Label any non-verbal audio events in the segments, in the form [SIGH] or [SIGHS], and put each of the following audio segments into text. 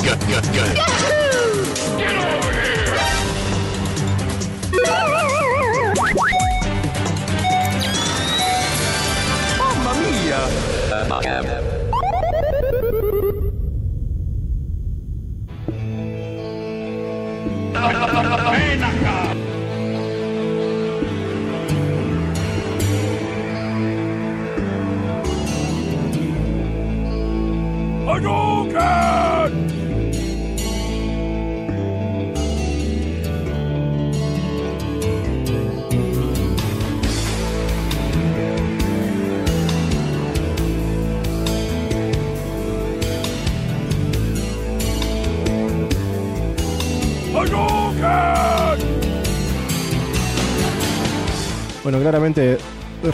Yahoo!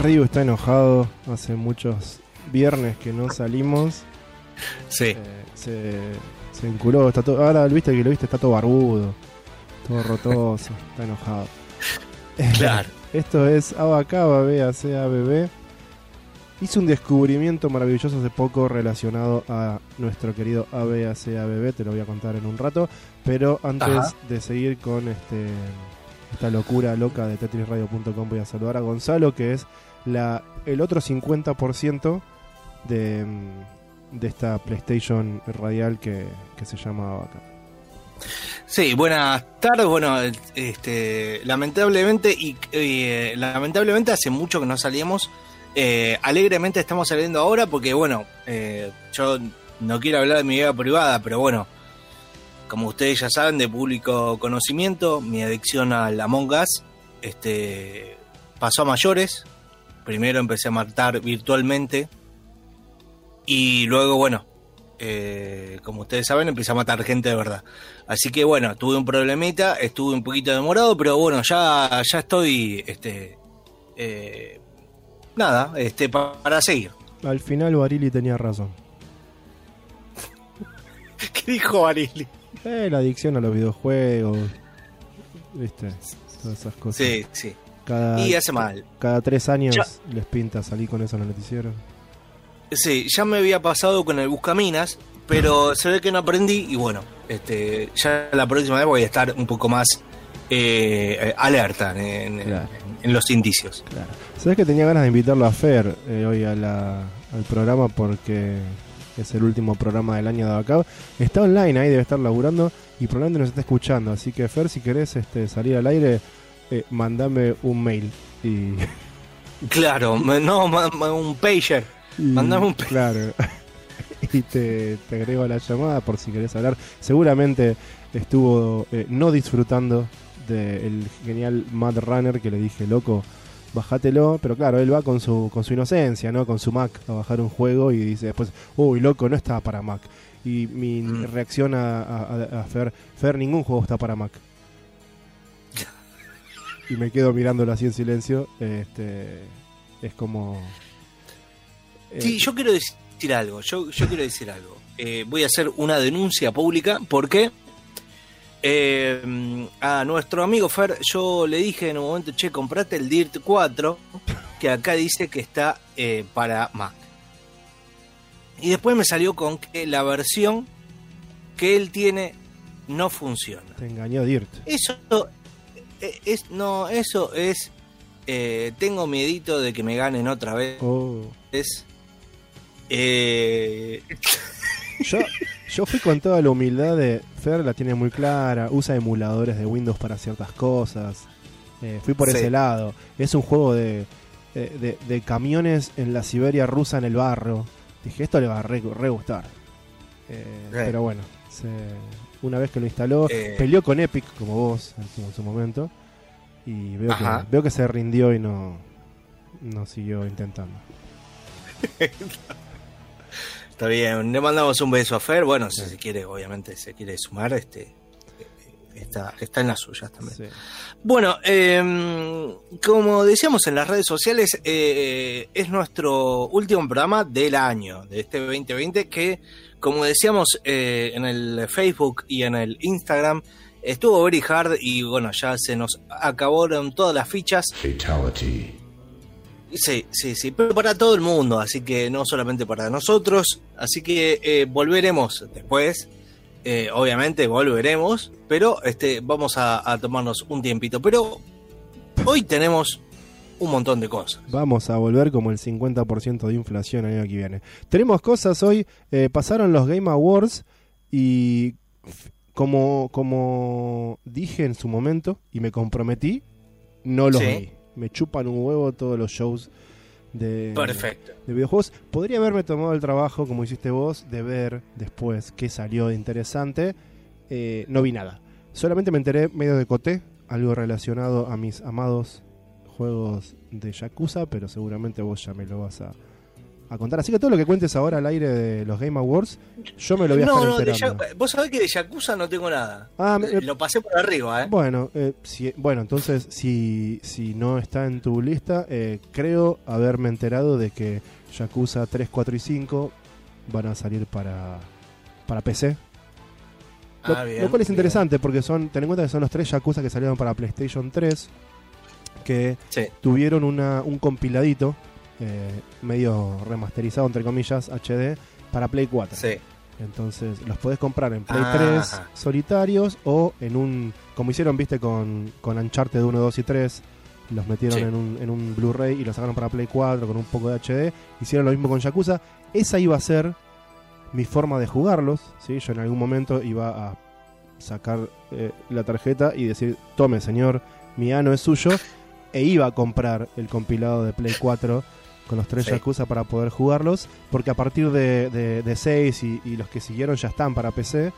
Está enojado. Hace muchos viernes que no salimos. Sí. Eh, se, se enculó. Está todo, ahora viste que lo viste, está todo barbudo. Todo rotoso. [LAUGHS] está enojado. Claro. [LAUGHS] Esto es Abacaba, B-A-C-A-B-B. Hice un descubrimiento maravilloso hace poco relacionado a nuestro querido ABACABB, te lo voy a contar en un rato, pero antes Ajá. de seguir con este esta locura loca de tetrisradio.com voy a saludar a Gonzalo, que es la el otro 50% de, de esta PlayStation radial que, que se llama Abaca. Sí, buenas tardes. Bueno, este, lamentablemente y, eh, lamentablemente hace mucho que no salíamos. Eh, alegremente estamos saliendo ahora porque bueno, eh, yo no quiero hablar de mi vida privada, pero bueno, como ustedes ya saben de público conocimiento, mi adicción al Among Us, este, pasó a mayores. Primero empecé a matar virtualmente y luego bueno, eh, como ustedes saben, empecé a matar gente de verdad. Así que bueno, tuve un problemita, estuve un poquito demorado, pero bueno, ya, ya estoy, este, eh, nada, este, pa- para seguir. Al final Barili tenía razón. [LAUGHS] ¿Qué dijo Barili? Eh, la adicción a los videojuegos, viste, todas esas cosas. Sí, sí. Cada, Y hace mal. cada tres años Ya. les pinta salir con eso en el noticiero. Sí, ya me había pasado con el Buscaminas, pero se ve que no aprendí y bueno, este, ya la próxima vez voy a estar un poco más eh, eh, alerta en, en- Claro. en los indicios. Claro. Sabes que tenía ganas de invitarlo a Fer eh, hoy a la- al programa porque es el último programa del año de acá. Está online ahí, debe estar laburando y probablemente nos está escuchando. Así que Fer, si querés este, salir al aire, eh, mandame un mail. Y, [LAUGHS] Claro, no, un pager. y- Mandame un mail. Claro. [LAUGHS] y te, te agrego la llamada por si querés hablar. Seguramente estuvo eh, no disfrutando del genial Mad Runner que le dije, loco, bájatelo. Pero claro, él va con su, con su inocencia, ¿no? Con su Mac a bajar un juego y dice después, uy, loco, no está para Mac. Y mi Mm. reacción a, a- a- a Fer, Fer, ningún juego está para Mac. Y me quedo mirándolo así en silencio. Este, es como... eh, Sí, yo quiero decir algo, yo, yo quiero decir algo. Eh, voy a hacer una denuncia pública porque eh, a nuestro amigo Fer yo le dije en un momento, che, comprate el DIRT 4, que acá dice que está eh, para Mac. Y después me salió con que la versión que él tiene no funciona. Te engañó Dirt. Eso es, no, eso es, eh, tengo miedito de que me ganen otra vez. Oh. Eh, Yo, yo fui con toda la humildad de Fer, la tiene muy clara, usa emuladores de Windows para ciertas cosas. Eh, fui por Sí. ese lado. Es un juego de, de, de- de camiones en la Siberia rusa en el barro. Dije, esto le va a re, re gustar. Eh, Pero bueno, se- una vez que lo instaló, Eh. peleó con Epic, como vos en, su momento. Y veo que, veo que se rindió y no, no siguió intentando. [LAUGHS] Está bien, le mandamos un beso a Fer. Bueno, si se quiere, obviamente, se quiere sumar, este está, está en las suyas también. Sí. Bueno, eh, como decíamos en las redes sociales, eh, es nuestro último programa del año, de este 2020, que, como decíamos eh, en el Facebook y en el Instagram, estuvo very hard y bueno, ya se nos acabaron todas las fichas. Fatality. Sí, sí, sí, pero para todo el mundo, así que no solamente para nosotros, así que eh, volveremos después eh, obviamente volveremos, pero este, vamos a, a tomarnos un tiempito. Pero hoy tenemos un montón de cosas. Vamos a volver como el 50% de inflación el año que viene. Tenemos cosas hoy, eh, pasaron los Game Awards y como, como dije en su momento y me comprometí, no los Sí. vi. Me chupan un huevo todos los shows de, Perfecto. de videojuegos. Podría haberme tomado el trabajo, como hiciste vos, de ver después qué salió de interesante. Eh, no vi nada. Solamente me enteré medio de coté, algo relacionado a mis amados juegos de Yakuza, pero seguramente vos ya me lo vas a, a contar. Así que todo lo que cuentes ahora al aire de los Game Awards, yo me lo voy a No, estar no, de enterando. Vos sabés que de Yakuza no tengo nada. Ah, me- Lo pasé por arriba, ¿eh? Bueno, eh, si- bueno, entonces si, si no está en tu lista, eh, creo haberme enterado de que Yakuza 3, 4 y 5 van a salir para, para PC. Lo, Ah, bien, lo cual es bien. interesante porque son, ten en cuenta que son los tres Yakuza que salieron para PlayStation 3, que Sí. tuvieron una, un compiladito eh, medio remasterizado, entre comillas, HD, para Play 4. Sí. Entonces los podés comprar en Play Ah. 3 solitarios o en un. Como hicieron, viste, con, con Uncharted 1, 2 y 3. Los metieron Sí. en un, en un Blu-ray y los sacaron para Play 4 con un poco de HD. Hicieron lo mismo con Yakuza. Esa iba a ser mi forma de jugarlos. ¿sí? Yo en algún momento iba a sacar eh, la tarjeta y decir: Tome, señor, mi ano es suyo. E iba a comprar el compilado de Play 4 con los tres Sí. Yakuza para poder jugarlos, porque a partir de, de, de 6 y, y los que siguieron ya están para PC,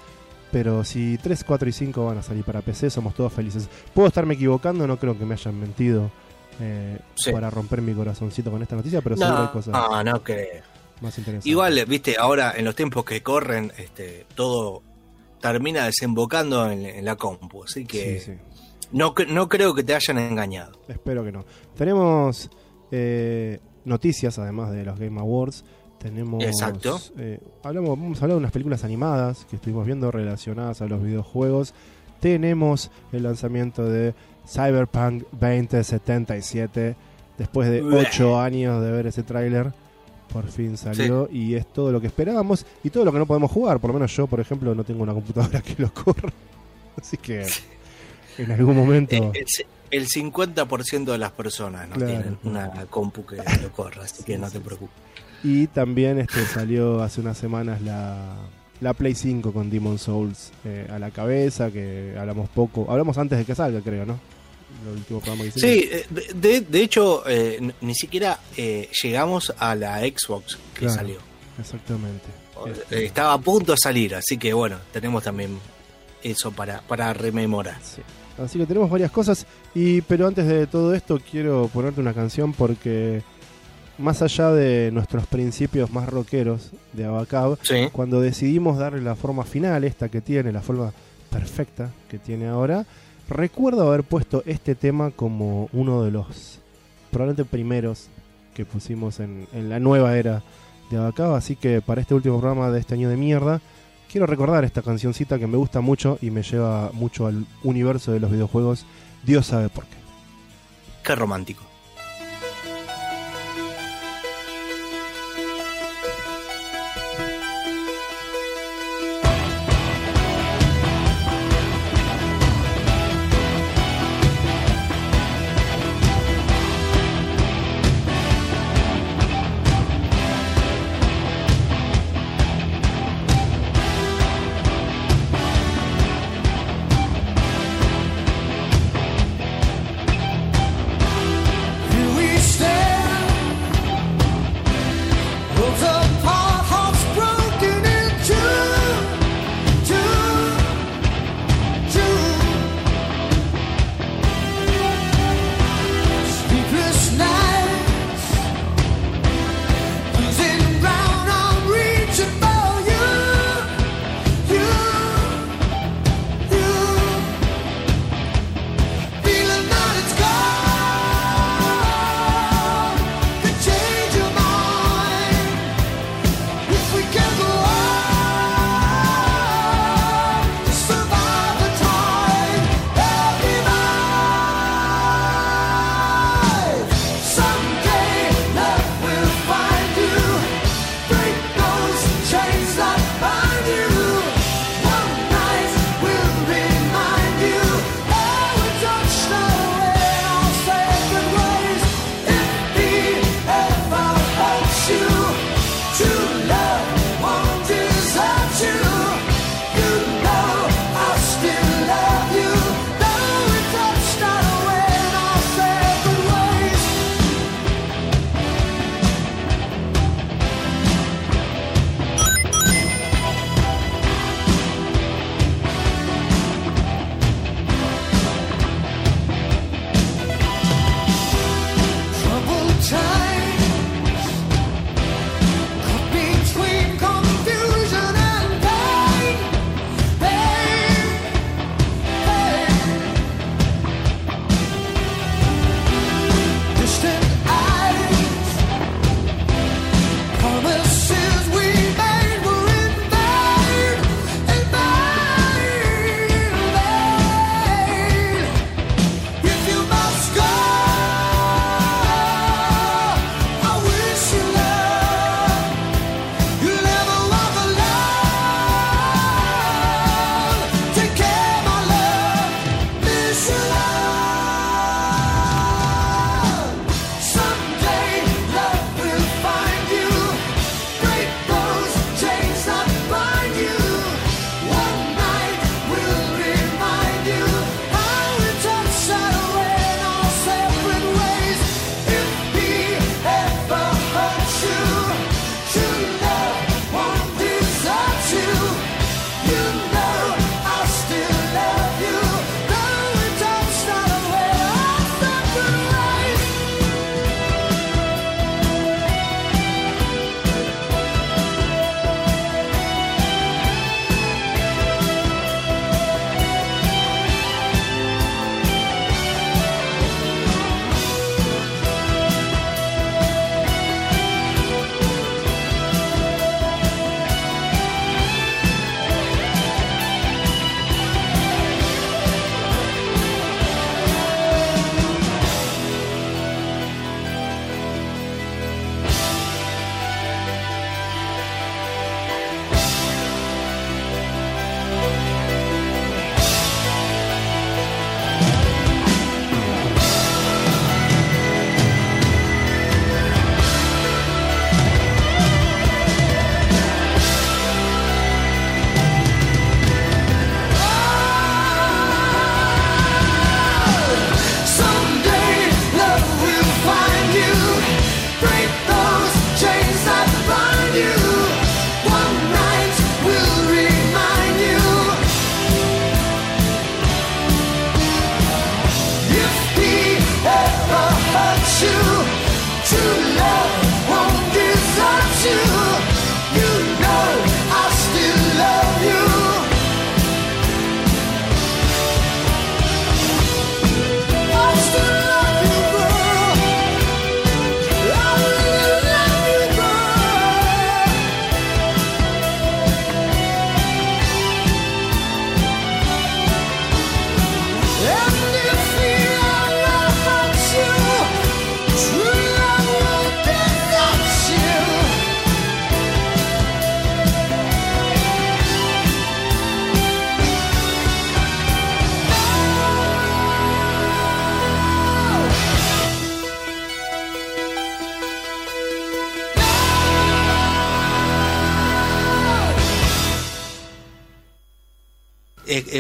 pero si 3, 4 y 5 van a salir para PC, somos todos felices. Puedo estarme equivocando, no creo que me hayan mentido eh, Sí. para romper mi corazoncito con esta noticia, pero seguro hay No, cosas no, no creo. más interesantes. Igual, viste, ahora en los tiempos que corren, este, todo termina desembocando en, en la compu. Así que sí. No, no creo que te hayan engañado. Espero que no. Tenemos eh, noticias, además de los Game Awards. Tenemos. Exacto. eh, hablamos, vamos a hablar de unas películas animadas que estuvimos viendo relacionadas a los videojuegos. Tenemos el lanzamiento de Cyberpunk 2077. Después de Bleh. 8 años de ver ese tráiler, por fin salió y es todo lo que esperábamos y todo lo que no podemos jugar. Por lo menos yo, por ejemplo, no tengo una computadora [LAUGHS] que lo corra. Así que en algún momento. El, el 50% de las personas no Claro. tienen una compu que lo corra, así que no te preocupes. Y también este salió hace unas semanas la, la Play 5 con Demon Souls eh, a la cabeza, que hablamos poco. Hablamos antes de que salga, creo, ¿no? El último programa que hicimos. Sí, eh, de, de- hecho, eh, ni siquiera eh, llegamos a la Xbox que Claro. salió. Exactamente. Estaba a punto de salir, así que bueno, tenemos también eso para, para rememorar. sí. Así que tenemos varias cosas. Y, pero antes de todo esto, quiero ponerte una canción porque, más allá de nuestros principios más rockeros de Abacab, Sí. cuando decidimos darle la forma final, esta que tiene, la forma perfecta que tiene ahora, recuerdo haber puesto este tema como uno de los probablemente primeros que pusimos en, en la nueva era de Abacaba, así que para este último programa de este año de mierda, quiero recordar esta cancioncita que me gusta mucho y me lleva mucho al universo de los videojuegos, Dios sabe por qué. Qué romántico.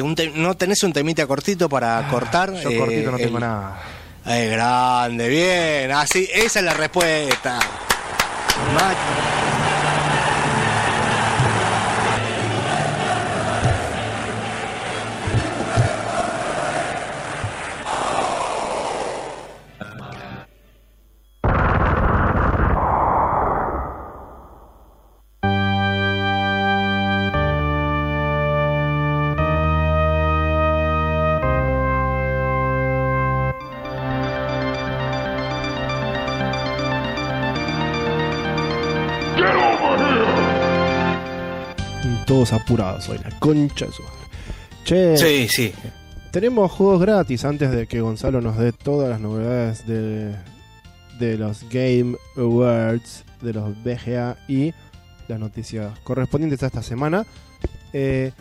Eh, eh, un te- ¿no tenés un temita cortito para cortar? Yo Eh, cortito no tengo el- nada. Eh, grande, bien, así, esa es la respuesta. Apurados hoy, la concha de su. Che, Sí, sí. tenemos juegos gratis antes de que Gonzalo nos dé todas las novedades de, de los Game Awards, de los BGA y las noticias correspondientes a esta semana. Eh,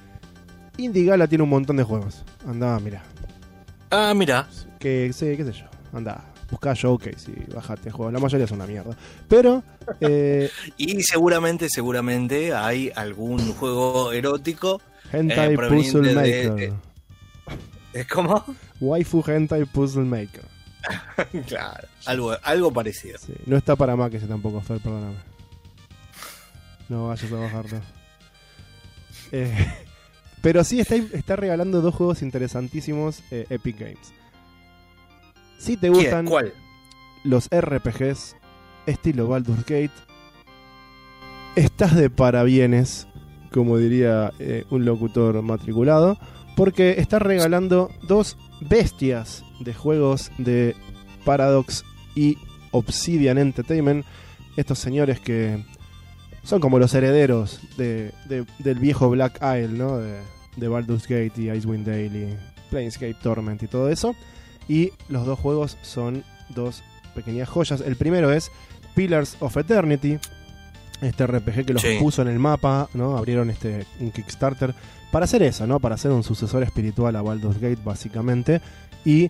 Indigala tiene un montón de juegos. Anda, mira. Ah, mira. Que sí, qué sé yo. Anda, busca Showcase y bajate juegos. La mayoría son una mierda. Pero, [LAUGHS] eh, Y seguramente, seguramente hay algún juego erótico. Hentai Eh, Puzzle de- Maker. ¿Es como? Waifu Hentai Puzzle Maker. [LAUGHS] claro, algo, algo parecido. Sí, no está para Mac ese tampoco, Fer, perdóname. No vayas a bajarlo. Eh, [LAUGHS] pero sí está, está regalando dos juegos interesantísimos eh, Epic Games. Si te gustan ¿Cuál? los RPGs estilo Baldur's Gate, estás de parabienes, como diría eh, un locutor matriculado, porque está regalando dos bestias de juegos de Paradox y Obsidian Entertainment. Estos señores que son como los herederos de, de- del viejo Black Isle, ¿no? De, de Baldur's Gate y Icewind Dale y Planescape Torment y todo eso. Y los dos juegos son dos pequeñas joyas. El primero es Pillars of Eternity, este RPG que los Sí. puso en el mapa, ¿no? Abrieron este un Kickstarter para hacer eso, ¿no? Para hacer un sucesor espiritual a Baldur's Gate, básicamente. Y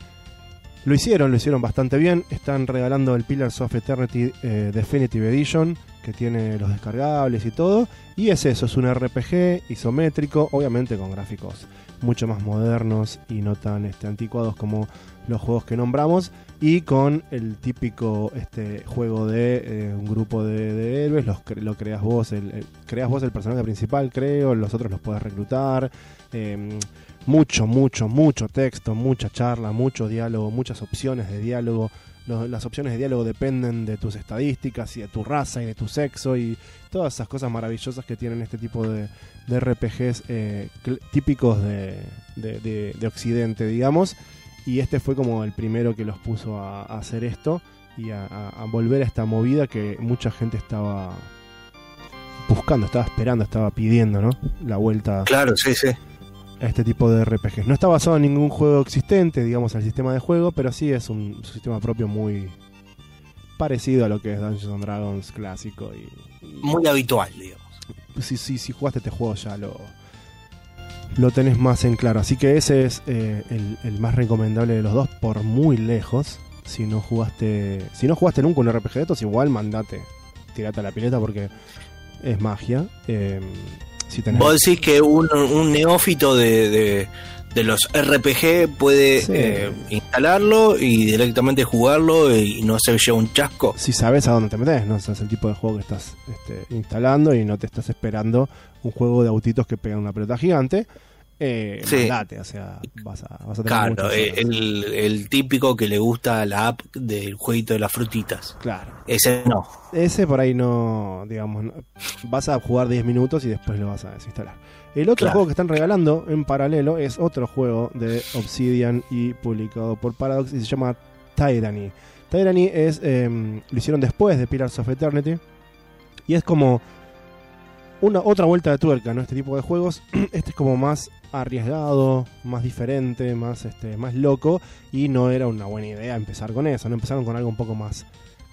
lo hicieron, lo hicieron bastante bien. Están regalando el Pillars of Eternity eh, Definitive Edition, que tiene los descargables y todo. Y es eso, es un RPG isométrico, obviamente con gráficos mucho más modernos y no tan este, anticuados como los juegos que nombramos. Y con el típico este, juego de eh, un grupo de, de héroes, los, lo creas vos, el, creas vos el personaje principal, creo, los otros los puedes reclutar. eh, mucho, mucho, mucho texto, mucha charla, mucho diálogo, muchas opciones de diálogo. Lo- las opciones de diálogo dependen de tus estadísticas y de tu raza y de tu sexo y todas esas cosas maravillosas que tienen este tipo de, de RPGs eh, típicos de- de Occidente, digamos. Y este fue como el primero que los puso a, a hacer esto y a, a- a volver a esta movida que mucha gente estaba buscando, estaba esperando, estaba pidiendo, ¿no? La vuelta Claro, sí, sí. a este tipo de RPGs. No está basado en ningún juego existente, digamos, al sistema de juego, pero sí es un sistema propio muy parecido a lo que es Dungeons and Dragons clásico. Y, y Muy habitual, digamos. si, si, si jugaste este juego ya lo, lo tenés más en claro. Así que ese es eh, el, el más recomendable de los dos por muy lejos. Si no jugaste, si no jugaste nunca un RPG de estos, igual mandate, tirate a la pileta porque es magia. Eh, si tenés Vos decís que un, un neófito de, de- de los RPG puede Sí. eh, instalarlo y directamente jugarlo y no se lleva un chasco. si sabes a dónde te metes, no es el tipo de juego que estás este, instalando y no te estás esperando un juego de autitos que pegan una pelota gigante, eh, Sí. mandate, o sea, vas a, vas a tener Claro, eh, el, el típico que le gusta la app del jueguito de las frutitas. Claro. Ese no. Ese por ahí no, digamos, no- vas a jugar 10 minutos y después lo vas a desinstalar. El otro Claro. juego que están regalando en paralelo es otro juego de Obsidian y publicado por Paradox y se llama Tyranny. Tyranny es, eh, lo hicieron después de Pillars of Eternity y es como una otra vuelta de tuerca, ¿no? Este tipo de juegos. [CLEARS THROAT] Este es como más arriesgado, más diferente, más, este, más loco y no era una buena idea empezar con eso, no empezaron con algo un poco más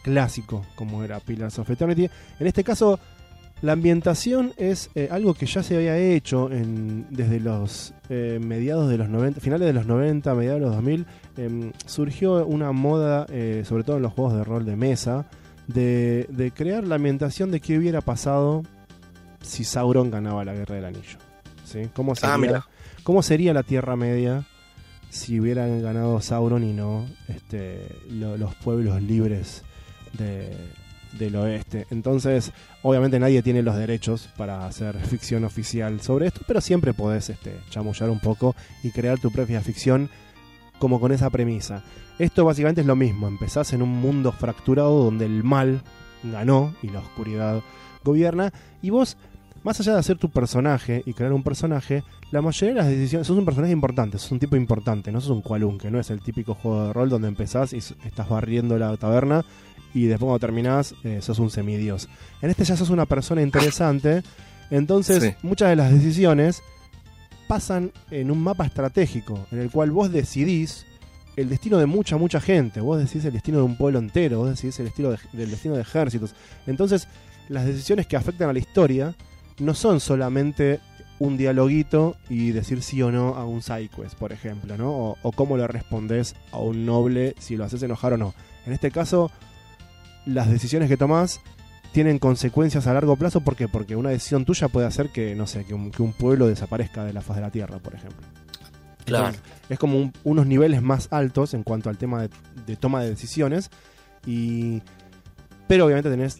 clásico como era Pillars of Eternity. En este caso, la ambientación es eh, algo que ya se había hecho en, desde los eh, mediados de los 90, finales de los 90, mediados de los 2000. em, surgió una moda, eh, sobre todo en los juegos de rol de mesa, de, de crear la ambientación de qué hubiera pasado si Sauron ganaba la Guerra del Anillo. ¿Sí? ¿Cómo sería, Ah, mira. ¿Cómo sería la Tierra Media si hubieran ganado Sauron y no este, lo- los pueblos libres de- del oeste? Entonces, obviamente nadie tiene los derechos para hacer [LAUGHS] ficción oficial sobre esto, pero siempre podés este, chamullar un poco y crear tu propia ficción como con esa premisa. Esto básicamente es lo mismo, empezás en un mundo fracturado donde el mal ganó y la oscuridad gobierna y vos, más allá de hacer tu personaje y crear un personaje, la mayoría de las decisiones, sos un personaje importante, sos un tipo importante, no sos un cualunque, no es el típico juego de rol donde empezás y estás barriendo la taberna y después cuando terminás eh, sos un semidios. En este ya sos una persona interesante, entonces Sí. muchas de las decisiones pasan en un mapa estratégico en el cual vos decidís el destino de mucha, mucha gente. Vos decís el destino de un pueblo entero, vos decís el estilo de- del destino de ejércitos. Entonces, las decisiones que afectan a la historia no son solamente un dialoguito y decir sí o no a un sidequest, por ejemplo, ¿no? O, o cómo le respondés a un noble si lo haces enojar o no. En este caso, las decisiones que tomás tienen consecuencias a largo plazo. ¿Por qué? Porque una decisión tuya puede hacer que, no sé, que un, que un pueblo desaparezca de la faz de la Tierra, por ejemplo. Claro. Entonces, es como un- unos niveles más altos en cuanto al tema de, de toma de decisiones. Y. Pero obviamente tenés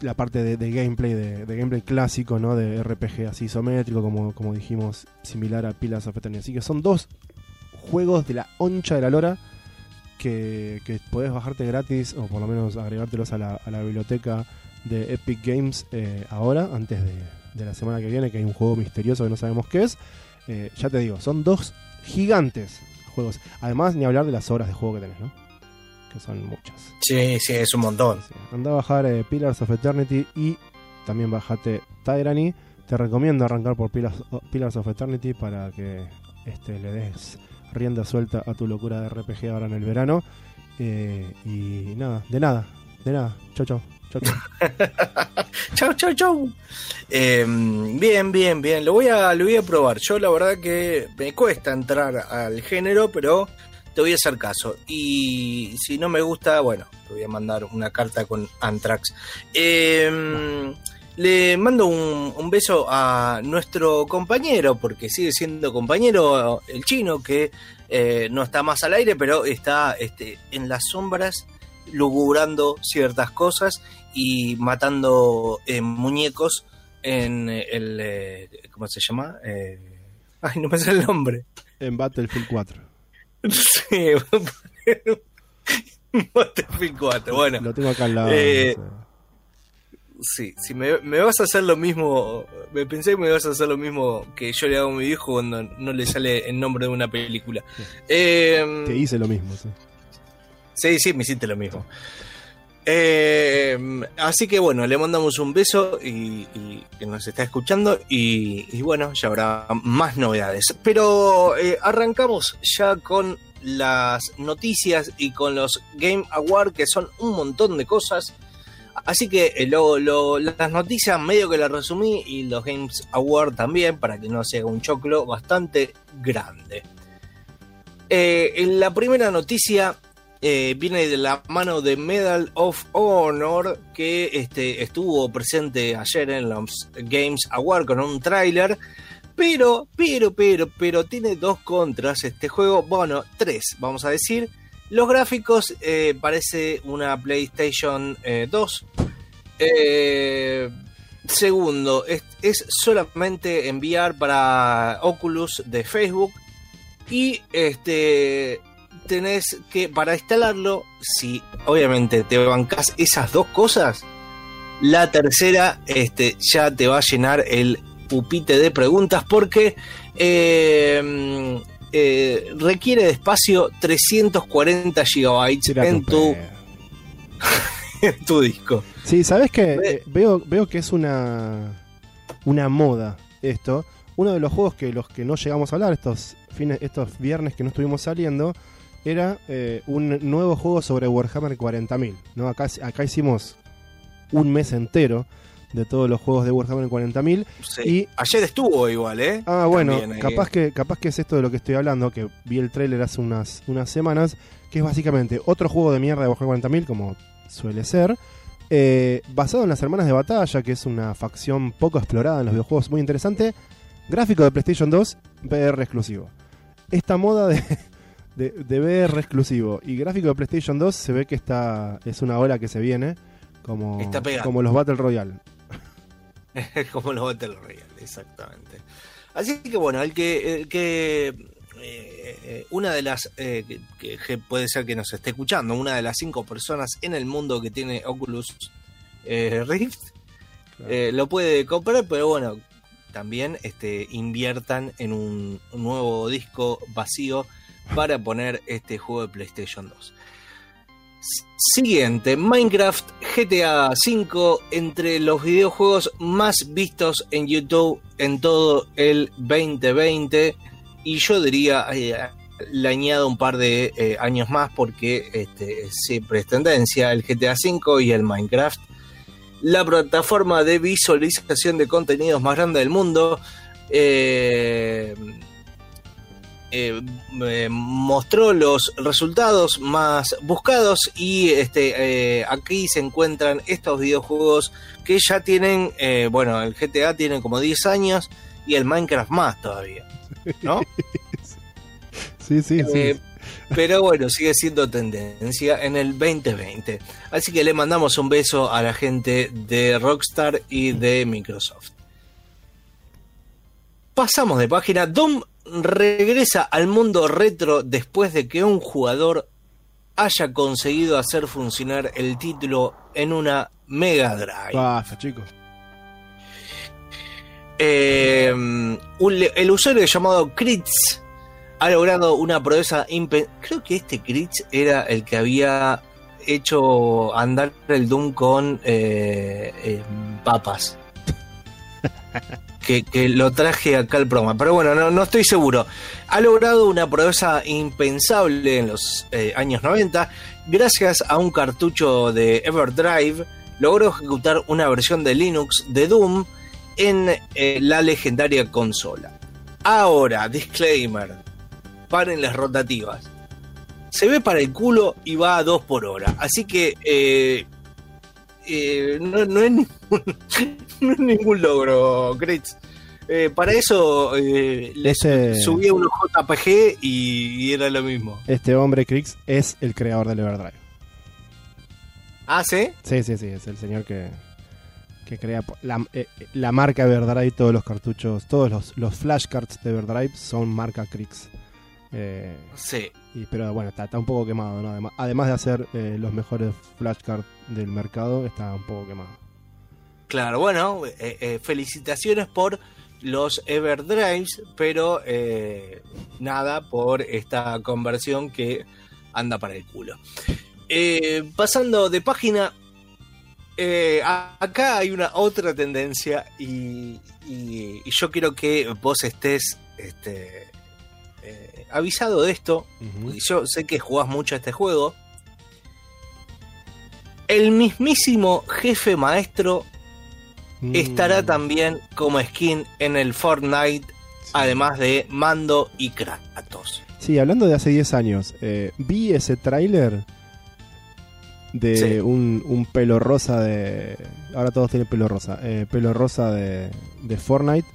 la parte de, gameplay, de, gameplay clásico, ¿no? De RPG así isométrico, como, como dijimos, similar a Pillars of Eternity. Así que son dos juegos de la oncha de la lora que, que podés bajarte gratis o por lo menos agregártelos a la, a la biblioteca de Epic Games eh, ahora, antes de, de la semana que viene, que hay un juego misterioso que no sabemos qué es. Eh, ya te digo, son dos gigantes juegos. Además, ni hablar de las horas de juego que tenés, ¿no? Que son muchas. Sí, sí, es un montón. Sí. Anda a bajar eh, Pillars of Eternity y también bajate Tyranny. Te recomiendo arrancar por Pillars, Pillars of Eternity para que este, le des rienda suelta a tu locura de RPG ahora en el verano. Eh, y nada, de nada, de nada. Chau, chau. chau, chau. [LAUGHS] Chau, chau. Eh, bien, bien, bien. Lo voy a, lo voy a probar. Yo la verdad que me cuesta entrar al género, pero te voy a hacer caso. Y si no me gusta, bueno, te voy a mandar una carta con Anthrax. Eh, le mando un, un beso a nuestro compañero, porque sigue siendo compañero el chino, que eh, no está más al aire, pero está este, en las sombras lugubrando ciertas cosas y matando eh, muñecos en el... eh, ¿Cómo se llama? Eh, ay, no me sale el nombre. En Battlefield 4. Sí, 4. [LAUGHS] Bueno, Lo tengo acá al lado. Eh, sí, si me, me vas a hacer lo mismo, me pensé que me vas a hacer lo mismo que yo le hago a mi viejo cuando no le sale el nombre de una película. Eh, Te hice lo mismo, sí. Sí, sí, me hiciste lo mismo. Eh, así que bueno, le mandamos un beso y, que nos está escuchando y, bueno, ya habrá más novedades. Pero eh, arrancamos ya con las noticias y con los Game Awards, que son un montón de cosas. Así que eh, las noticias medio que las resumí y los Games Awards también, para que no se haga un choclo bastante grande. Eh, en la primera noticia eh, viene de la mano de Medal of Honor, que este, estuvo presente ayer en los Games Award con un tráiler. Pero, pero, pero, pero tiene dos contras este juego. Bueno, tres, vamos a decir. Los gráficos eh, parece una PlayStation eh, 2. Eh, segundo, es, es solamente enviar para Oculus de Facebook. Y este tenés que, para instalarlo, si obviamente te bancas esas dos cosas, la tercera este, ya te va a llenar el pupite de preguntas porque eh, eh, requiere de espacio 340 gigabytes en tu [LAUGHS] en tu disco. Sí, ¿sabes qué? Ve- Eh, veo, veo que es una, una moda esto. Uno de los juegos que los que no llegamos a hablar estos fines, estos viernes que no estuvimos saliendo, era eh, un nuevo juego sobre Warhammer 40.000. ¿no? Acá, acá hicimos un mes entero de todos los juegos de Warhammer 40.000. Sí. Y- Ayer estuvo igual, ¿eh? Ah, bueno, También, eh, capaz, que, capaz que es esto de lo que estoy hablando, que vi el tráiler hace unas, unas semanas, que es básicamente otro juego de mierda de Warhammer 40.000, como suele ser, eh, basado en las Hermanas de Batalla, que es una facción poco explorada en los videojuegos, muy interesante, Gráfico de PlayStation 2, VR exclusivo. Esta moda de, de, de VR exclusivo y gráfico de PlayStation 2 se ve que está es una ola que se viene como, Está como los Battle Royale. [LAUGHS] como los Battle Royale, exactamente. Así que bueno, el que, el que eh, una de las eh, que, puede ser que nos esté escuchando, una de las cinco personas en el mundo que tiene Oculus eh, Rift, Claro. lo puede comprar, pero bueno, también este, inviertan en un nuevo disco vacío para poner este juego de PlayStation 2. S- Siguiente, Minecraft GTA V entre los videojuegos más vistos en YouTube en todo el 2020 y yo diría eh, le añado un par de eh, años más porque este, siempre es tendencia el GTA V y el Minecraft la plataforma de visualización de contenidos más grande del mundo eh, eh, eh, mostró los resultados más buscados y este eh, aquí se encuentran estos videojuegos que ya tienen bueno el GTA tiene como 10 años y el Minecraft más todavía ¿no? [LAUGHS] Sí, sí, sí. Pero bueno, sigue siendo tendencia en el 2020. Así que le mandamos un beso a la gente de Rockstar y de Microsoft. Pasamos de página. Doom regresa al mundo retro después de que un jugador haya conseguido hacer funcionar el título en una Mega Drive. Basta, chicos. Eh, un- el usuario llamado Kritz ha logrado una proeza impe- Creo que este Kritz era el que había hecho andar el Doom con eh, eh, papas. [LAUGHS] Que, lo traje acá al programa. Pero bueno, no, no estoy seguro. Ha logrado una proeza impensable en los eh, años 90. Gracias a un cartucho de Everdrive, logró ejecutar una versión de Linux de Doom en eh, la legendaria consola. Ahora, disclaimer, paren las rotativas. Se ve para el culo y va a 2 por hora. Así que eh, no, [LAUGHS] no es ningún, logro, Gritz. Eh, para eso eh, Ese- subía unos JPG y, y era lo mismo. Este hombre, Krix, es el creador del Everdrive. Ah, ¿sí? Sí, sí, sí, es el señor que, que crea la, eh, la marca Everdrive, todos los cartuchos, todos los, los flashcards de Everdrive son marca Krix. Eh, Sí. y, pero bueno, está, está un poco quemado, ¿no? Además, además de hacer eh, los mejores flashcards del mercado, está un poco quemado. Claro, bueno, felicitaciones por los Everdrives, pero eh, nada por esta conversión que anda para el culo. Eh, pasando de página, eh, acá hay una otra tendencia y, y- y yo quiero que vos estés este, avisado de esto, yo sé que jugás mucho a este juego. El mismísimo jefe maestro Mm, estará también como skin en el Fortnite, además de Mando y Kratos. Sí, hablando de hace 10 años, eh, vi ese tráiler de Sí. un, un pelo rosa de... Ahora todos tienen pelo rosa. eh, pelo rosa de, de Fortnite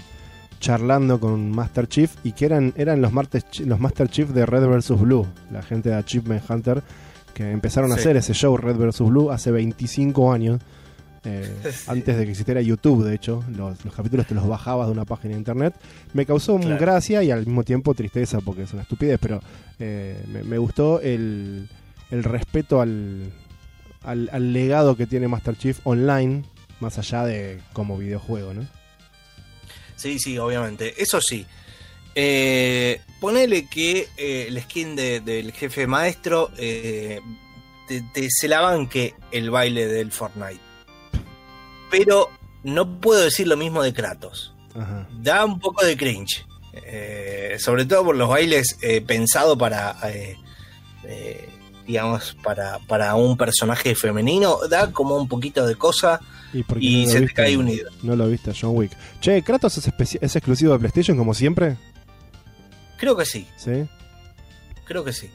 charlando con Master Chief y que eran, eran los, Master, Chi- los Master Chief de Red vs. Blue, la gente de Achievement Hunter, que empezaron a hacer ese show Red vs. Blue hace 25 años. Eh, Sí. antes de que existiera YouTube, de hecho, los, los capítulos te los bajabas de una página de internet. Me causó Claro. gracia y al mismo tiempo tristeza porque es una estupidez, pero eh, me, me gustó el, el respeto al, al, al legado que tiene Master Chief online, más allá de como videojuego, ¿no? Sí, sí, obviamente. Eso sí. Eh, ponele que el skin de- del jefe maestro te, te- se la banque el baile del Fortnite. Pero no puedo decir lo mismo de Kratos. Ajá. da un poco de cringe. Eh, sobre todo por los bailes eh, pensados para, eh, eh, digamos, para, para un personaje femenino. Da como un poquito de cosa Y, no se te viste- cae un ídolo. No lo viste, John Wick. Che, Kratos es exclusivo de PlayStation como siempre, Creo que sí, ¿sí? creo que sí.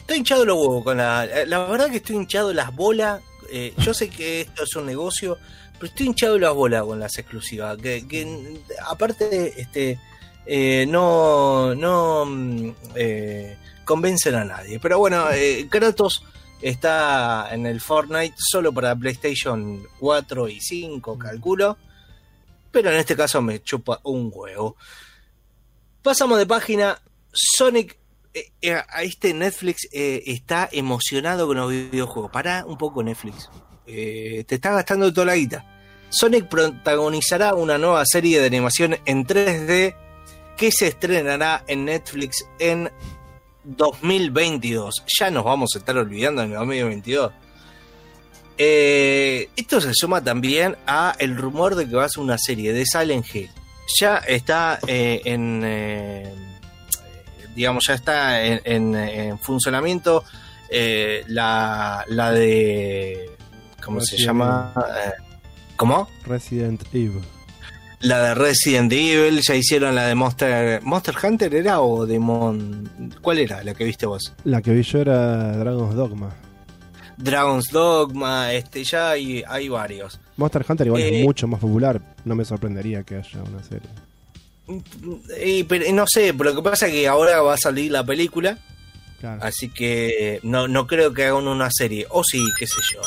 Estoy hinchado los huevos con la... La verdad que estoy hinchado las bolas. eh, yo sé que esto es un negocio, pero estoy hinchado las bolas con las exclusivas. Que, que, aparte, este eh, no, no mm, eh, convencen a nadie. Pero bueno, eh, Kratos está en el Fortnite solo para PlayStation 4 y 5, calculo. Pero en este caso me chupa un huevo. Pasamos de página. Sonic a este Netflix eh, está emocionado con los videojuegos. Pará un poco Netflix. Eh, te está gastando toda la guita. Sonic protagonizará una nueva serie de animación en 3D que se estrenará en Netflix en 2022. Ya nos vamos a estar olvidando en el 2022. Eh, esto se suma también a el rumor de que va a ser una serie de Silent Hill. Ya está eh, en, digamos, ya está en, en- en funcionamiento la, la de, ¿cómo se llama? Eh, ¿Cómo? Resident Evil. La de Resident Evil, ya hicieron la de Monster Monster Hunter era o Demon, ¿cuál era la que viste vos? La que vi yo era Dragon's Dogma. Dragon's Dogma, este ya hay, hay varios. Monster Hunter igual Eh, es mucho más popular. No me sorprendería que haya una serie. Y, pero, no sé, pero lo que pasa es que ahora va a salir la película, Claro. así que no, no creo que hagan una serie. O sí, qué sé yo.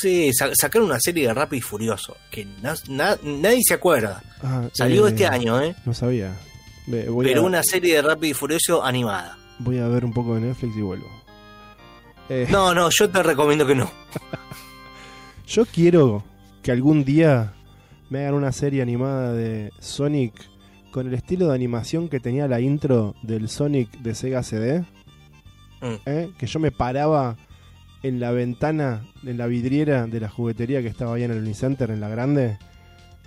Sí, sa- sacaron una serie de Rápido y Furioso, que na- na- nadie se acuerda. Ah, Salió eh, este año, ¿eh? No sabía. Voy, Pero a, una serie de Rápido y Furioso animada. voy a ver un poco de Netflix y vuelvo. Eh, No, no, yo te recomiendo que no. [LAUGHS] Yo quiero que algún día me hagan una serie animada de Sonic con el estilo de animación que tenía la intro del Sonic de Sega CD. Mm. ¿eh? Que yo me paraba en la ventana, en la vidriera de la juguetería que estaba ahí en el Unicenter, en la grande,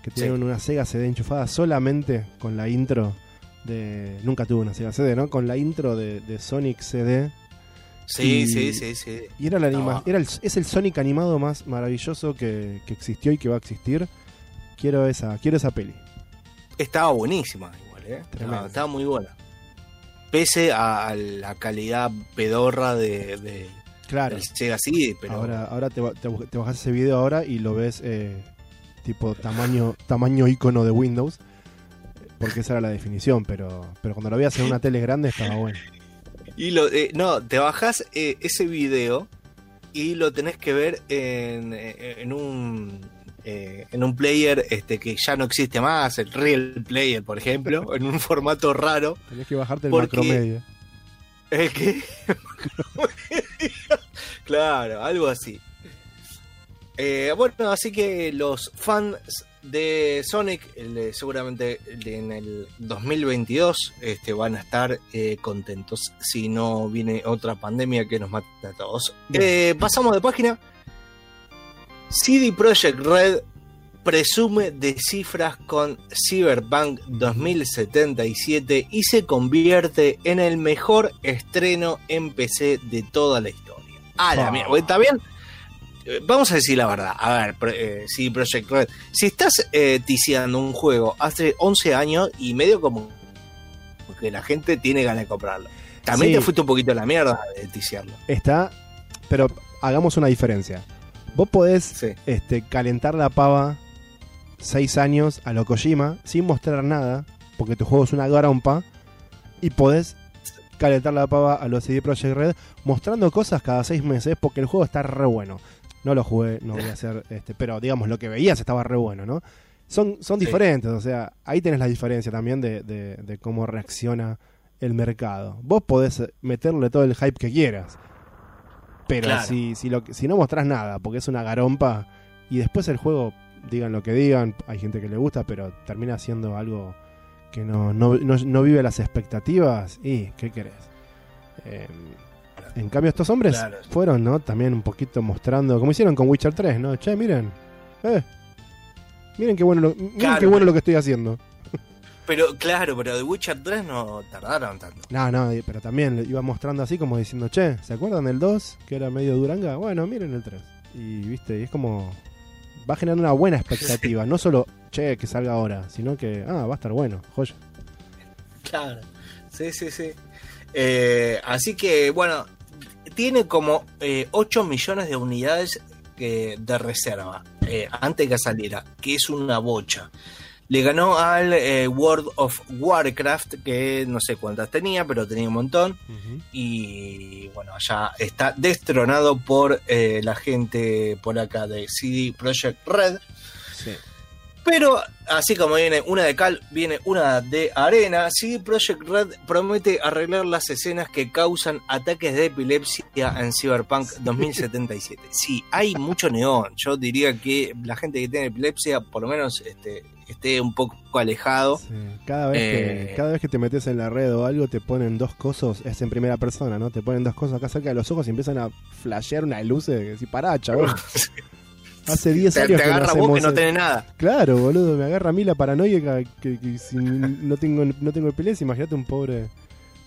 que Sí. tenían una Sega CD enchufada solamente con la intro de... Nunca tuve una Sega CD, ¿no? Con la intro de, de Sonic CD. Sí, Y- sí, sí, sí. Y era la No. anima era el- es el Sonic animado más maravilloso que, que existió y que va a existir. Quiero esa, quiero esa peli. Estaba buenísima igual, ¿eh? Tremendo. Estaba, muy buena. Pese a, a la calidad pedorra de, de- Claro. del Sega CD, pero Ahora, ahora te, te bajas ese video ahora y lo ves eh, tipo tamaño, tamaño icono de Windows. Porque esa era la definición, pero, pero cuando lo veías en una tele grande estaba bueno. Y lo, eh, no, te bajas eh, ese video y lo tenés que ver en, eh, en un eh, en un player este que ya no existe más, el Real Player, por ejemplo, en un formato raro. Tenés que bajarte el Porque- macromedia. ¿El qué? [LAUGHS] claro, algo así. Eh, bueno, así que los fans de Sonic, el seguramente en el 2022, este, van a estar eh, contentos si no viene otra pandemia que nos mate a todos. Eh, pasamos de página. CD Projekt Red presume de cifras con Cyberpunk 2077 y se convierte en el mejor estreno en PC de toda la historia. Ah, la Ah. mierda. Está bien. Eh, Vamos a decir la verdad. A ver, eh, CD Projekt Red. Si estás eh, ticiando un juego hace 11 años y medio como que la gente tiene ganas de comprarlo. También Sí. te fuiste un poquito a la mierda de ticiarlo. Está, pero hagamos una diferencia. Vos podés Sí. este, calentar la pava seis años a lo Kojima sin mostrar nada, porque tu juego es una garompa, y podés calentar la pava a los CD Projekt Red mostrando cosas cada seis meses, porque el juego está re bueno. No lo jugué, no voy a hacer, [LAUGHS] este, pero digamos, lo que veías estaba re bueno, ¿no? Son, son Sí. diferentes, o sea, ahí tenés la diferencia también de, de- de cómo reacciona el mercado. Vos podés meterle todo el hype que quieras, pero Claro. si, si, lo, si no mostrás nada, porque es una garompa, y después el juego, digan lo que digan, hay gente que le gusta, pero termina siendo algo que no, no, no, no vive las expectativas, y ¿qué querés? Eh, en cambio estos hombres Claro. fueron, ¿no? También un poquito mostrando, como hicieron con Witcher 3, ¿no? Che, miren, eh, miren qué bueno lo, miren Claro, qué bueno pero- lo que estoy haciendo. Pero claro, pero de Witcher 3 no tardaron tanto. No, no, pero también iba mostrando así como diciendo, che, ¿se acuerdan del 2? Que era medio duranga. Bueno, miren el 3. Y viste, y es como. Va a generar una buena expectativa. No solo, che, que salga ahora, sino que, ah, va a estar bueno, joya. Claro. Sí, sí, sí. Eh, así que, bueno, tiene como eh, 8 millones de unidades eh, de reserva eh, antes que saliera, que es una bocha. Le ganó al eh, World of Warcraft, que no sé cuántas tenía, pero tenía un montón. Y bueno, ya está destronado por eh, la gente por acá de CD Projekt Red. Sí. Pero así como viene una de cal, viene una de arena. CD Projekt Red promete arreglar las escenas que causan ataques de epilepsia en Cyberpunk 2077. Sí, hay mucho neón. Yo diría que la gente que tiene epilepsia, por lo menos, este, esté un poco alejado. Sí. Cada, vez Eh. que, cada vez que te metes en la red o algo, te ponen dos cosas, es en primera persona, ¿no? Te ponen dos cosas acá cerca de los ojos y empiezan a flashear una luz de decir, pará, chabón. [LAUGHS] Hace 10 Te, años te que no agarra vos que no tenés nada. Claro, boludo, me agarra a mí la paranoia que, que si no tengo no tengo epilepsia, imagínate un pobre.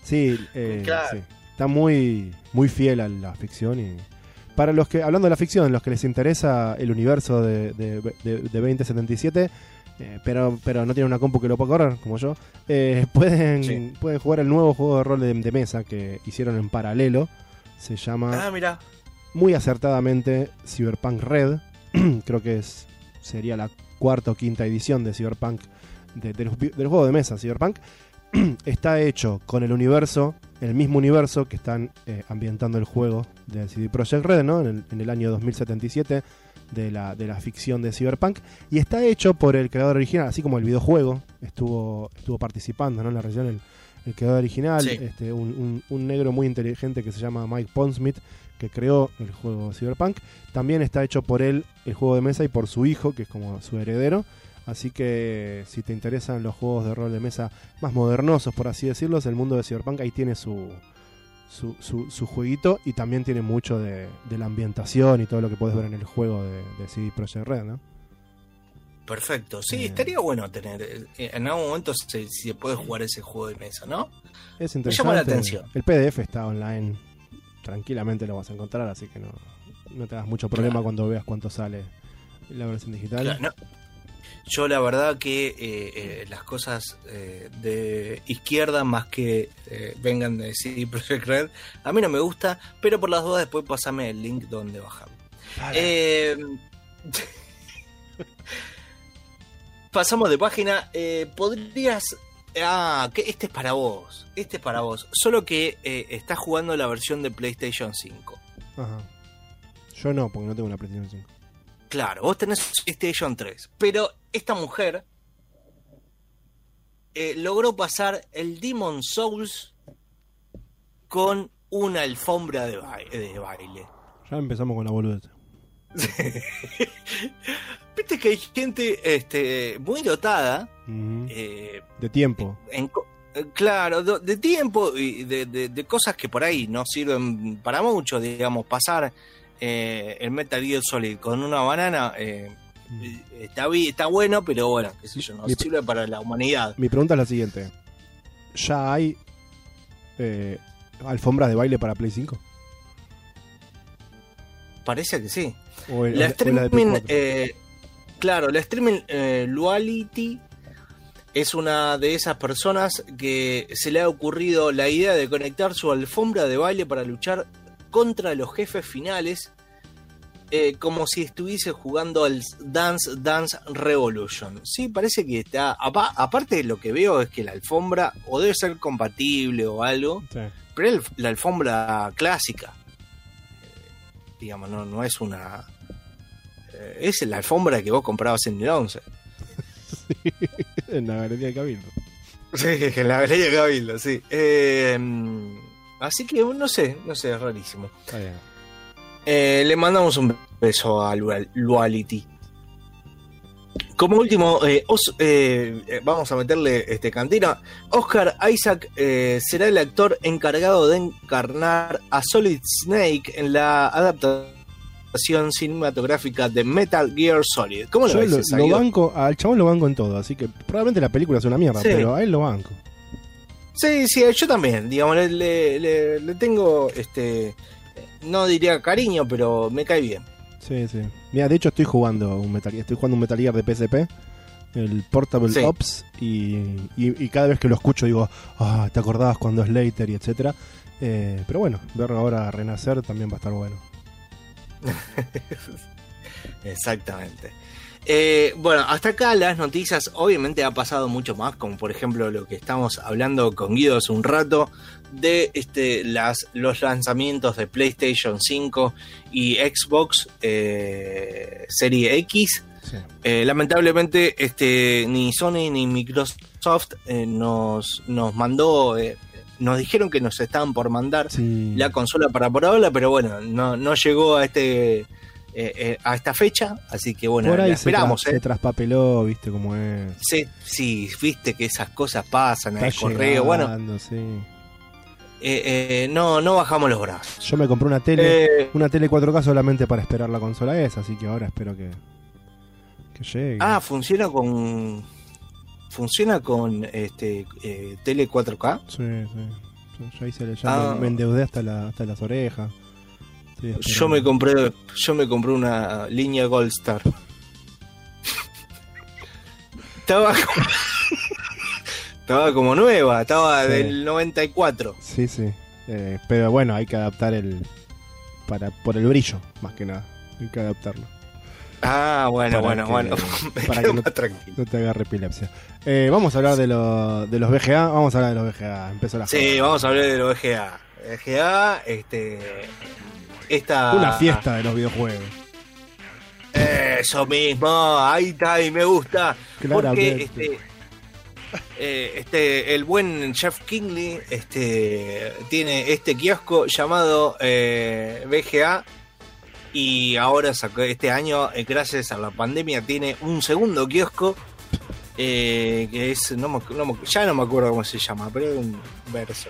Sí, eh, Claro. sí. está muy muy fiel a la ficción y para los que hablando de la ficción, los que les interesa el universo de, de, de- de 2077, eh, pero pero no tienen una compu que lo pueda correr como yo, eh, [LAUGHS] pueden Sí. pueden jugar el nuevo juego de rol de, de mesa que hicieron en paralelo. Se llama Ah, mira. muy acertadamente Cyberpunk Red. [CLEARS THROAT] Creo que es sería la cuarta o quinta edición de Cyberpunk, de- de del juego de mesa Cyberpunk. [CLEARS THROAT] Está hecho con el universo, el mismo universo que están eh, ambientando el juego de CD Projekt Red, ¿no? En el, en el año 2077 de la, de la ficción de Cyberpunk. Y está hecho por el creador original, así como el videojuego estuvo, estuvo participando ¿no? en la región el, el creador original, Sí. este, un, un- un negro muy inteligente que se llama Mike Pondsmith, que creó el juego Cyberpunk. También está hecho por él el juego de mesa y por su hijo, que es como su heredero. Así que si te interesan los juegos de rol de mesa más modernosos, por así decirlos, el mundo de Cyberpunk ahí tiene su, su, su, su jueguito y también tiene mucho de, de la ambientación y todo lo que puedes ver en el juego de, de CD Projekt Red, ¿no? Perfecto. Sí, Eh. estaría bueno tener. eh, En algún momento se, se puede jugar ese juego de mesa, ¿no? Es Me interesante. llama la atención. El PDF está online, tranquilamente lo vas a encontrar, así que no, no te hagas mucho problema Claro. cuando veas cuánto sale la versión digital. Claro, no. Yo la verdad que eh, eh, las cosas eh, de izquierda más que vengan de CD Projekt Red, a mí no me gusta, pero por las dudas después pasame el link donde bajarlo. Eh, [LAUGHS] pasamos de página. Podrías... Ah, que este es para vos. Este es para vos. Solo que estás jugando la versión de PlayStation 5. Ajá. Yo no, porque no tengo una PlayStation 5. Claro, vos tenés PlayStation 3. Pero esta mujer eh, logró pasar el Demon Souls con una alfombra de, de baile. Ya empezamos con la boludez. [LAUGHS] Viste que hay gente este, muy dotada. Eh, De tiempo. en eh, claro, de tiempo y de, de- de cosas que por ahí no sirven para mucho, digamos, pasar eh, el Metal Gear Solid con una banana eh, está, está bueno, pero bueno, qué sé yo, no Mi- sirve para la humanidad. Mi pregunta es la siguiente. ¿Ya hay eh, alfombras de baile para Play 5? Parece que sí. ¿O el- La streaming, 4? eh, claro, la streaming eh, Luality es una de esas personas que se le ha ocurrido la idea de conectar su alfombra de baile para luchar contra los jefes finales, eh, como si estuviese jugando al Dance Dance Revolution. Sí, parece que está. apa- aparte, lo que veo es que la alfombra o debe ser compatible o algo, Sí. pero es la alfombra clásica. Eh, digamos, no, no es una. eh, es la alfombra que vos comprabas en el 11. [LAUGHS] en la galería de Cabildo. Sí, en la galería de Cabildo, sí. Eh, así que no sé, no sé, es rarísimo. Está bien. Eh, le mandamos un beso a Lual- Luality. Como último, eh, os- eh, eh, vamos a meterle este cantina. Oscar Isaac eh, será el actor encargado de encarnar a Solid Snake en la adaptación cinematográfica de Metal Gear Solid. ¿Cómo lo Yo ves? lo, banco, al chabón lo banco en todo, así que probablemente la película es una mierda, Sí. pero a él lo banco. Sí, sí, yo también. Digamos, le, le- le- tengo, este, no diría cariño, pero me cae bien. Sí, sí. Mira, de hecho estoy jugando un Metal Gear, estoy jugando un Metal Gear de PSP, el Portable Sí. Ops, y, y- y cada vez que lo escucho digo, ah, te acordabas cuando es Later y etcétera. Eh, pero bueno, verlo ahora renacer también va a estar bueno. [LAUGHS] Exactamente. Eh, bueno, hasta acá las noticias, obviamente ha pasado mucho más, como por ejemplo lo que estamos hablando con Guido hace un rato, de este, las, los lanzamientos de PlayStation 5 y Xbox eh, Serie X. Sí. Eh, lamentablemente, este, ni Sony ni Microsoft eh, nos, nos mandó, nos dijeron que nos estaban por mandar Sí. la consola para probarla, pero bueno, no, no llegó a este eh, eh, a esta fecha, así que bueno, Por la esperamos. se, tra- eh. se traspapeló, viste cómo es. Sí, sí, viste que esas cosas pasan en el correo. Bueno, sí. eh, no, no bajamos los brazos. Yo me compré una tele, una tele 4K solamente para esperar la consola esa, así que ahora espero que, que llegue. ah, funciona con. Funciona con este tele 4K. Sí, sí. Yo, ya Ah. me, me endeudé hasta, la, hasta las orejas. Yo me compré, yo me compré una línea Gold Star. estaba, como- [LAUGHS] estaba como nueva, estaba Sí. del 94. Sí, sí. Eh, pero bueno, hay que adaptar el. para por el brillo, más que nada. Hay que adaptarlo. Ah, bueno, Para bueno, que- bueno. Me [LAUGHS] para [LAUGHS] que no-. No te agarre epilepsia. Eh, vamos a hablar de, lo- de los VGA. Vamos a hablar de los VGA. Empezó la Sí, joda. vamos a hablar de los VGA. VGA, este. Esta. Una fiesta de los videojuegos. Eso mismo, ahí está, ahí me gusta. Porque Claramente. este, eh, este, el buen Jeff Kingley este, tiene este kiosco llamado eh, BGA y ahora sacó este año, eh, gracias a la pandemia, tiene un segundo kiosco eh, que es, no me- no me- ya no me acuerdo cómo se llama, pero es un verso.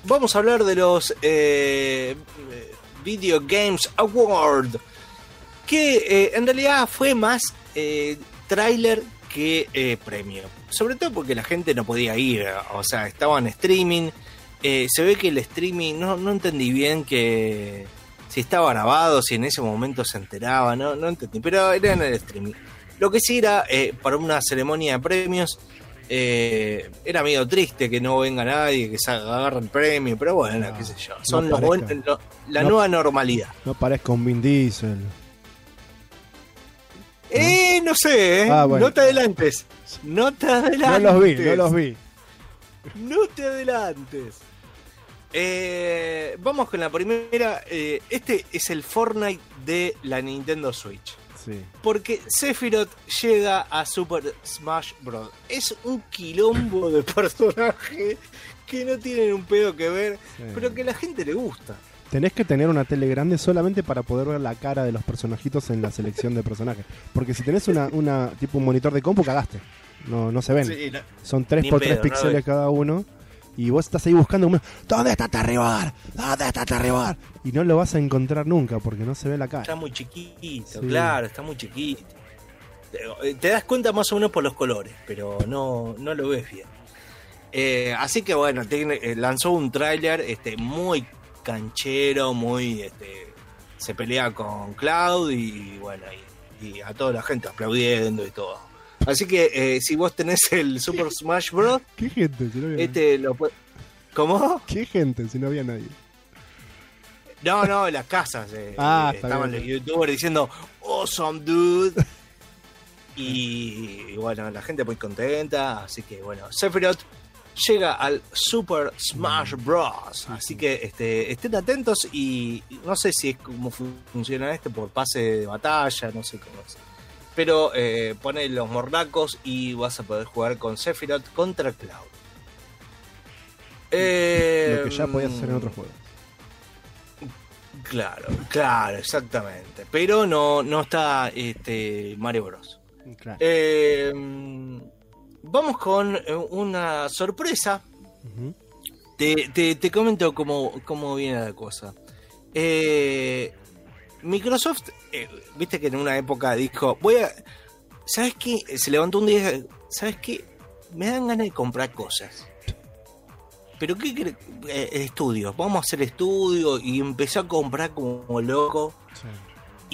Eh, vamos a hablar de los eh, Video Games Award, que eh, en realidad fue más eh, tráiler que eh, premio. Sobre todo porque la gente no podía ir, o sea, estaba en streaming. Eh, se ve que el streaming, no, entendí bien que si estaba grabado, si en ese momento se enteraba, no, no entendí, pero era en el streaming. Lo que sí era eh, para una ceremonia de premios, eh, era medio triste que no venga nadie, que se agarre el premio, pero bueno, No, qué sé yo. Son no los buen- lo- la No. nueva normalidad. No parezca un Vin Diesel. Eh, no sé, eh. Ah, bueno. no te adelantes. No te No adelantes. los vi, no los vi. No te adelantes. Eh, vamos con la primera. eh, este es el Fortnite de la Nintendo Switch. Sí. Porque Sephiroth llega a Super Smash Bros. Es un quilombo de personajes que no tienen un pedo que ver, Sí. pero que a la gente le gusta. Tenés que tener una tele grande solamente para poder ver la cara de los personajitos en la selección de personajes. Porque si tenés una, una tipo un monitor de compu, cagaste. No, no se ven. Sí, no- Son 3 Ni por pedo, 3 no píxeles cada uno. Y vos estás ahí buscando un... ¿Dónde está Terribar? ¿Dónde está Terribar? Y no lo vas a encontrar nunca porque no se ve la Está cara. muy chiquito, Sí. claro, está muy chiquito. Te, te das cuenta más o menos por los colores, pero no, no lo ves bien. Eh, así que bueno, eh, lanzó un tráiler este, muy canchero, muy... Este, se pelea con Cloud y bueno, y, y a toda la gente aplaudiendo y todo. Así que eh, si vos tenés el Super Smash Bros., ¿Qué gente? Si no había, este lo pu- ¿Cómo? ¿Qué gente si no había nadie? No, no, en las casas. eh, Ah, eh, estaban bien. los youtubers diciendo, awesome dude. Y, y bueno, la gente muy contenta. Así que bueno, Sephiroth llega al Super Smash Bros. Así que este, estén atentos y no sé si es cómo fu- funciona este por pase de batalla, no sé cómo es. Pero eh, pone los morlacos y vas a poder jugar con Sephiroth contra Cloud. Eh, Lo que ya podías hacer en otros juegos. Claro, claro, exactamente. Pero no, no está este Mario Bros. Claro. Eh, vamos con eh, una sorpresa. Te- te comento cómo, cómo viene la cosa. Eh, Microsoft, eh, viste que en una época dijo, voy a... ¿Sabes qué? Se levantó un día, ¿sabes qué? Me dan ganas de comprar cosas. Pero qué eh, estudios, vamos a hacer estudios y empezó a comprar como loco Sí.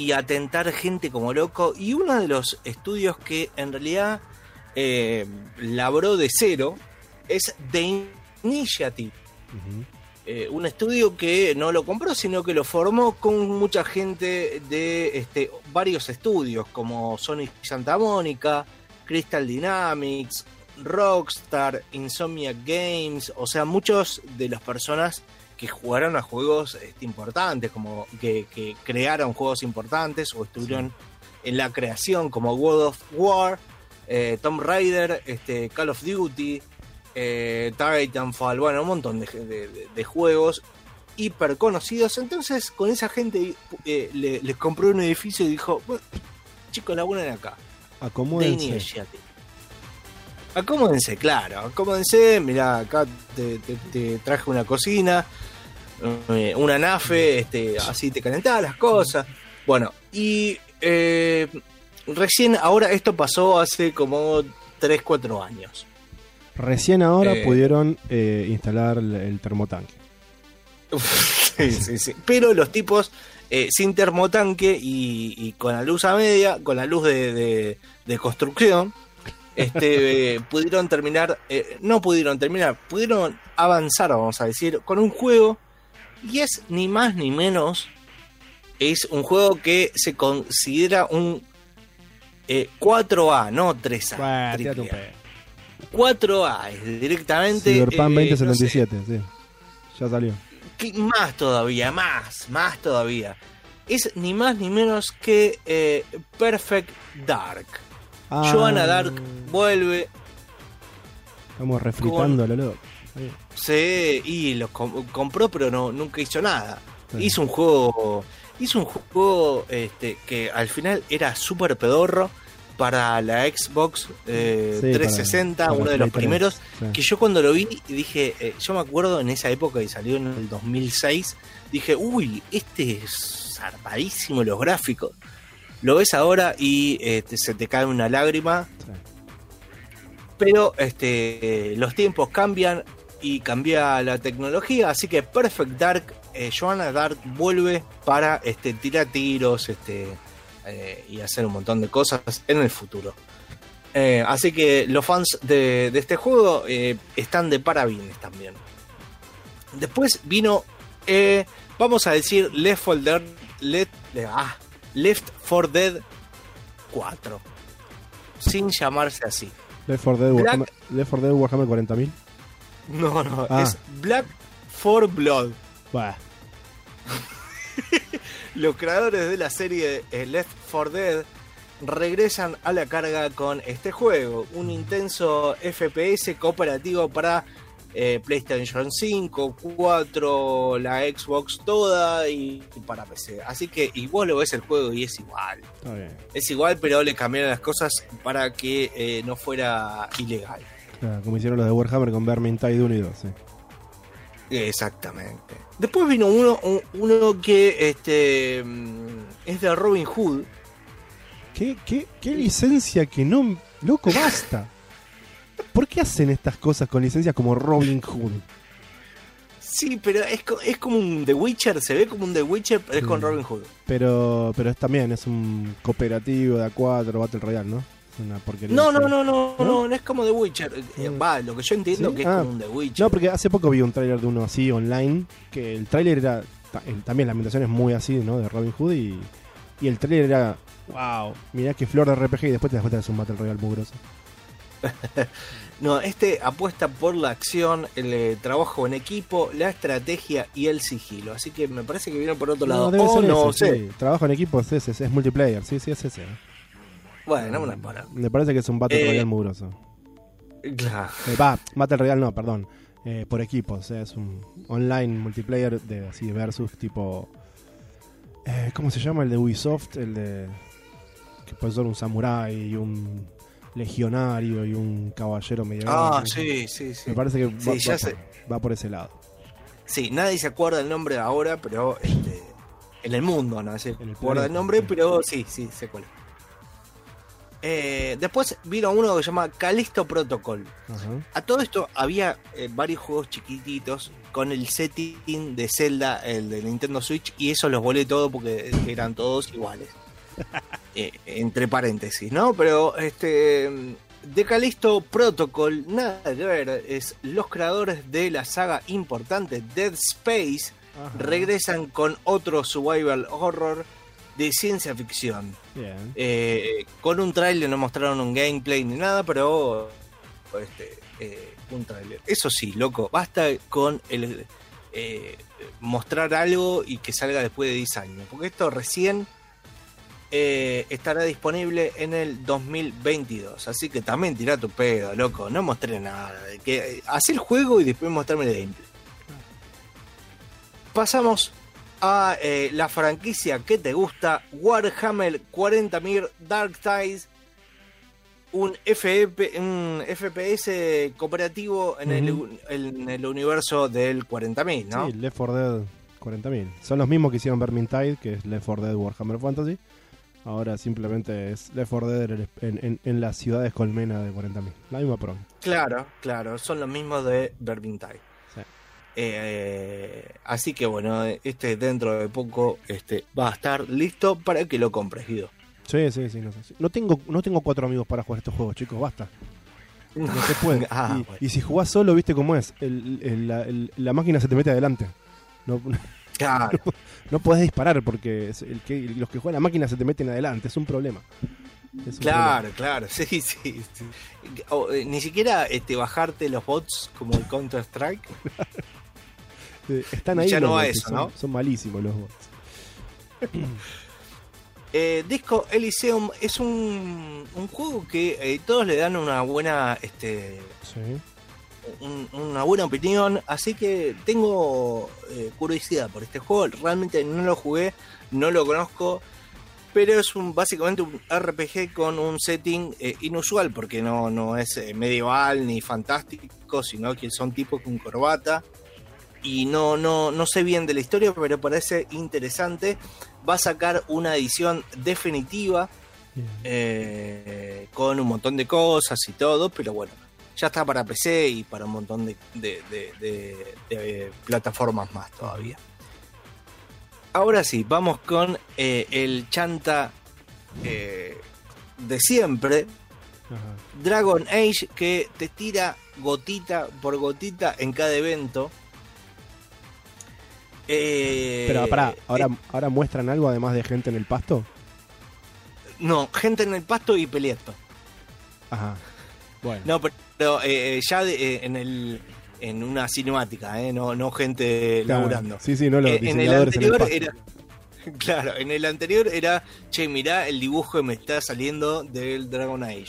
y a tentar gente como loco. Y uno de los estudios que en realidad eh, labró de cero es The Initiative. Ujú. Eh, un estudio que no lo compró, sino que lo formó con mucha gente de este, varios estudios, como Sonic Santa Mónica, Crystal Dynamics, Rockstar, Insomnia Games, o sea, muchos de las personas que jugaron a juegos este, importantes, como que, que, crearon juegos importantes o estuvieron en la creación, como World of War, eh, Tomb Raider, este, Call of Duty, eh, Titanfall, bueno, un montón de, de, de, juegos hiper conocidos. Entonces, con esa gente eh, le, les compró un edificio y dijo: bueno, Chicos, la buena de acá. Acomódense. Acomódense, claro, acomódense. Mirá, acá te, te, te traje una cocina, eh, una nafe, este, así te calentaba las cosas. Bueno, y eh, recién ahora esto pasó hace como 3, 4 años. Recién ahora eh, pudieron eh, instalar el, el termotanque. [LAUGHS] sí, sí, sí. Pero los tipos eh, sin termotanque y, y, con la luz a media, con la luz de, de, de construcción, este, [LAUGHS] pudieron terminar, eh, no pudieron terminar, pudieron avanzar, vamos a decir, con un juego y es ni más ni menos, es un juego que se considera un eh, 4A, no 3A. Bueno, 4A es directamente. Cyberpunk 2077, no sé, sí. Ya salió. Más todavía, más, más todavía. Es ni más ni menos que eh, Perfect Dark. Ah. Joanna Dark vuelve. Estamos refritando con... lo loco. Sí, y lo comp compró, pero no, nunca hizo nada. Sí. Hizo un juego. Hizo un juego este, que al final era súper pedorro para la Xbox eh, sí, 360, para, para uno de los primeros, sí. que yo cuando lo vi dije, eh, yo me acuerdo en esa época que salió en el 2006, dije, uy, este es zarpadísimo los gráficos. Lo ves ahora y este, se te cae una lágrima. Sí. Pero este, los tiempos cambian y cambia la tecnología, así que Perfect Dark, eh, Joanna Dark vuelve para este, tirar tiros, este, eh, y hacer un montón de cosas en el futuro. Eh, así que los fans de, de este juego eh, están de parabienes también. Después vino, eh, vamos a decir, Left 4 Dead, Left, ah, Left 4 Dead 4. Sin llamarse así. Left 4 Dead, Black... Warhammer, Left 4 Dead Warhammer 40.000. No, no, ah. es Black 4 Blood. Bah. [LAUGHS] los creadores de la serie Left 4 Dead regresan a la carga con este juego, un intenso FPS cooperativo para eh, PlayStation 5, 4, la Xbox toda y para PC. Así que y vos lo ves el juego y es igual. Es igual, pero le cambiaron las cosas para que eh, no fuera ilegal. Claro, como hicieron los de Warhammer con Vermintide 1 y 2. Sí. Exactamente. Después vino uno, uno que este es de Robin Hood. ¿Qué, qué, qué licencia que no. Loco, basta. ¿Por qué hacen estas cosas con licencias como Robin Hood? Sí, pero es, es como un The Witcher, se ve como un The Witcher, pero es con Robin Hood. Pero, pero es también, es un cooperativo de A4, Battle Royale, ¿no? Una porquería. No, no, no, no, no, no, es como The Witcher. Mm. Va, lo que yo entiendo ¿Sí? que es ah. como un The Witcher. No, porque hace poco vi un tráiler de uno así online, que el tráiler era también la ambientación es muy así, ¿no? De Robin Hood y, y el tráiler era wow, mirá que flor de RPG y después te das cuenta que es un Battle Royale muy grosso. [LAUGHS] no, este apuesta por la acción, el eh, trabajo en equipo, la estrategia y el sigilo. Así que me parece que viene por otro lado. No, oh, no ese. Sí. Trabajo en equipo es ese, es multiplayer, sí, sí, es ese. Bueno, una para. Me parece que es un Battle eh, Royale muy grosso. Claro. Eh, va, Battle Royale no, perdón. Eh, por equipos, sea, es un online multiplayer de así versus tipo. Eh, ¿Cómo se llama? El de Ubisoft, el de. Que puede ser un samurái y un legionario y un caballero medieval. Ah, sí, sí, sí. Me parece que sí, va, ya va, va, por ese lado. Sí, nadie se acuerda el nombre ahora, pero este, en el mundo no se acuerda el nombre, pero sí, sí, sé cuál es. Eh, después vino uno que se llama Calisto Protocol. Uh -huh. A todo esto había eh, varios juegos chiquititos con el setting de Zelda, el de Nintendo Switch, y eso los volé todo porque eran todos iguales. [LAUGHS] eh, entre paréntesis, ¿no? Pero este The Callisto Protocol, nada que ver, es los creadores de la saga importante Dead Space Ajá. regresan con otro survival horror de ciencia ficción. Bien. Eh, con un tráiler no mostraron un gameplay ni nada, pero este, eh, un tráiler. Eso sí, loco, basta con el eh, mostrar algo y que salga después de 10 años, porque esto recién estará disponible en el 2022. Así que también tira tu pedo, loco, no mostré nada. Que, haz el juego y después mostrarme el gameplay. Pasamos a eh, la franquicia que te gusta, Warhammer 40.000 Dark Tides, un, FP, un FPS cooperativo en, el, en el universo del 40.000, ¿no? Sí, Left 4 Dead 40.000. Son los mismos que hicieron Vermintide, que es Left 4 Dead Warhammer Fantasy. Ahora simplemente es Left 4 Dead en, en- en- en las ciudades colmena de 40.000. La misma pro. Claro, claro, son los mismos de Vermintide. Eh, así que bueno, este dentro de poco este, va a estar listo para que lo compres, Guido. Sí, sí, sí. No, sé. no, tengo, no tengo cuatro amigos para jugar estos juegos, chicos, basta. No se [LAUGHS] puede. Ah, y, bueno. y si jugás solo, viste cómo es. El- el- la, el- la máquina se te mete adelante. [LAUGHS] No, Claro, no podés disparar porque es el que, los que juegan la máquina se te meten adelante. Es un problema. Es un claro, claro, sí, sí. sí. O, eh, ni siquiera este, bajarte los bots como el Counter [LAUGHS] Están ahí. Ya no va eso, son, ¿no? son malísimos los bots. [COUGHS] Eh, Disco Elysium es un, un juego que eh, todos le dan una buena este, Sí. un- una buena opinión, así que tengo eh, curiosidad por este juego. Realmente no lo jugué, no lo conozco, pero es un básicamente un RPG con un setting eh, inusual, porque no, no es eh, medieval ni fantástico, sino que son tipos con corbata. Y no, no, no sé bien de la historia, pero parece interesante. Va a sacar una edición definitiva eh, con un montón de cosas y todo, pero bueno, ya está para PC y para un montón de, de- de- de- de plataformas más todavía. Ahora sí, vamos con eh, el chanta eh, de siempre, Ajá. Dragon Age, que te tira gotita por gotita en cada evento. Eh, Pero pará, ahora, eh, ahora muestran algo además de gente en el pasto. no, gente en el pasto y peleando. Ajá. Bueno. No, pero eh, ya de- eh, en el en una cinemática, eh, no, no gente Claro. laburando. Sí, sí, no los Eh, en el diseñadores en el, anterior era. [LAUGHS] Claro, en el anterior era, che, mirá el dibujo que me está saliendo del Dragon Age.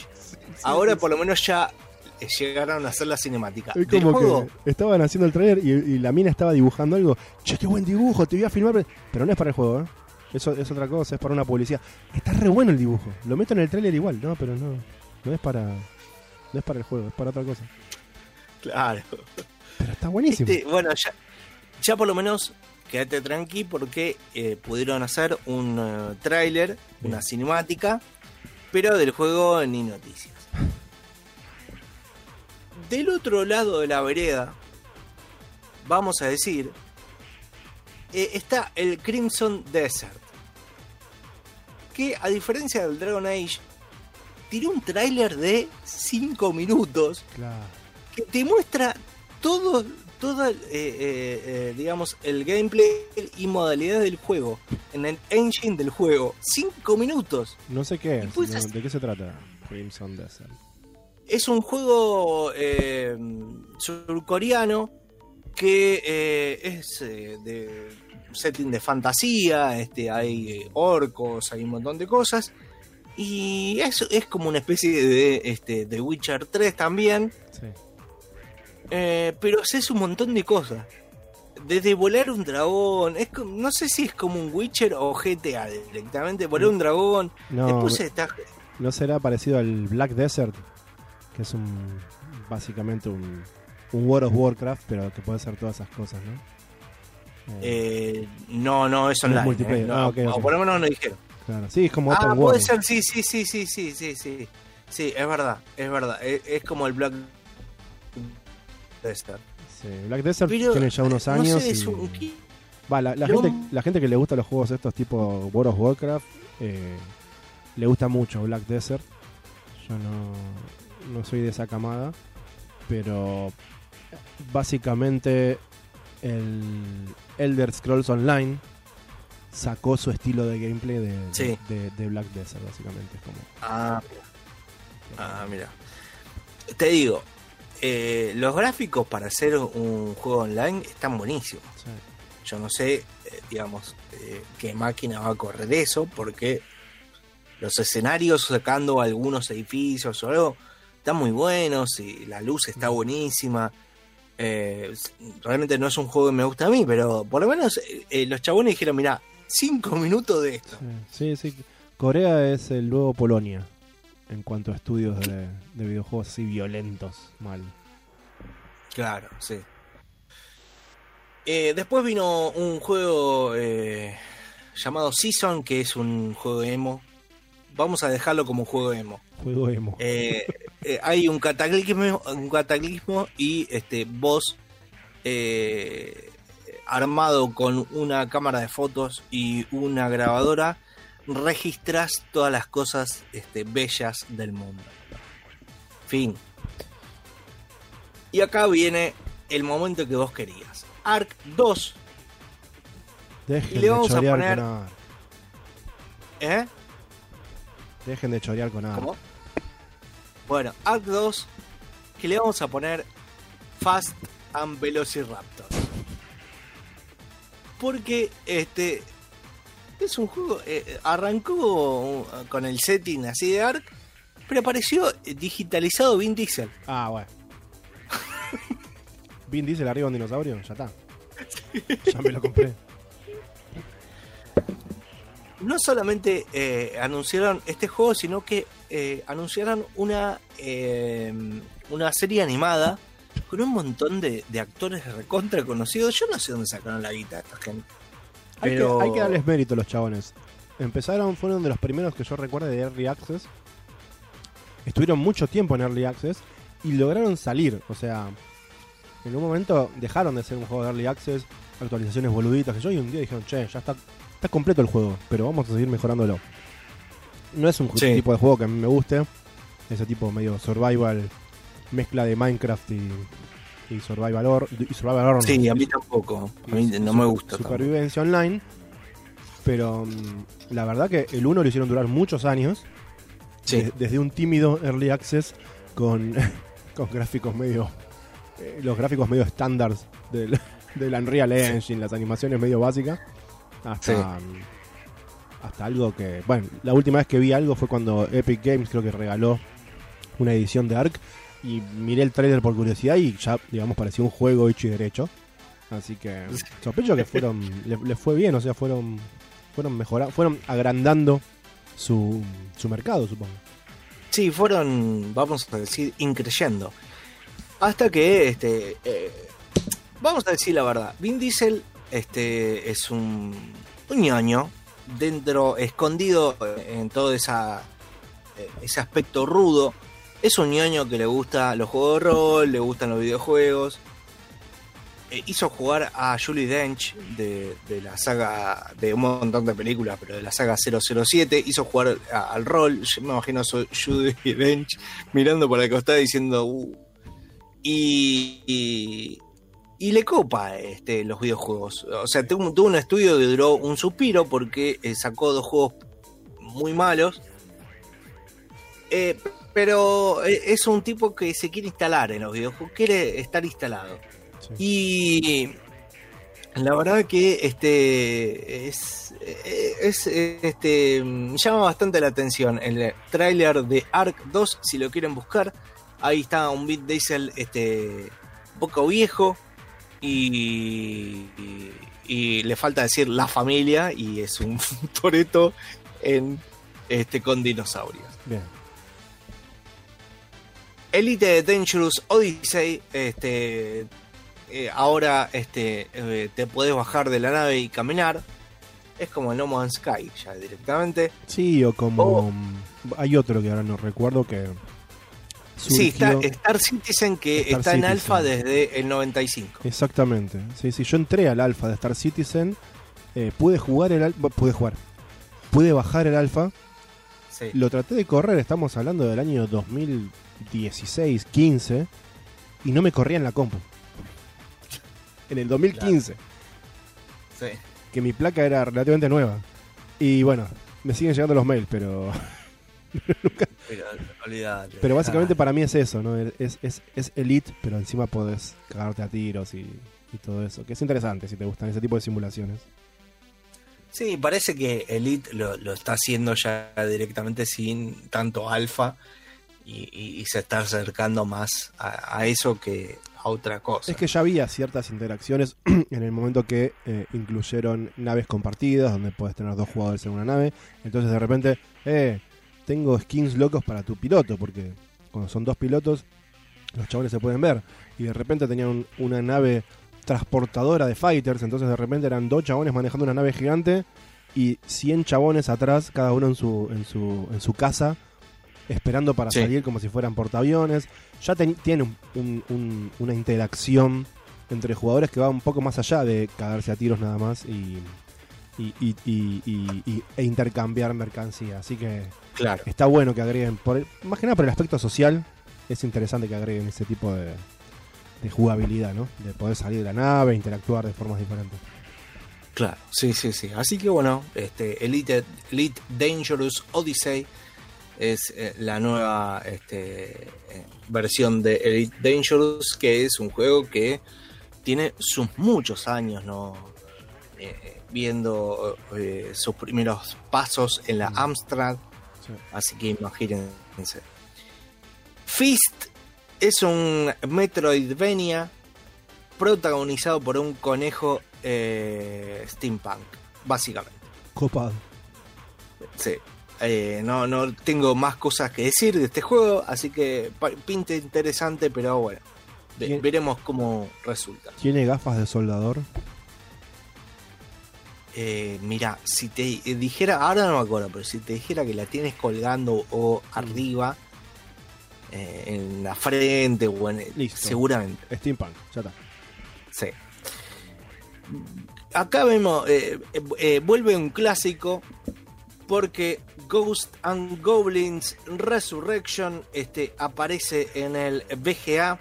Ahora por lo menos ya eh, llegaron a hacer la cinemática. Es Del como juego, que estaban haciendo el trailer y, y la mina estaba dibujando algo. Che, qué buen dibujo, te voy a filmar. Pero no es para el juego, ¿eh? Eso es otra cosa, es para una publicidad. Está re bueno el dibujo. Lo meto en el trailer igual, no, pero no. No es para. No es para el juego, es para otra cosa. Claro. Pero está buenísimo. Este, bueno, ya, ya por lo menos quédate tranqui porque eh, pudieron hacer un eh, tráiler, una cinemática, pero del juego ni noticias. Del otro lado de la vereda, vamos a decir, eh, está el Crimson Desert, que a diferencia del Dragon Age, tiró un tráiler de 5 minutos Claro. que te muestra todo, todo el, eh, eh, digamos, el gameplay y modalidad del juego, en el engine del juego. Cinco minutos. No sé qué es. pues no, ¿De qué se trata? Crimson Desert. Es un juego eh, surcoreano que eh, es eh, de setting de fantasía, este, hay orcos, hay un montón de cosas. Y es, es como una especie de, este, de Witcher 3 también. Sí. Eh, pero haces un montón de cosas. Desde volar un dragón, es no sé si es como un Witcher o GTA directamente, volar un dragón. No, Después está. ¿no será parecido al Black Desert? Que es un. Básicamente un. Un World of Warcraft, pero que puede hacer todas esas cosas, ¿no? Eh, eh, no, no, es No es online. multiplayer. eh, no, Ah, por lo menos no dijeron. claro. Sí, es como Ah, puede World. ser, sí, sí, sí, sí, sí, sí, sí. Sí, es verdad, es verdad. Es, es como el Black Desert. Sí, Black Desert Pero, tiene ya unos no años. sé, es y- un-. Va, la, la Yo- gente, la gente que le gusta los juegos estos tipo World of Warcraft eh, le gusta mucho Black Desert. Yo no. No soy de esa camada, pero básicamente el Elder Scrolls Online sacó su estilo de gameplay de, Sí. de- de Black Desert, básicamente. Es como, Ah, mira. Ah, mira. Te digo, eh, los gráficos para hacer un juego online están buenísimos. sí. Yo no sé, eh, digamos, eh, qué máquina va a correr eso, porque los escenarios sacando algunos edificios o algo están muy buenos y la luz está buenísima. Eh, realmente no es un juego que me gusta a mí, pero por lo menos eh, los chabones dijeron, mira, cinco minutos de esto. Sí, sí. Corea es el nuevo Polonia en cuanto a estudios de, de videojuegos así violentos, mal. Claro, sí. Eh, después vino un juego llamado Season, que es un juego emo. Vamos a dejarlo como un juego emo. Juego emo. Eh, [LAUGHS] eh, hay un cataclismo, un cataclismo y este vos eh, armado con una cámara de fotos y una grabadora registras todas las cosas este, bellas del mundo. Fin. Y acá viene el momento que vos querías. Arc 2, Dejen y le de vamos a poner- con. ¿eh? Dejen de chorear con Ark. ¿Cómo? Bueno, Arc 2, que le vamos a poner Fast and Velociraptor. Porque este es un juego, eh, arrancó con el setting así de Arc, pero apareció digitalizado Vin Diesel. Ah, bueno. [LAUGHS] Vin Diesel arriba un dinosaurio, ya está. Ya me lo compré. No solamente eh, anunciaron este juego, sino que eh, anunciaron una, eh, una serie animada con un montón de, de actores recontra conocidos. Yo no sé dónde sacaron la guita esta gente. Hay, Pero- que, hay que darles mérito a los chabones. Empezaron, fueron de los primeros que yo recuerdo de Early Access. Estuvieron mucho tiempo en Early Access y lograron salir. O sea, en un momento dejaron de ser un juego de Early Access, actualizaciones boluditas que yo, y un día dijeron, che, ya está, está completo el juego, pero vamos a seguir mejorándolo. No es un Sí. tipo de juego que a mí me guste, ese tipo medio survival, mezcla de Minecraft y, y Survival Horror. Y survival horror no. Sí, a mí tampoco. A mí no me gusta. tampoco. Supervivencia online. Pero mm, la verdad que el 1 lo hicieron durar muchos años. Sí. de- desde un tímido early access con, [LAUGHS] con gráficos medio. eh, los gráficos medio estándar del, [LAUGHS] del Unreal Engine, las animaciones medio básicas. Hasta. Hasta algo que. Bueno, la última vez que vi algo fue cuando Epic Games creo que regaló una edición de Ark. Y miré el trailer por curiosidad y ya, digamos, parecía un juego hecho y derecho. Así que sospecho que fueron. [LAUGHS] le- les fue bien, o sea, fueron. Fueron mejorando. Fueron agrandando su, su mercado, supongo. Sí, fueron, vamos a decir, increyendo. Hasta que, este, eh, vamos a decir la verdad, Vin Diesel este, es un, un ñoño dentro, escondido en todo esa, eh, ese aspecto rudo. Es un ñoño que le gusta los juegos de rol, le gustan los videojuegos. Eh, hizo jugar a Julie Dench de, la saga, de un montón de películas, pero de la saga 007. Hizo jugar al rol. Me imagino a Julie Dench mirando por el costado diciendo. "Uh". Y, y le copa este, los videojuegos. O sea, tuvo, tuvo un estudio que duró un suspiro porque eh, sacó dos juegos muy malos. Eh, pero eh, es un tipo que se quiere instalar en los videojuegos, quiere estar instalado. Sí. Y la verdad que este es, es este llama bastante la atención el tráiler de Ark 2 si lo quieren buscar. Ahí está un Beat Diesel este poco viejo y, y, y le falta decir la familia y es un [LAUGHS] Toreto en este con dinosaurios. Bien. Elite Dangerous Odyssey, este, eh, ahora este, eh, te podés bajar de la nave y caminar. Es como No Man's Sky, ya directamente. Sí, o como. Oh. Hay otro que ahora no recuerdo que. Sí, está Star Citizen que Star está en alfa desde el 95. Exactamente. Sí, sí, yo entré al alfa de Star Citizen. eh, pude jugar el alfa. Pude jugar. Pude bajar el alfa. Sí. Lo traté de correr, estamos hablando del año 2016, 15, y no me corría en la compu. En el 2015, Sí. que mi placa era relativamente nueva. Y bueno, me siguen llegando los mails, pero Pero, olvidate. pero básicamente Ah, para mí es eso, ¿no? Es, es, es Elite, pero encima podés cagarte a tiros y, y todo eso. Que es interesante si te gustan ese tipo de simulaciones. Sí, parece que Elite lo, lo está haciendo ya directamente sin tanto alfa y, y- y se está acercando más a, a eso que a otra cosa. Es que ya había ciertas interacciones [CLEARS THROAT] en el momento que eh, incluyeron naves compartidas, donde puedes tener dos jugadores en una nave. Entonces de repente, eh, tengo skins locos para tu piloto, porque cuando son dos pilotos, los chabones se pueden ver. Y de repente tenían un- una nave transportadora de fighters, entonces de repente eran dos chabones manejando una nave gigante y 100 chabones atrás, cada uno en su, en su, en su casa, esperando para Sí. salir como si fueran portaaviones. Ya ten- tiene un- un- un- una interacción entre jugadores que va un poco más allá de cagarse a tiros nada más y, y- y- y- y- y- e intercambiar mercancía. Así que Claro. está bueno que agreguen, por más que nada por el aspecto social, es interesante que agreguen ese tipo de, de jugabilidad, ¿no? De poder salir de la nave, interactuar de formas diferentes. Claro, sí, sí, sí. Así que bueno, este Elite, Elite Dangerous Odyssey es eh, la nueva este, eh, versión de Elite Dangerous, que es un juego que tiene sus muchos años, ¿no? Viendo eh, sus primeros pasos en la Amstrad, Sí. así que imagínense. Fist es un Metroidvania protagonizado por un conejo eh, steampunk, básicamente. Copado. Sí. Eh, no, no tengo más cosas que decir de este juego, así que pinta interesante, pero bueno, ve- veremos cómo resulta. ¿Tiene gafas de soldador? Eh, mira, si te dijera, ahora no me acuerdo, pero si te dijera que la tienes colgando o arriba, eh, en la frente o en Listo. seguramente. Steampunk, ya está. Sí. Acá vemos, eh, vuelve un clásico porque Ghost and Goblins Resurrection este, aparece en el VGA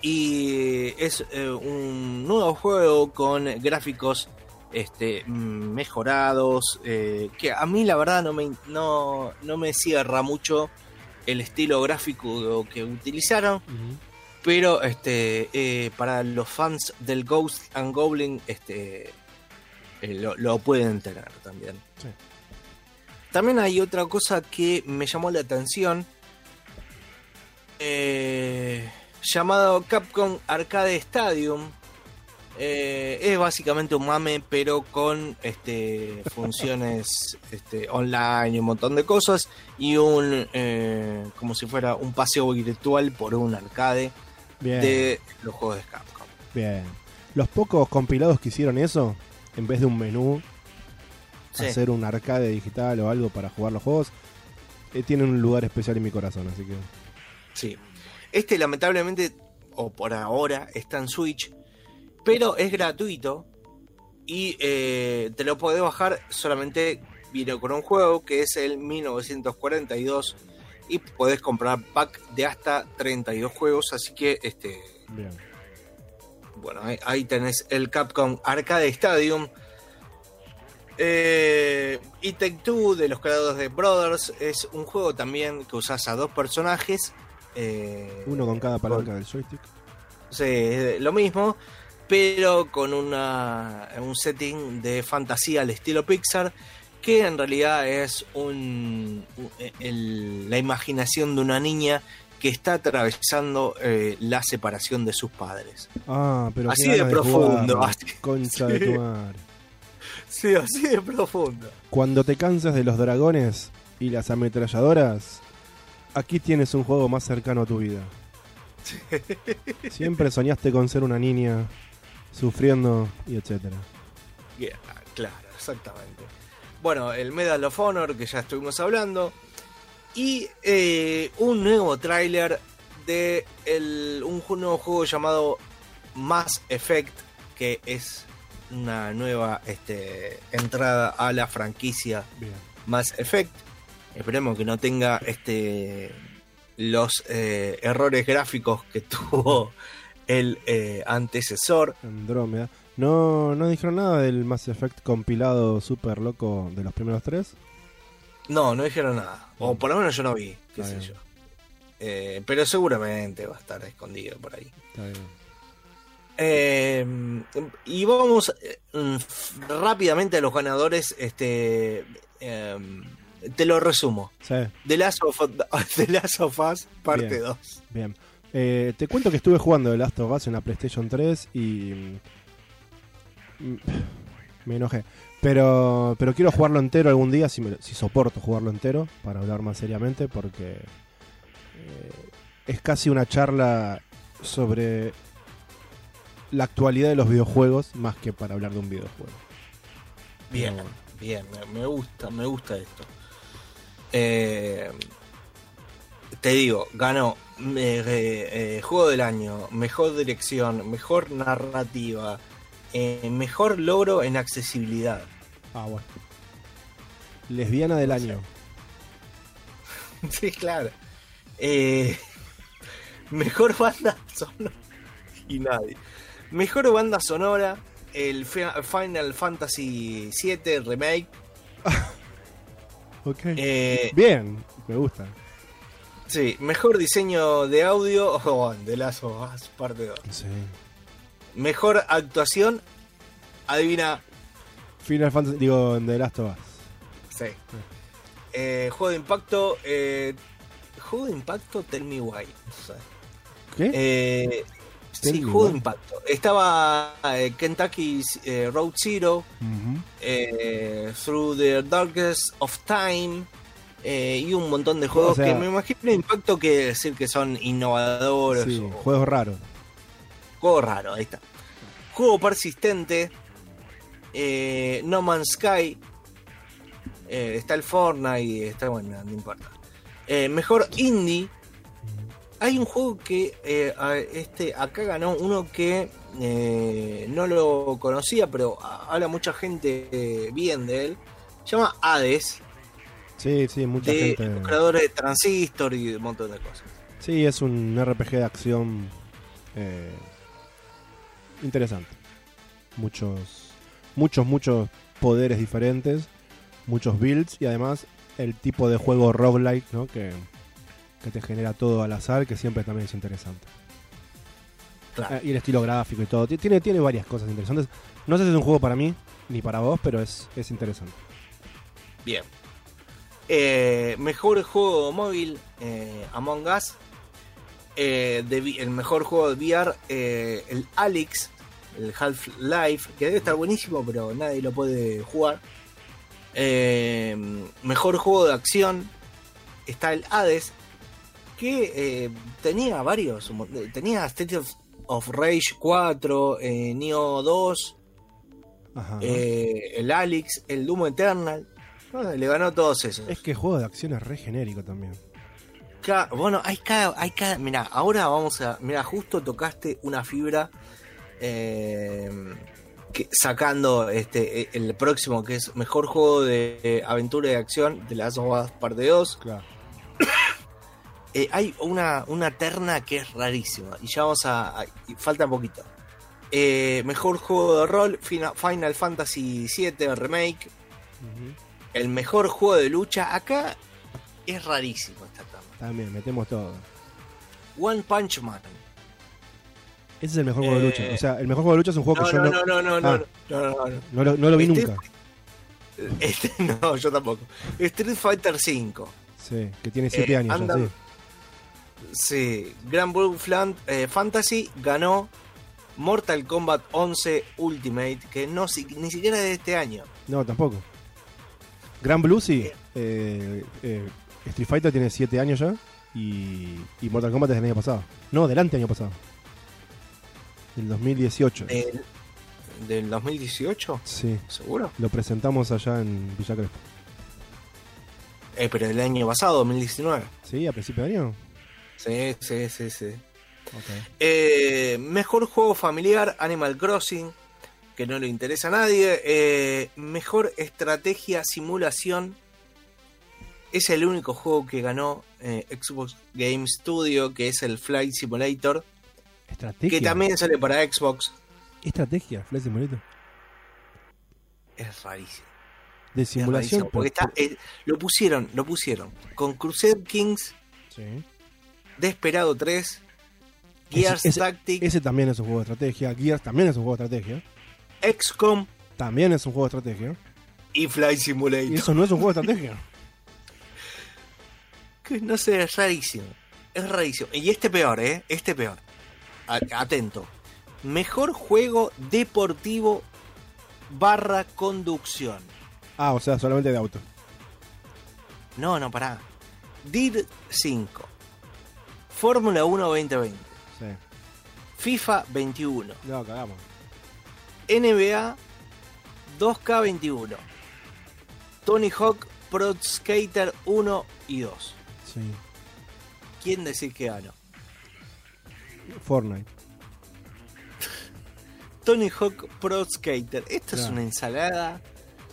y es un nuevo juego con gráficos este, mejorados eh, que a mí la verdad no me, no, no me cierra mucho el estilo gráfico que utilizaron pero este eh, para los fans del Ghost and Goblin este eh, lo, lo pueden tener también. Sí. también hay otra cosa que me llamó la atención llamado Capcom Arcade Stadium Eh, es básicamente un mame pero con este funciones [LAUGHS] este, online y un montón de cosas y un eh, como si fuera un paseo virtual por un arcade Bien. de los juegos de Capcom. Bien. Los pocos compilados que hicieron eso, en vez de un menú, Sí. hacer un arcade digital o algo para jugar los juegos, eh, tienen un lugar especial en mi corazón, así que. Sí. Este lamentablemente, o por ahora, está en Switch, pero es gratuito y eh, te lo podés bajar solamente viene con un juego que es el 1942 y podés comprar pack de hasta 32 juegos, así que este Bien. bueno, ahí, ahí tenés el Capcom Arcade Stadium. Eh, y Take Two de los creadores de Brothers es un juego también que usas a dos personajes. eh, Uno con cada palanca del joystick. Sí, es lo mismo, pero con una, un setting de fantasía al estilo Pixar, que en realidad es un, el- la imaginación de una niña que está atravesando eh, la separación de sus padres. Ah, pero Así de profundo, así. Concha Sí. de tu madre. Sí, así de profundo. Cuando te canses de los dragones y las ametralladoras, aquí tienes un juego más cercano a tu vida. Siempre soñaste con ser una niña sufriendo y etcétera. Yeah, claro, exactamente. Bueno, el Medal of Honor que ya estuvimos hablando. Y eh, un nuevo tráiler de el- un nuevo juego llamado Mass Effect, que es una nueva este, entrada a la franquicia Bien. Mass Effect. Esperemos que no tenga este los eh, errores gráficos que [LAUGHS] tuvo el eh, antecesor. Andrómeda. No, no dijeron nada del Mass Effect compilado super loco de los primeros tres. No, no dijeron nada. O por lo menos yo no vi, qué Está sé bien. yo. Eh, pero seguramente va a estar escondido por ahí. Está bien. Eh, y vamos eh, rápidamente a los ganadores. Este, eh, te lo resumo. Sí, The Last of, [LAUGHS] The Last of Us, parte Bien. 2. bien. Eh, te cuento que estuve jugando The Last of Us en la PlayStation 3 y. mm, [SIGHS] Me enojé. Pero, pero quiero jugarlo entero algún día, si, me- si soporto jugarlo entero, para hablar más seriamente, porque eh, es casi una charla sobre la actualidad de los videojuegos, más que para hablar de un videojuego. Bien, bien, me, me gusta, me gusta esto. Eh, te digo, ganó eh, eh, Juego del Año, Mejor Dirección, Mejor Narrativa, eh, Mejor Logro en Accesibilidad. Ah, bueno. Lesbiana del año. [LAUGHS] Sí, claro. Eh, [LAUGHS] mejor banda sonora. Y nadie. Mejor banda sonora. El Fi- Final Fantasy VII Remake. [LAUGHS] Ok. Bien, me gusta. Sí, mejor diseño de audio. Oh, de Last of Us, parte 2. Sí. Mejor actuación. Adivina. Final Fantasy, digo, en The Last of Us. Sí. Eh, juego de impacto. eh, juego de impacto, Tell Me Why. ¿Qué? Eh, sí, me juego de impacto. Estaba eh, Kentucky Road Zero, Through the Darkest of Time eh, y un montón de juegos O sea- que me imagino de impacto que decir que son innovadores Sí, o juegos raros. juego raro, ahí está. Juego persistente, eh, No Man's Sky, eh, está el Fortnite, está bueno, no importa. Mejor indie. Hay un juego que a- este acá ganó uno que no lo conocía, pero habla mucha gente bien de él. Se llama Hades, Sí, sí, mucha de gente. los creadores de Transistor y un montón de cosas. Sí, es un RPG de acción eh, interesante. Muchos, muchos, muchos poderes diferentes, muchos builds y además el tipo de juego roguelike, ¿no? Que, que te genera todo al azar, que siempre también es interesante. Claro. Eh, y el estilo gráfico y todo. Ti- Tiene, tiene varias cosas interesantes. No sé si es un juego para mí ni para vos, pero es, es interesante. Bien. Eh, mejor juego móvil, eh, Among Us. Eh, de el mejor juego de VR, el Alex, el Half-Life, que debe estar buenísimo, pero nadie lo puede jugar. Mejor juego de acción, está el Hades, que tenía varios. Tenía State of, of Rage 4, eh, Neo 2, Ajá. eh, el Alex, el Doom Eternal. Bueno, le ganó todos esos. es que el juego de acción es re genérico también. Ca- bueno, hay cada, hay cada. Mira, ahora vamos a. Mira, justo tocaste una fibra. eh, que, sacando este el próximo que es mejor juego de eh, aventura y acción de las Us parte 2. Claro. [COUGHS] Eh, hay una, una terna que es rarísima. Y ya vamos a. a- falta poquito. Eh, mejor juego de rol, Fina- Final Fantasy VII Remake. El mejor juego de lucha. Acá es rarísimo esta. También, metemos todo. One Punch Man. Ese es el mejor juego de Eh, lucha. O sea, el mejor juego de lucha es un juego que yo no, no, no, no, no, Ah. no, no, no, no. no lo, no lo vi Este- nunca. [LAUGHS] Este, no, yo tampoco. Street Fighter 5. Sí, que tiene 7 Eh, años sí. Sí, Grand Blue eh, Fantasy ganó Mortal Kombat 11 Ultimate, que no si- ni siquiera es de este año. No, tampoco. Gran Blue sí. Eh, eh, Street Fighter tiene 7 años ya. Y, y Mortal Kombat es del año pasado. No, del año pasado. Del 2018. Del, del 2018, Sí. seguro. Lo presentamos allá en Villa Crespo. Eh, pero del año pasado, 2019. ¿Sí? ¿A principio de año? Sí, sí, sí, sí. Eh, mejor juego familiar, Animal Crossing, que no le interesa a nadie. Eh, mejor estrategia, simulación, es el único juego que ganó eh, Xbox Game Studio, que es el Flight Simulator, Estrategia. que también sale para Xbox. Estrategia, Flight Simulator. Es rarísimo. De es simulación. rarísimo, porque está, eh, lo pusieron, lo pusieron con Crusader Kings, Sí. Desperado 3, Gears ese- Tactics, Ese también es un juego de estrategia. Gears también es un juego de estrategia. XCOM También es un juego de estrategia. y Flight Y Simulator. eso no es un juego de estrategia. [LAUGHS] Que no sé, es rarísimo. Es rarísimo. Y este peor, ¿eh? Este peor. Atento. Mejor juego deportivo barra conducción. Ah, o sea, solamente de auto. No, no, pará. DIR 5. Fórmula 1 2020. Sí. FIFA 21. No, cagamos. NBA 2K21. Tony Hawk Pro Skater 1 y 2. Sí. ¿Quién decís que ganó? Fortnite. [LAUGHS] Tony Hawk Pro Skater. Esto es una ensalada.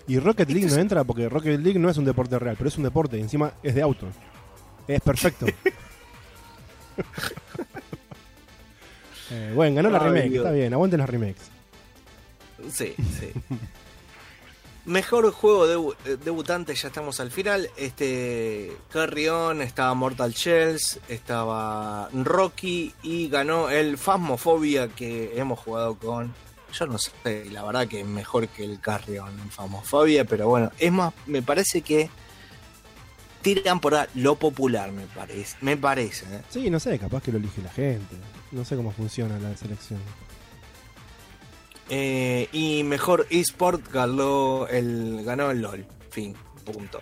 Y Rocket League Esto no es- entra porque Rocket League no es un deporte real, pero es un deporte y encima es de auto. Es perfecto. [LAUGHS] Eh, bueno, ganó la Ay, remake, Dios. está bien, aguanten las remakes. Sí, sí. Mejor juego eh, debutante, ya estamos al final. Este Carrion, estaba Mortal Shells, estaba Rocky y ganó el Phasmophobia que hemos jugado con. Yo no sé, la verdad que es mejor que el Carrion en Phasmophobia, pero bueno, es más, me parece que tiran por lo popular, me parece. Me parece, ¿eh? Sí, no sé, capaz que lo elige la gente. No sé cómo funciona la selección. Eh, y mejor eSport ganó el, ganó el LOL. Fin, punto.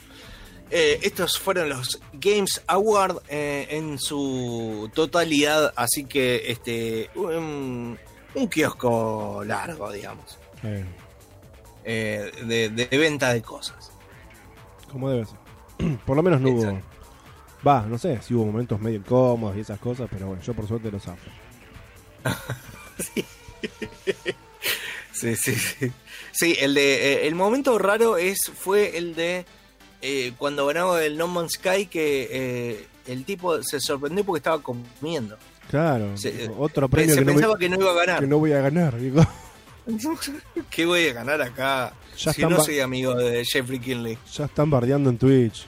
Eh, estos fueron los Games Award eh, en su totalidad, así que este un, un kiosco largo, digamos, Eh, de, de venta de cosas. como debe ser. [CLEARS THROAT] Por lo menos no hubo. Va, no sé si hubo momentos medio incómodos y esas cosas, pero bueno, yo por suerte lo zafo. Sí, [LAUGHS] [LAUGHS] sí, sí. Sí, el de eh, el momento raro es fue el de eh, cuando ganaba el No Man's Sky que eh, el tipo se sorprendió porque estaba comiendo. Claro, Se- otro premio se que no, pensaba voy, que no iba a ganar. que no voy a ganar. digo. [LAUGHS] ¿Qué voy a ganar acá? Ya si no soy amigo de Jeffrey Kinley. Ya están bardeando en Twitch.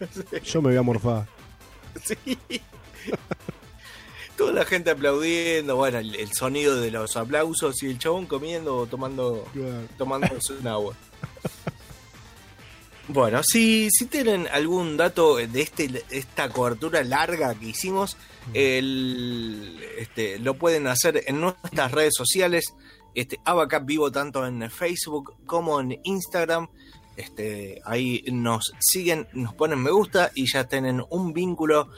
[LAUGHS] Yo me voy a morfar. [LAUGHS] Sí. Toda la gente aplaudiendo, bueno, el, el sonido de los aplausos y el chabón comiendo o tomando tomándose un agua. Bueno, si, si tienen algún dato de este esta cobertura larga que hicimos, el, este, lo pueden hacer en nuestras redes sociales. Este, Abacap Vivo tanto en Facebook como en Instagram. Este, ahí nos siguen, nos ponen me gusta y ya tienen un vínculo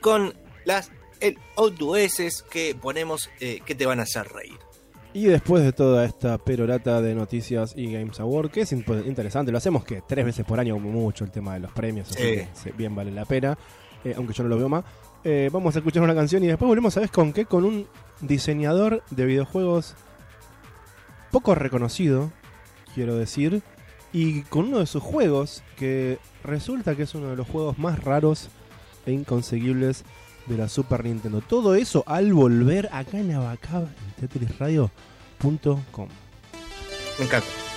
con las el O2S que ponemos eh, que te van a hacer reír. Y después de toda esta perorata de noticias y Games Award, que es interesante, lo hacemos que tres veces por año como mucho el tema de los premios, así Sí. que bien vale la pena, eh, aunque yo no lo veo más. Eh, vamos a escuchar una canción y después volvemos, ¿sabes con qué? Con un diseñador de videojuegos poco reconocido, quiero decir, y con uno de sus juegos que resulta que es uno de los juegos más raros e inconseguibles de la Super Nintendo. Todo eso al volver acá en Abacab en tetrisradio.com. Me encanta.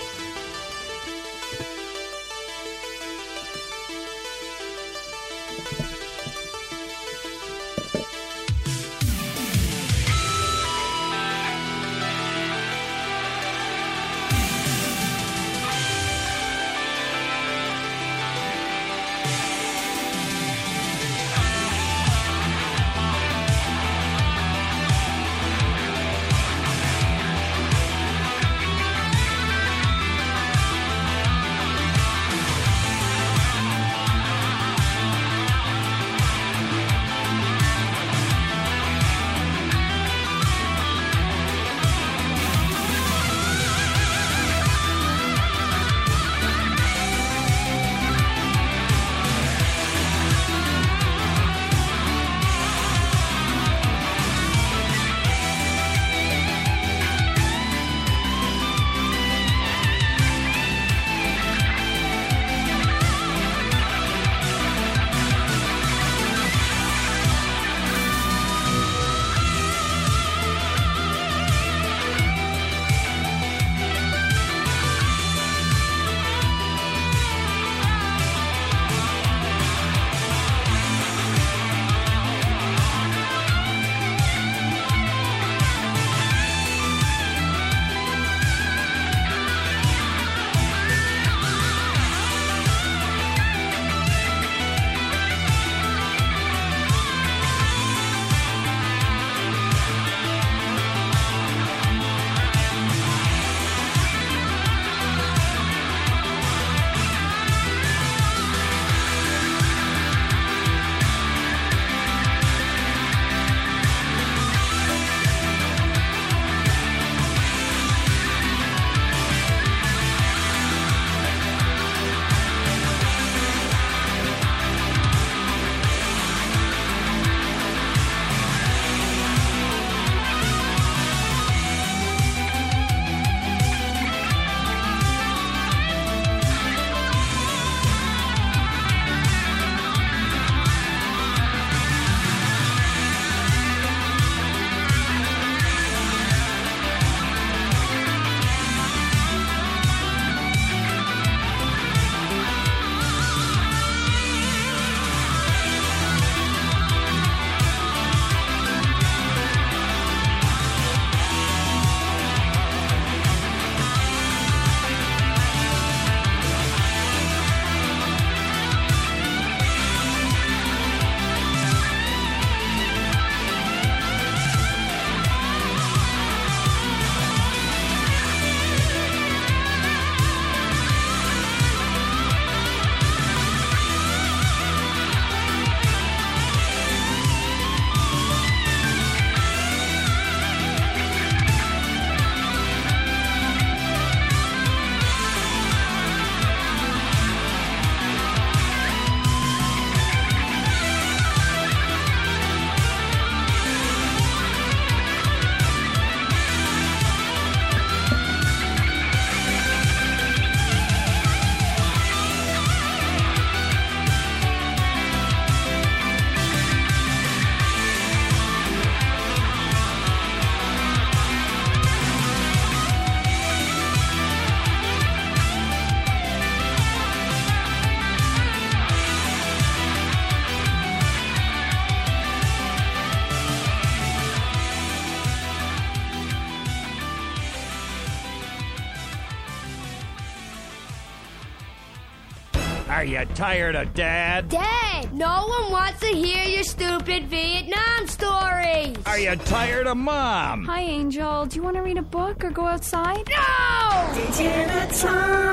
Tired of Dad? Dad, no one wants to hear your stupid Vietnam stories. Are you tired of Mom? Hi, Angel. Do you want to read a book or go outside? No!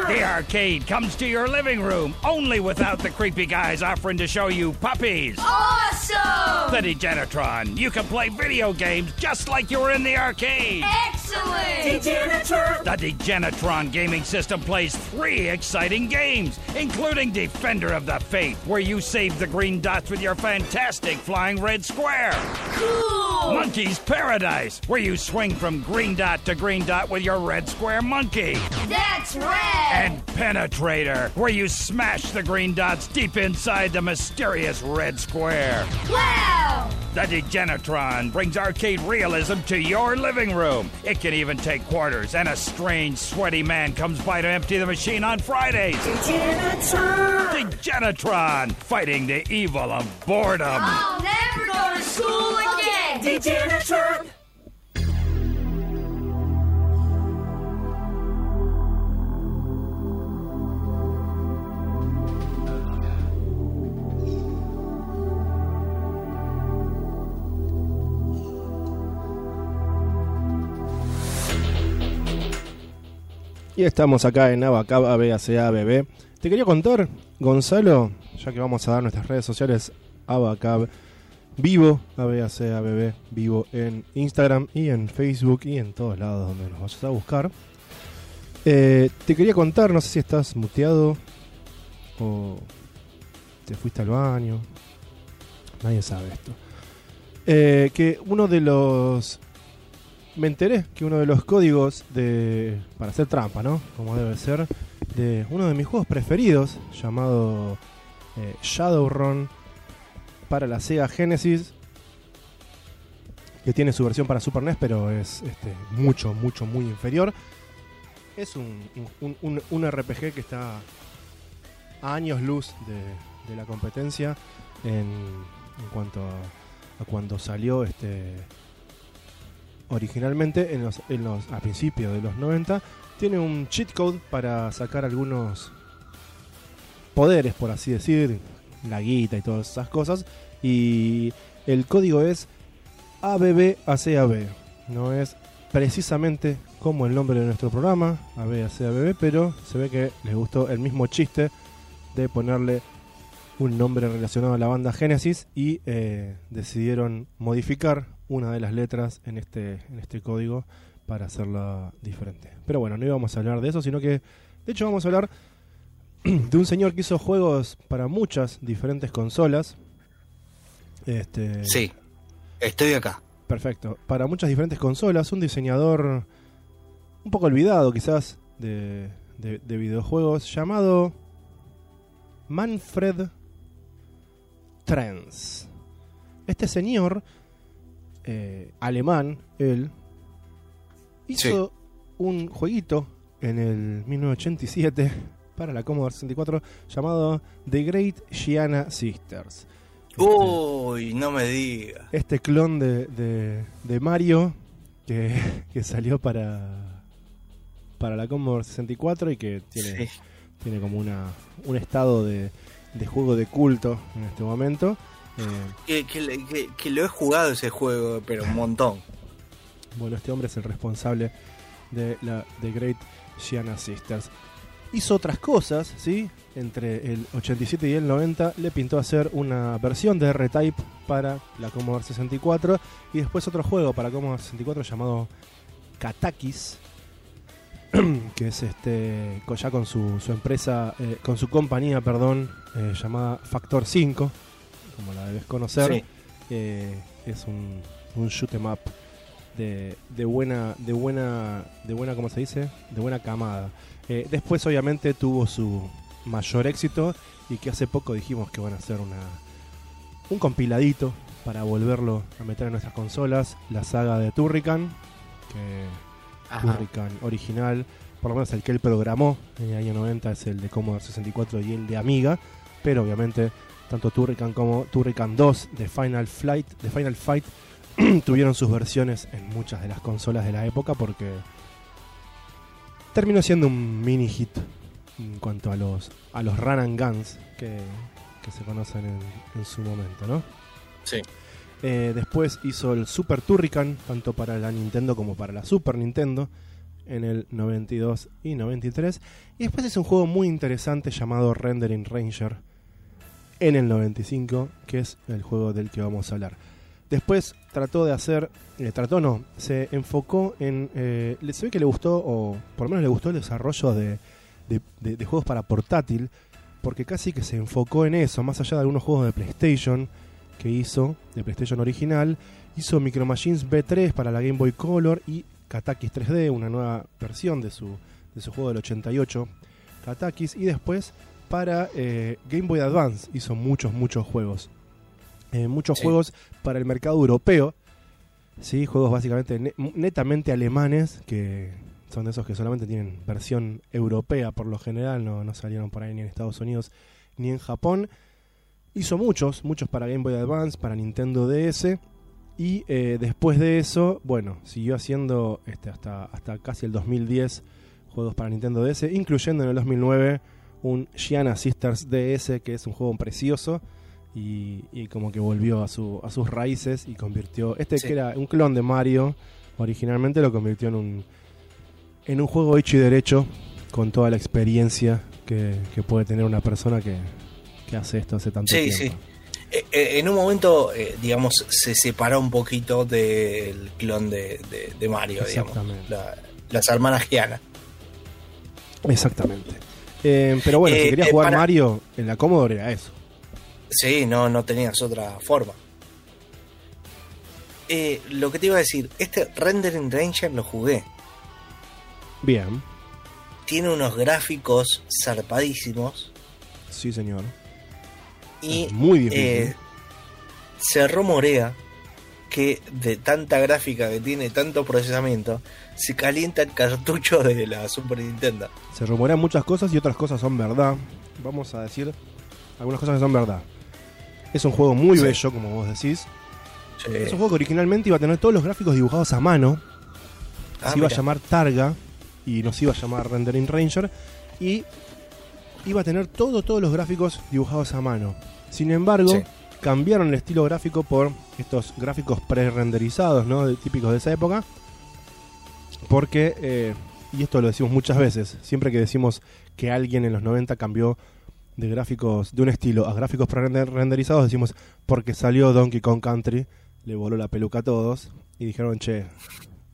The arcade comes to your living room, only without the creepy guys offering to show you puppies. Awesome! The Degenitron. You can play video games just like you were in the arcade. Excellent! The Degenitron gaming system plays three exciting games, including Defender of the Faith, where you save the green dots with your fantastic flying red square. Cool! Monkey's Paradise, where you swing from green dot to green dot with your red square monkey. That's red! And Penetrator, where you smash the green dots deep inside the mysterious red square. wow! The Degenitron brings arcade realism to your living room. It can even take quarters, and a strange, sweaty man comes by to empty the machine on Fridays. Degenitron! Degenitron, fighting the evil of boredom. I'll never go to school again! Y estamos acá en Abacab ABACABB. Te quería contar, Gonzalo, ya que vamos a dar nuestras redes sociales, Abacab Vivo, ABACABB, vivo en Instagram y en Facebook y en todos lados donde nos vayas a buscar. Eh, te quería contar, no sé si estás muteado o te fuiste al baño. Nadie sabe esto. Eh, que uno de los me enteré que uno de los códigos de para hacer trampa, ¿no? Como debe ser, de uno de mis juegos preferidos llamado eh, Shadowrun para la Sega Genesis, que tiene su versión para Super NES, pero es este, mucho, mucho, muy inferior. Es un, un- un- un RPG que está a años luz de, de la competencia en, en cuanto a, a cuando salió este originalmente en los, en los, a principios de los 90 tiene un cheat code para sacar algunos poderes, por así decir, la guita y todas esas cosas. Y el código es ABBACAB. No es precisamente como el nombre de nuestro programa, ABBACAB, pero se ve que les gustó el mismo chiste de ponerle un nombre relacionado a la banda Genesis y eh, decidieron modificar una de las letras en este, en este código para hacerla diferente. Pero bueno, no íbamos a hablar de eso, sino que de hecho vamos a hablar [CLEARS THROAT] de un señor que hizo juegos para muchas diferentes consolas. Este, Sí, estoy acá. Perfecto. Para muchas diferentes consolas, un diseñador un poco olvidado quizás de, de- de videojuegos llamado Manfred Trens. Este señor, eh, alemán, él, hizo un jueguito en el 1987 para la Commodore 64 llamado The Great Gianna Sisters. Uy, no me digas. este clon de, de, de Mario que, que salió para para la Commodore 64 y que tiene, Sí. tiene como una un estado de, de juego de culto en este momento. Eh, Que, que le- que- que lo he jugado ese juego, pero un montón. bueno, este hombre es el responsable de la The Great Gianna Sisters. Hizo otras cosas, ¿sí? Entre el 87 y el 90 le pintó hacer una versión de R-Type para la Commodore 64 y después otro juego para Commodore 64 llamado Katakis, [CLEARS THROAT] que es este ya con su, su empresa, eh, con su compañía, perdón, eh, llamada Factor 5, como la debes conocer. Sí. Eh, es un, un shoot 'em up de, de buena, de buena, de buena, ¿cómo se dice? De buena camada. Eh, después, obviamente, tuvo su mayor éxito y que hace poco dijimos que van a hacer una un compiladito para volverlo a meter en nuestras consolas, la saga de Turrican, que Ajá. Turrican original, por lo menos el que él programó en el año 90 es el de Commodore 64 y el de Amiga, pero obviamente tanto Turrican como Turrican 2 de Final Flight, de Final Fight [CLEARS THROAT] tuvieron sus versiones en muchas de las consolas de la época porque terminó siendo un mini hit en cuanto a los a los run and guns que, que se conocen en, en su momento, ¿no? Sí. Eh, después hizo el Super Turrican, tanto para la Nintendo como para la Super Nintendo, en el 92 y 93. Y después es un juego muy interesante llamado Rendering Ranger, en el 95, que es el juego del que vamos a hablar. Después trató de hacer, eh, trató no, se enfocó en, eh, se ve que le gustó, o por lo menos le gustó el desarrollo de, de- de- de juegos para portátil, porque casi que se enfocó en eso, más allá de algunos juegos de PlayStation que hizo, de PlayStation original, hizo Micro Machines B3 para la Game Boy Color y Katakis 3D, una nueva versión de su, de su juego del 88, Katakis, y después para eh, Game Boy Advance hizo muchos, muchos juegos. Eh, muchos Sí. juegos para el mercado europeo, ¿sí? juegos básicamente ne- netamente alemanes, que son de esos que solamente tienen versión europea por lo general, no, no salieron por ahí ni en Estados Unidos ni en Japón. Hizo muchos, muchos para Game Boy Advance, para Nintendo DS. Y eh, después de eso, bueno, siguió haciendo este, hasta, hasta casi el 2010 juegos para Nintendo DS, incluyendo en el 2009 un Gianna Sisters DS, que es un juego precioso. Y, y como que volvió a, su, a sus raíces y convirtió. Este Sí. que era un clon de Mario, originalmente lo convirtió en un, en un juego hecho y derecho, con toda la experiencia que, que puede tener una persona que, que hace esto hace tanto Sí, tiempo. Eh, eh, en un momento, eh, digamos, se separó un poquito del clon de, de- de Mario, digamos. La- las hermanas Giana. Exactamente. Eh, pero bueno, si Eh, querías eh, jugar para- Mario en la Commodore era eso. Sí, no, no tenías otra forma. Lo que te iba a decir, este Rendering Ranger lo jugué. Bien, Tiene unos gráficos zarpadísimos sí señor. y Es muy difícil. se rumorea que de tanta gráfica que tiene, tanto procesamiento, se calienta el cartucho de la Super Nintendo. Se rumorean muchas cosas y otras cosas son verdad. Vamos a decir algunas cosas que son verdad. Es un juego muy Sí. bello, como vos decís. Sí. Es un juego que originalmente iba a tener todos los gráficos dibujados a mano. Ah, se iba a mira. llamar Targa y nos iba a llamar Rendering Ranger. Y iba a tener todo, todos los gráficos dibujados a mano. Sin embargo, Sí. Cambiaron el estilo gráfico por estos gráficos pre-renderizados, ¿no? De- típicos de esa época. Porque, eh, y esto lo decimos muchas veces, siempre que decimos que alguien en los 90 cambió de gráficos, de un estilo a gráficos pre-renderizados, decimos porque salió Donkey Kong Country, le voló la peluca a todos y dijeron, che,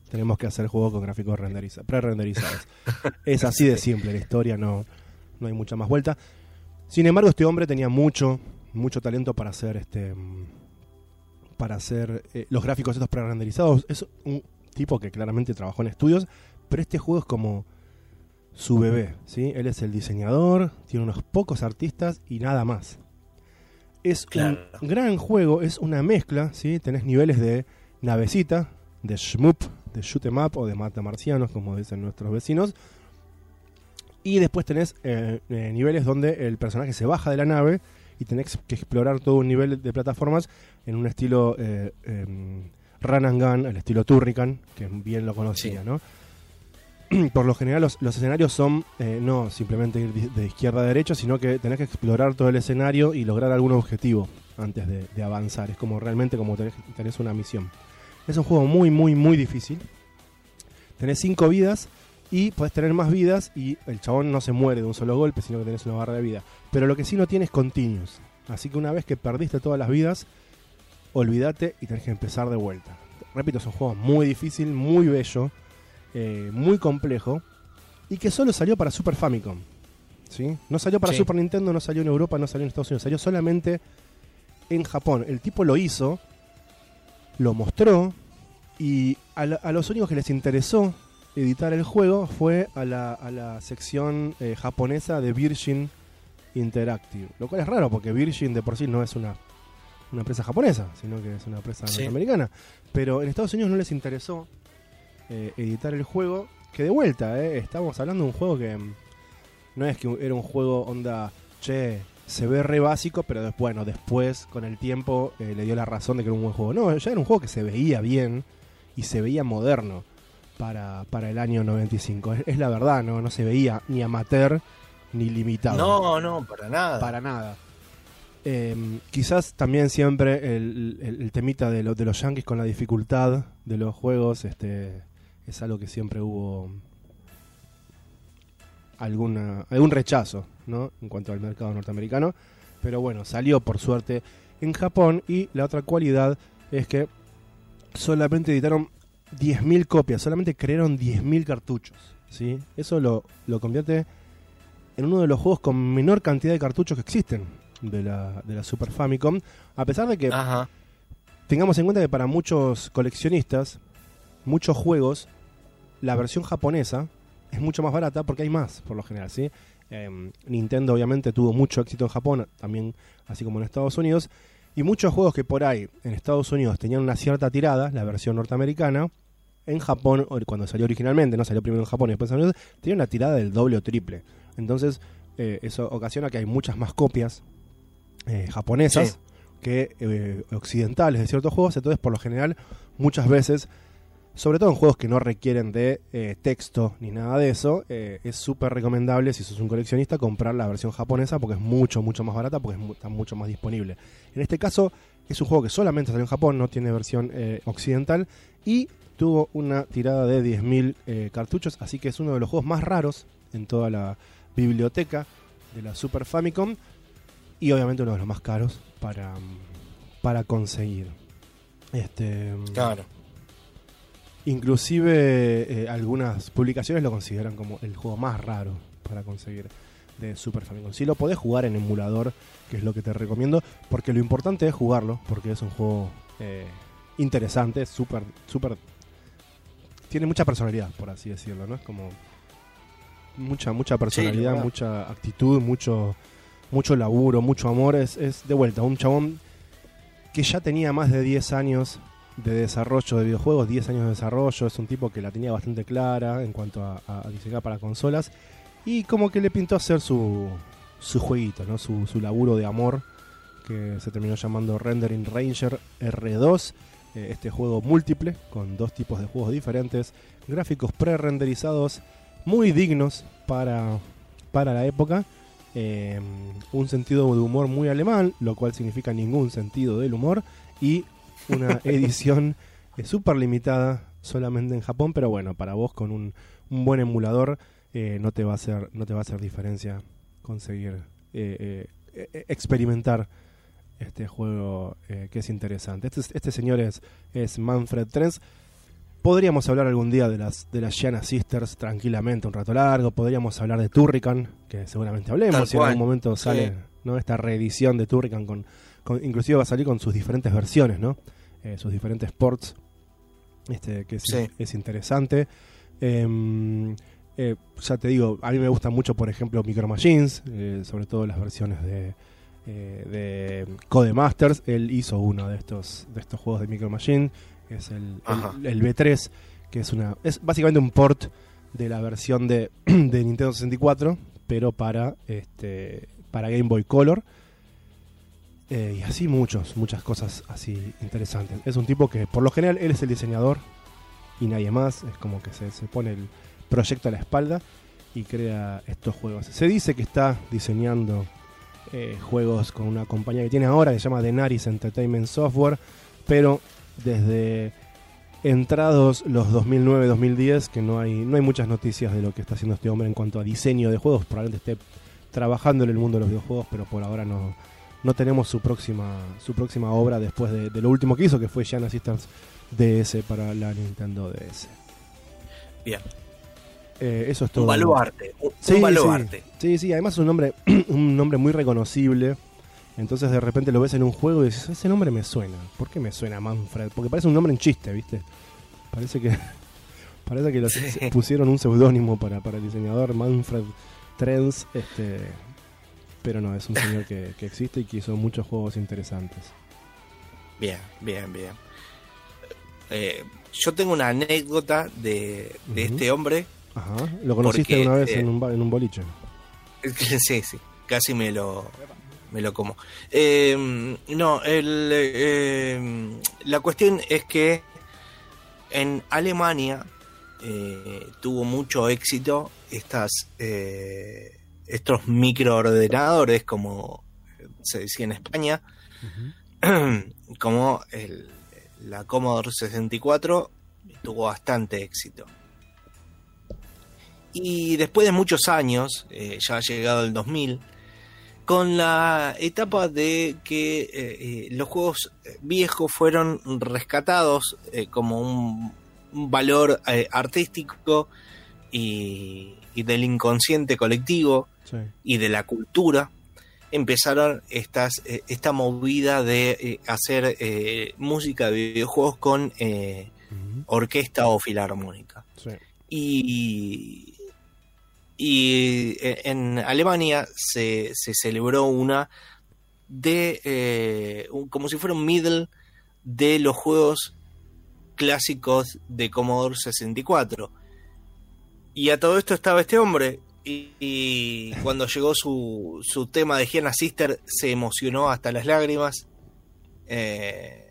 tenemos que hacer juego con gráficos renderiza- pre-renderizados. [LAUGHS] es así de simple la historia, no, no hay mucha más vuelta. Sin embargo, este hombre tenía mucho, mucho talento para hacer este para hacer eh, los gráficos estos pre-renderizados. Es un tipo que claramente trabajó en estudios, pero este juego es como su bebé, ¿sí? Él es el diseñador, tiene unos pocos artistas y nada más. Es Claro. un gran juego, es una mezcla, ¿sí? Tenés niveles de navecita, de shmup, de shoot 'em up o de mata marcianos, como dicen nuestros vecinos. Y después tenés eh, eh, niveles donde el personaje se baja de la nave y tenés que explorar todo un nivel de plataformas en un estilo eh, em, run and gun, el estilo Turrican, que bien lo conocía, Sí. ¿no? [CLEARS THROAT] Por lo general los, los escenarios son eh, no simplemente ir de, de izquierda a derecha, sino que tenés que explorar todo el escenario y lograr algún objetivo antes de, de avanzar. Es como realmente como tenés, tenés una misión. Es un juego muy, muy, muy difícil. Tenés cinco vidas y podés tener más vidas y el chabón no se muere de un solo golpe, sino que tenés una barra de vida. Pero lo que sí no tiene es continuos. Así que una vez que perdiste todas las vidas, olvídate y tenés que empezar de vuelta. Repito, es un juego muy difícil, muy bello, eh, muy complejo y que solo salió para Super Famicom. ¿sí? No salió para Sí. Super Nintendo, no salió en Europa, no salió en Estados Unidos, salió solamente en Japón. El tipo lo hizo, lo mostró y a, a los únicos que les interesó editar el juego fue a la, a la sección eh, japonesa de Virgin Interactive. Lo cual es raro porque Virgin de por sí no es una, una empresa japonesa, sino que es una empresa Sí. norteamericana. Pero en Estados Unidos no les interesó eh, editar el juego. Que de vuelta, eh, estamos hablando de un juego que mm, no es que era un juego onda, che, se ve re básico, pero después, bueno, después con el tiempo eh, le dio la razón de que era un buen juego. No, ya era un juego que se veía bien y se veía moderno para, para el año 95. Es, es la verdad, ¿no? No se veía ni amateur ni limitado. No, no, para nada. Para nada. Eh, quizás también siempre el, el- el temita de, lo- de los yankees con la dificultad de los juegos este, es algo que siempre hubo alguna, algún rechazo ¿no? en cuanto al mercado norteamericano. Pero bueno, salió por suerte en Japón y la otra cualidad es que solamente editaron 10.000 copias, solamente crearon 10.000 cartuchos. ¿sí? Eso lo, lo convierte en uno de los juegos con menor cantidad de cartuchos que existen de la, de la Super Famicom. A pesar de que Ajá. tengamos en cuenta que para muchos coleccionistas, muchos juegos, la versión japonesa es mucho más barata porque hay más, por lo general, ¿sí? Em, Nintendo obviamente tuvo mucho éxito en Japón, también así como en Estados Unidos, y muchos juegos que por ahí en Estados Unidos tenían una cierta tirada, la versión norteamericana, en Japón, cuando salió originalmente, no salió primero en Japón y después en Unidos, tenía una tirada del doble o triple. Entonces, eh, eso ocasiona que hay muchas más copias eh, japonesas Sí. que eh, occidentales de ciertos juegos. Entonces, por lo general, muchas veces, sobre todo en juegos que no requieren de texto ni nada de eso, es súper recomendable, si sos un coleccionista, comprar la versión japonesa porque es mucho, mucho más barata, porque es mu- está mucho más disponible. En este caso, es un juego que solamente salió en Japón, no tiene versión occidental y tuvo una tirada de 10.000 eh, cartuchos, así que es uno de los juegos más raros en toda la biblioteca de la Super Famicom y obviamente uno de los más caros para, mm, para conseguir. Este, mm, Claro. Inclusive eh, algunas publicaciones lo consideran como el juego más raro para conseguir de Super Famicom. Si lo podés jugar en emulador, que es lo que te recomiendo, porque lo importante es jugarlo, porque es un juego eh, interesante, súper, súper... Tiene mucha personalidad, por así decirlo, ¿no? Es como mucha, mucha personalidad, mucha actitud, mucho, mucho laburo, mucho amor. Es, es de vuelta, un chabón que ya tenía más de 10 años de desarrollo de videojuegos, 10 años de desarrollo, es un tipo que la tenía bastante clara en cuanto a, a diseñar para consolas y como que le pintó hacer su, su jueguito, ¿no? su, su laburo de amor que se terminó llamando Rendering Ranger R2, eh, este juego múltiple con dos tipos de juegos diferentes, gráficos pre-renderizados muy dignos para, para la época, eh, un sentido de humor muy alemán, lo cual significa ningún sentido del humor y una [LAUGHS] edición eh, súper limitada solamente en Japón, pero bueno, para vos con un, un buen emulador eh, no te va a hacer no te va a hacer diferencia conseguir eh, eh, experimentar este juego eh, que es interesante. Este, este señor es, es Manfred Trens. Podríamos hablar algún día de las de las Gianna Sisters tranquilamente, un rato largo. Podríamos hablar de Turrican, que seguramente hablemos. Si en algún momento sale Sí. ¿no? esta reedición de Turrican, con, con- inclusive va a salir con sus diferentes versiones, ¿no? Eh, sus diferentes ports, este, que es, Sí. es interesante. Em, eh, ya te digo, a mí me gusta mucho, por ejemplo, Micro Machines, sobre todo las versiones de, eh, de Codemasters. Él hizo uno de estos, de estos juegos de Micro Machine, es el, Ajá. el, el B3, que es una es básicamente un port de la versión de, [CLEARS THROAT] de Nintendo 64, pero para este para Game Boy Color. Eh, y así muchos, muchas cosas así interesantes. Es un tipo que por lo general él es el diseñador y nadie más. Es como que se, se pone el proyecto a la espalda y crea estos juegos. Se dice que está diseñando eh, juegos con una compañía que tiene ahora que se llama Denaris Entertainment Software, pero desde entrados los 2009-2010 que no hay no hay muchas noticias de lo que está haciendo este hombre en cuanto a diseño de juegos. Probablemente esté trabajando en el mundo de los videojuegos, pero por ahora no no tenemos su próxima su próxima obra después de, lo último que hizo, que fue Giant Assistance DS para la Nintendo DS. Bien. Eh, eso es todo. Un baluarte. Un, Sí, un baluarte. Sí, sí, sí, además es un nombre, [CLEARS THROAT] un nombre muy reconocible. Entonces de repente lo ves en un juego y dices, ese nombre me suena. ¿Por qué me suena Manfred? Porque parece un nombre en chiste, ¿viste? Parece que [LAUGHS] parece que los- Sí. [LAUGHS] pusieron un seudónimo para, para el diseñador Manfred Trends, este pero no, es un señor que, [LAUGHS] que existe y que hizo muchos juegos interesantes. Bien, bien, bien. Eh, yo tengo una anécdota de, de este hombre. Ajá. Lo conociste Porque, una vez eh, en, un, en un boliche. [LAUGHS] sí, sí, casi me lo, me lo como. Eh, no, el, eh, la cuestión es que en Alemania eh, tuvo mucho éxito estas, eh, estos microordenadores, como se decía en España, [CLEARS THROAT] como el, la Commodore 64 tuvo bastante éxito. Y después de muchos años, eh, ya ha llegado el 2000, con la etapa de que eh, eh, los juegos viejos fueron rescatados eh, como un, un valor eh, artístico y, y del inconsciente colectivo Sí. y de la cultura, empezaron estas, esta movida de hacer música de videojuegos con orquesta o filarmónica. Sí. Y, y eh, en Alemania se, se celebró una de eh, como si fuera un middle de los juegos clásicos de Commodore 64. Y a todo esto estaba este hombre. Y, y cuando llegó su, su tema de Gianna Sister se emocionó hasta las lágrimas. Eh,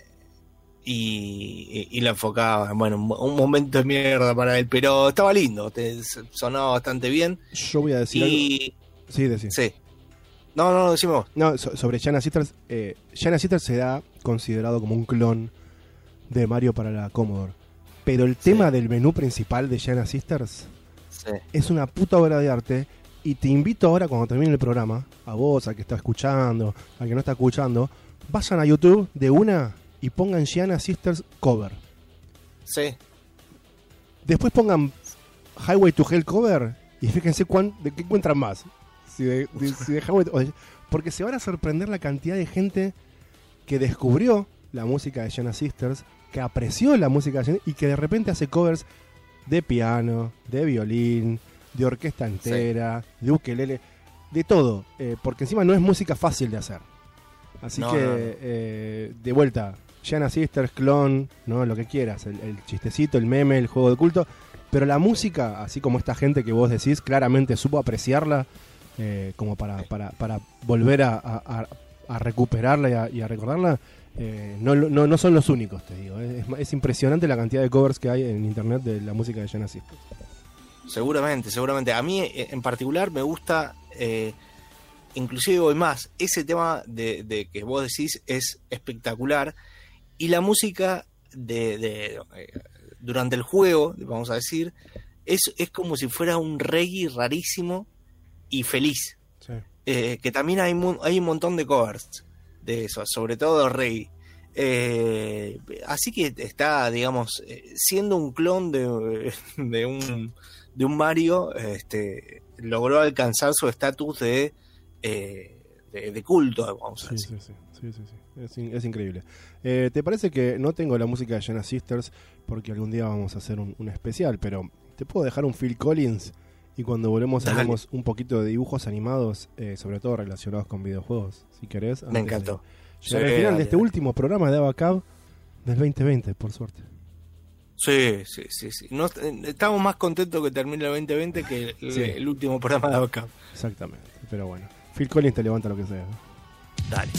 y, y- y la enfocaba. Bueno, un, momento de mierda para él, pero estaba lindo, te, sonaba bastante bien. Yo voy a decir algo. Y Sí, decir. sí. No, no, decimos. No, so- sobre Gianna Sisters. Eh, Gianna Sisters será considerado como un clon de Mario para la Commodore. Pero el tema del menú principal de Gianna Sisters Sí. es una puta obra de arte. Y te invito ahora, cuando termine el programa, a vos, a que está escuchando, a que no está escuchando, vayan a YouTube de una y pongan Gianna Sisters cover. Sí. Después pongan Highway to Hell cover y fíjense cuán, de qué encuentran más. Si de, de- si de Highway to- porque se van a sorprender la cantidad de gente que descubrió la música de Gianna Sisters, que apreció la música de Gianna y que de repente hace covers de piano, de violín, de orquesta entera, de ukelele, de todo. eh, porque encima no es música fácil de hacer. Así No, que, no. eh, de vuelta, Gianna Sisters, clon, ¿no? lo que quieras, el, chistecito, el meme, el juego de culto. Pero la música, así como esta gente que vos decís, claramente supo apreciarla eh, como para, para, para volver a, recuperarla y a, recordarla. eh, no, no, no son los únicos, te digo. Es, es impresionante la cantidad de covers que hay en internet de la música de Gianna Sisters. Seguramente, seguramente. A mí eh, en particular me gusta, inclusive hoy más, ese tema de, de que vos decís es espectacular y la música de, de, eh, durante el juego, vamos a decir, es, es como si fuera un reggae rarísimo y feliz. Sí. Eh, que también hay, hay un montón de covers de eso, sobre todo Rey. Eh, así que está, digamos, eh, siendo un clon de, [LAUGHS] de un de un Mario, este, logró alcanzar su estatus de, eh, de, de culto, vamos a decir. sí, sí, sí. Es, in- es increíble. Eh, ¿Te parece que no tengo la música de Gianna Sisters porque algún día vamos a hacer un, un especial? Pero te puedo dejar un Phil Collins y cuando volvemos Dale. hablamos un poquito de dibujos animados, eh, sobre todo relacionados con videojuegos, si querés. Me encantó. Llegar al Sí, final de este último programa de Abacab del 2020, por suerte. Sí, sí, sí. sí. No, eh, estamos más contentos que termine el 2020 que el, Sí. el último programa de acá. Exactamente. Pero bueno, Phil Collins te levanta lo que sea. Dale.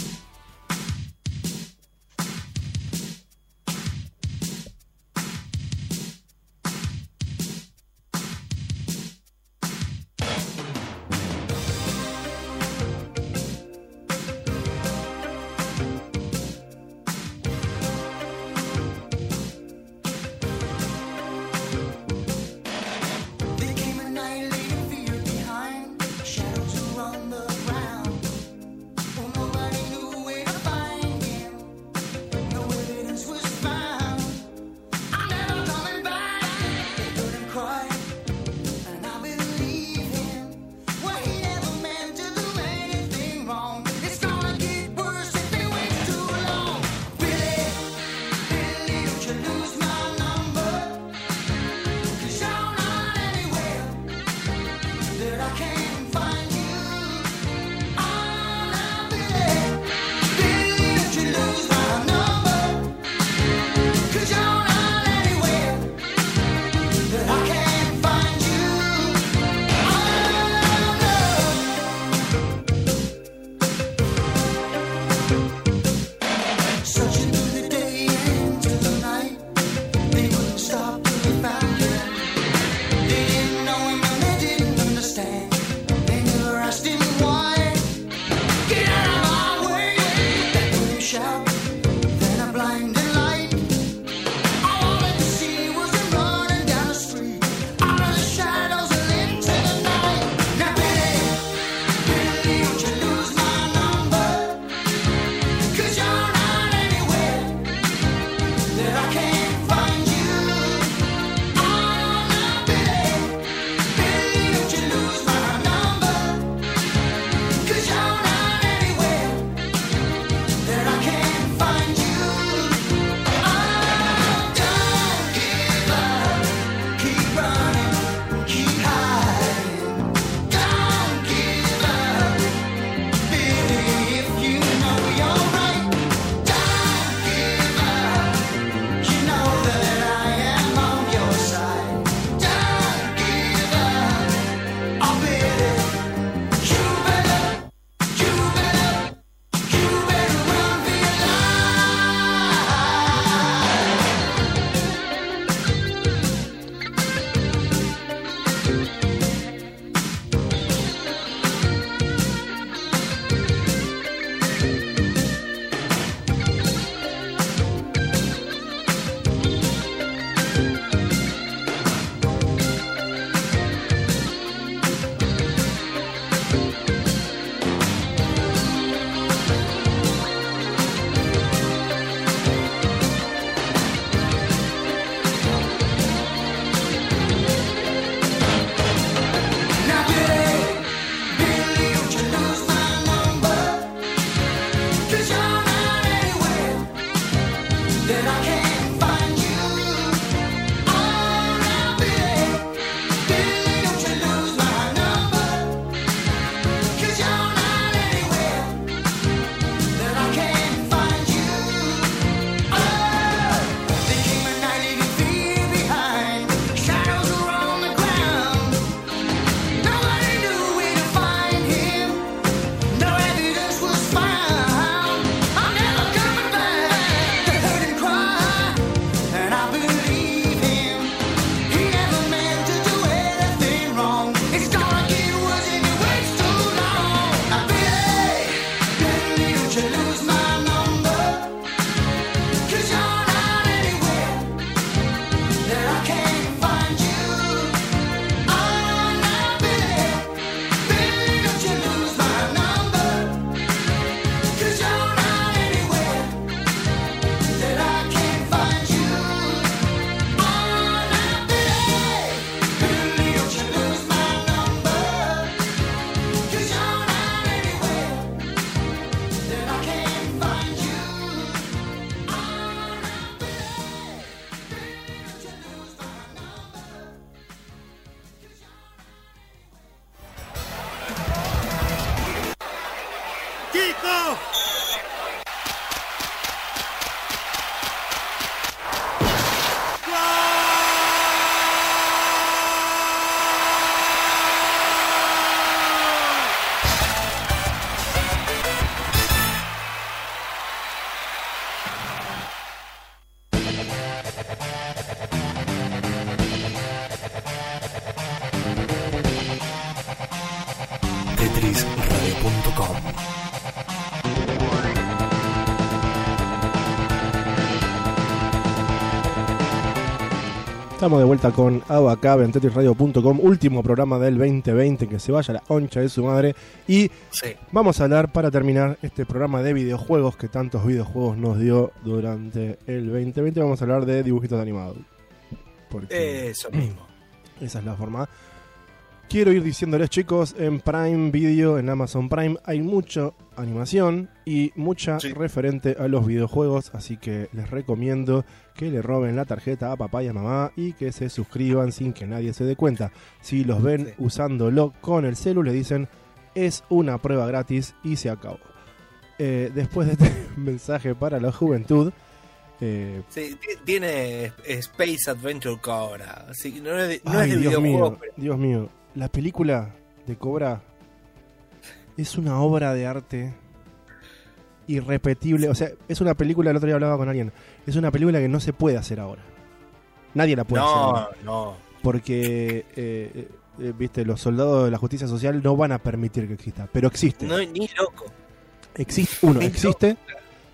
Estamos de vuelta con Abacab en tetrisradio.com, último programa del 2020, que se vaya la concha de su madre. Y Sí. vamos a hablar para terminar este programa de videojuegos que tantos videojuegos nos dio durante el 2020. Vamos a hablar de dibujitos animados. Porque Eso mismo. esa es la forma. Quiero ir diciéndoles, chicos, en Prime Video, en Amazon Prime, hay mucha animación y mucha Sí. referente a los videojuegos, así que les recomiendo que le roben la tarjeta a papá y a mamá y que se suscriban sin que nadie se dé cuenta. Si los ven Sí. usándolo con el celu, le dicen es una prueba gratis y se acabó. Eh, después de este [LAUGHS] mensaje para la juventud, eh, Sí, ti- tiene Space Adventure Cobra. Así que no es de, no Ay, es de Dios videojuegos, mío, pero- Dios mío. La película de Cobra es una obra de arte irrepetible. O sea, es una película, el otro día hablaba con alguien, es una película que no se puede hacer ahora. Nadie la puede hacer No, ahora. no. Porque, eh, eh, viste, los soldados de la justicia social no van a permitir que exista. Pero existe. No, ni loco. Existe, uno, Ni existe.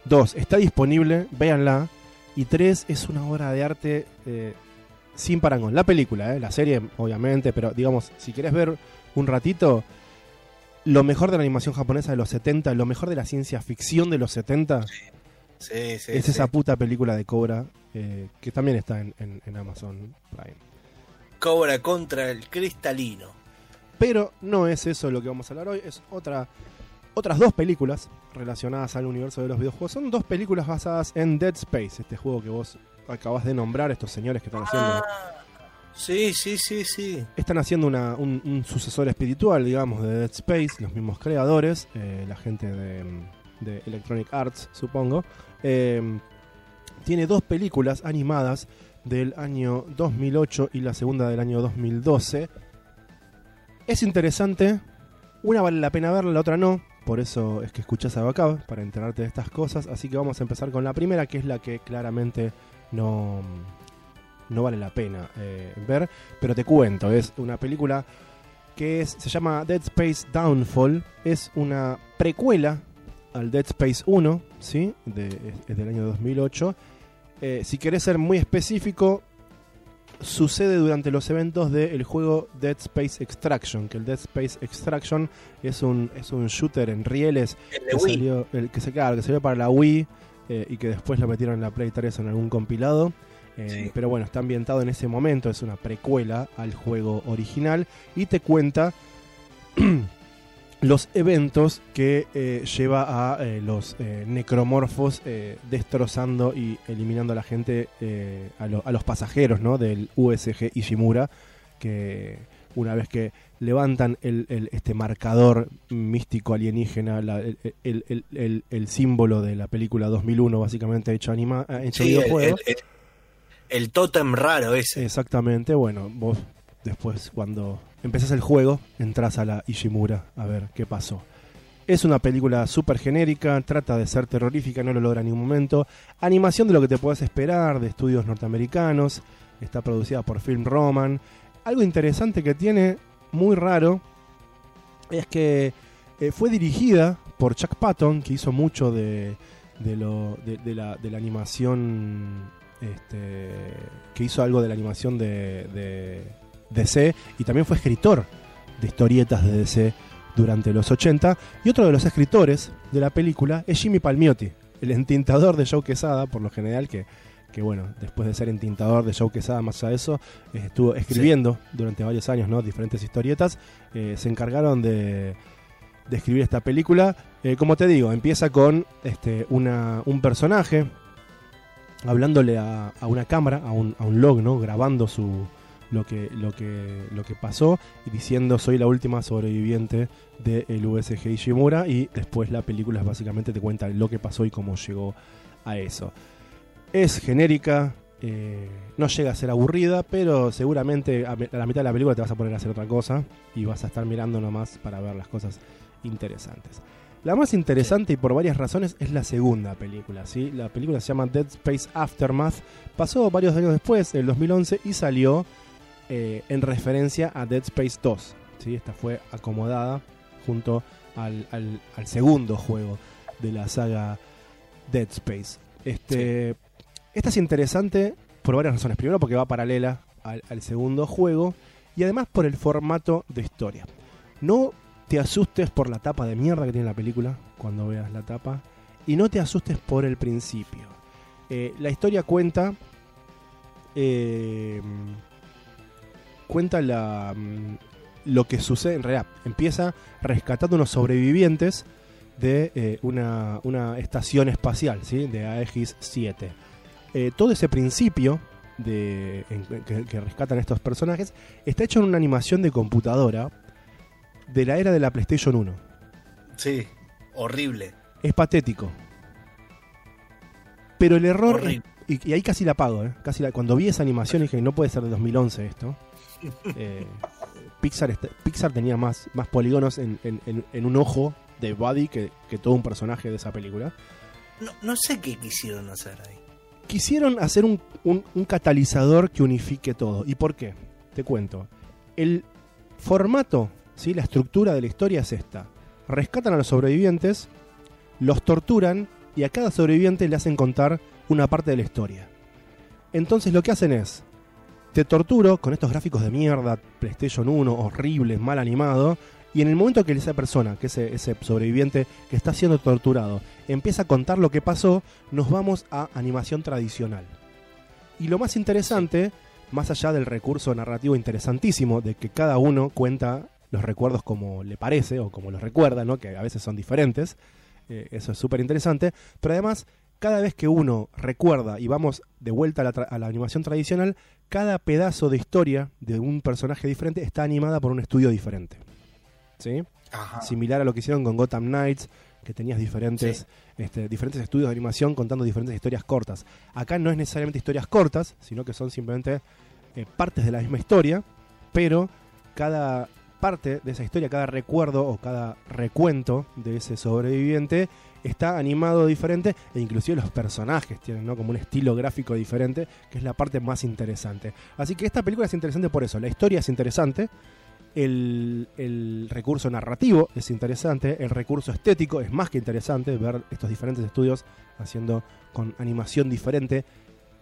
Dos, está disponible, véanla. Y tres, es una obra de arte eh, sin parangón. La película, eh, la serie, obviamente, pero digamos, si querés ver un ratito, lo mejor de la animación japonesa de los 70, lo mejor de la ciencia ficción de los 70, Sí, sí. es esa puta película de Cobra, eh, que también está en, en- en Amazon Prime. Cobra contra el cristalino. Pero no es eso lo que vamos a hablar hoy, es otra, otras dos películas relacionadas al universo de los videojuegos. Son dos películas basadas en Dead Space, este juego que vos acabas de nombrar, estos señores que están haciendo. Ah, sí, sí, sí, sí. Están haciendo una- un, un sucesor espiritual, digamos, de Dead Space, los mismos creadores, eh, la gente de, de Electronic Arts, supongo. Eh, tiene dos películas animadas del año 2008 y la segunda del año 2012. Es interesante, una vale la pena verla, la otra no. Por eso es que escuchas a Bacab para enterarte de estas cosas. Así que vamos a empezar con la primera, que es la que claramente no, no vale la pena eh, ver. Pero te cuento, es una película que es, se llama Dead Space Downfall. Es una precuela al Dead Space 1, ¿sí? De, es del año 2008. Eh, si querés ser muy específico, sucede durante los eventos del juego Dead Space Extraction, que el Dead Space Extraction es un, es un shooter en rieles El de que Wii. salió, el que se claro, que salió para la Wii eh, y que después lo metieron en la Play 3 en algún compilado. Eh, Sí. Pero bueno, está ambientado en ese momento, es una precuela al juego original y te cuenta [CLEARS THROAT] los eventos que eh, lleva a eh, los eh, necromorfos destrozando y eliminando a la gente, a, lo- a los pasajeros ¿no? del USG Ishimura, que una vez que levantan el, el- este marcador místico alienígena, la- el, símbolo de la película 2001, básicamente hecho, anima, eh, hecho Sí, videojuego. el tótem raro ese. Exactamente, bueno, vos después cuando empezás el juego, entras a la Ishimura a ver qué pasó. Es una película súper genérica, trata de ser terrorífica, no lo logra en ningún momento. Animación de lo que te puedes esperar de estudios norteamericanos, está producida por Film Roman. Algo interesante que tiene, muy raro, es que eh, fue dirigida por Chuck Patton, que hizo mucho de, de, lo, de, de la, animación, este, que hizo algo de la animación de, de DC y también fue escritor de historietas de DC durante los 80. Y otro de los escritores de la película es Jimmy Palmiotti, el entintador de Joe Quesada, por lo general, que, que bueno, después de ser entintador de Joe Quesada, más de eso, eh, estuvo escribiendo durante varios años ¿no? diferentes historietas. Eh, se encargaron de, de escribir esta película. Eh, como te digo, empieza con este, una, un personaje hablándole a, a una cámara, a un, a un log, ¿no? grabando su, lo, que, lo, que, lo que pasó y diciendo soy la última sobreviviente del USG Ishimura y después la película básicamente te cuenta lo que pasó y cómo llegó a eso. Es genérica, eh, no llega a ser aburrida, pero seguramente a, la mitad de la película te vas a poner a hacer otra cosa y vas a estar mirando nomás para ver las cosas interesantes. La más interesante y por varias razones es la segunda película, ¿sí? La película se llama Dead Space Aftermath. Pasó varios años después, en el 2011, y salió eh, en referencia a Dead Space 2. ¿sí? Esta fue acomodada junto al, al- al segundo juego de la saga Dead Space. Este, Esta es interesante por varias razones. Primero porque va paralela al, segundo juego y además por el formato de historia. No te asustes por la tapa de mierda que tiene la película cuando veas la tapa y no te asustes por el principio. Eh, la historia cuenta eh, cuenta la, mm, lo que sucede en realidad. Empieza rescatando unos sobrevivientes de eh, una, una estación espacial, ¿sí? de Aegis 7. Eh, todo ese principio de, en- que, que rescatan estos personajes está hecho en una animación de computadora de la era de la PlayStation 1. Sí, horrible. Es patético. Pero el error... Y, y ahí casi la pago, ¿eh? Casi la- cuando vi esa animación dije, no puede ser de 2011 esto. [LAUGHS] Eh, Pixar, est- Pixar tenía más, más polígonos en, en- en- en un ojo de Buddy que, que todo un personaje de esa película. No, no sé qué quisieron hacer ahí. Quisieron hacer un, catalizador que unifique todo. ¿Y por qué? Te cuento. El formato, ¿sí? la estructura de la historia es esta. Rescatan a los sobrevivientes, los torturan y a cada sobreviviente le hacen contar una parte de la historia. Entonces lo que hacen es, te torturo con estos gráficos de mierda, PlayStation 1, horribles, mal animado, y en el momento que esa persona, que ese, ese sobreviviente que está siendo torturado, empieza a contar lo que pasó, nos vamos a animación tradicional. Y lo más interesante, más allá del recurso narrativo interesantísimo, de que cada uno cuenta los recuerdos como le parece o como los recuerda, ¿no? que a veces son diferentes, eh, eso es súper interesante, pero además cada vez que uno recuerda y vamos de vuelta a la, a la animación tradicional, cada pedazo de historia de un personaje diferente está animada por un estudio diferente. ¿Sí? Ajá. Similar a lo que hicieron con Gotham Knights, que tenías diferentes, este, diferentes estudios de animación contando diferentes historias cortas. Acá no es necesariamente historias cortas, sino que son simplemente eh, partes de la misma historia, pero cada parte de esa historia, cada recuerdo o cada recuento de ese sobreviviente está animado diferente e inclusive los personajes tienen ¿no? como un estilo gráfico diferente, que es la parte más interesante. Así que esta película es interesante por eso, la historia es interesante, el, recurso narrativo es interesante, el recurso estético es más que interesante, ver estos diferentes estudios haciendo con animación diferente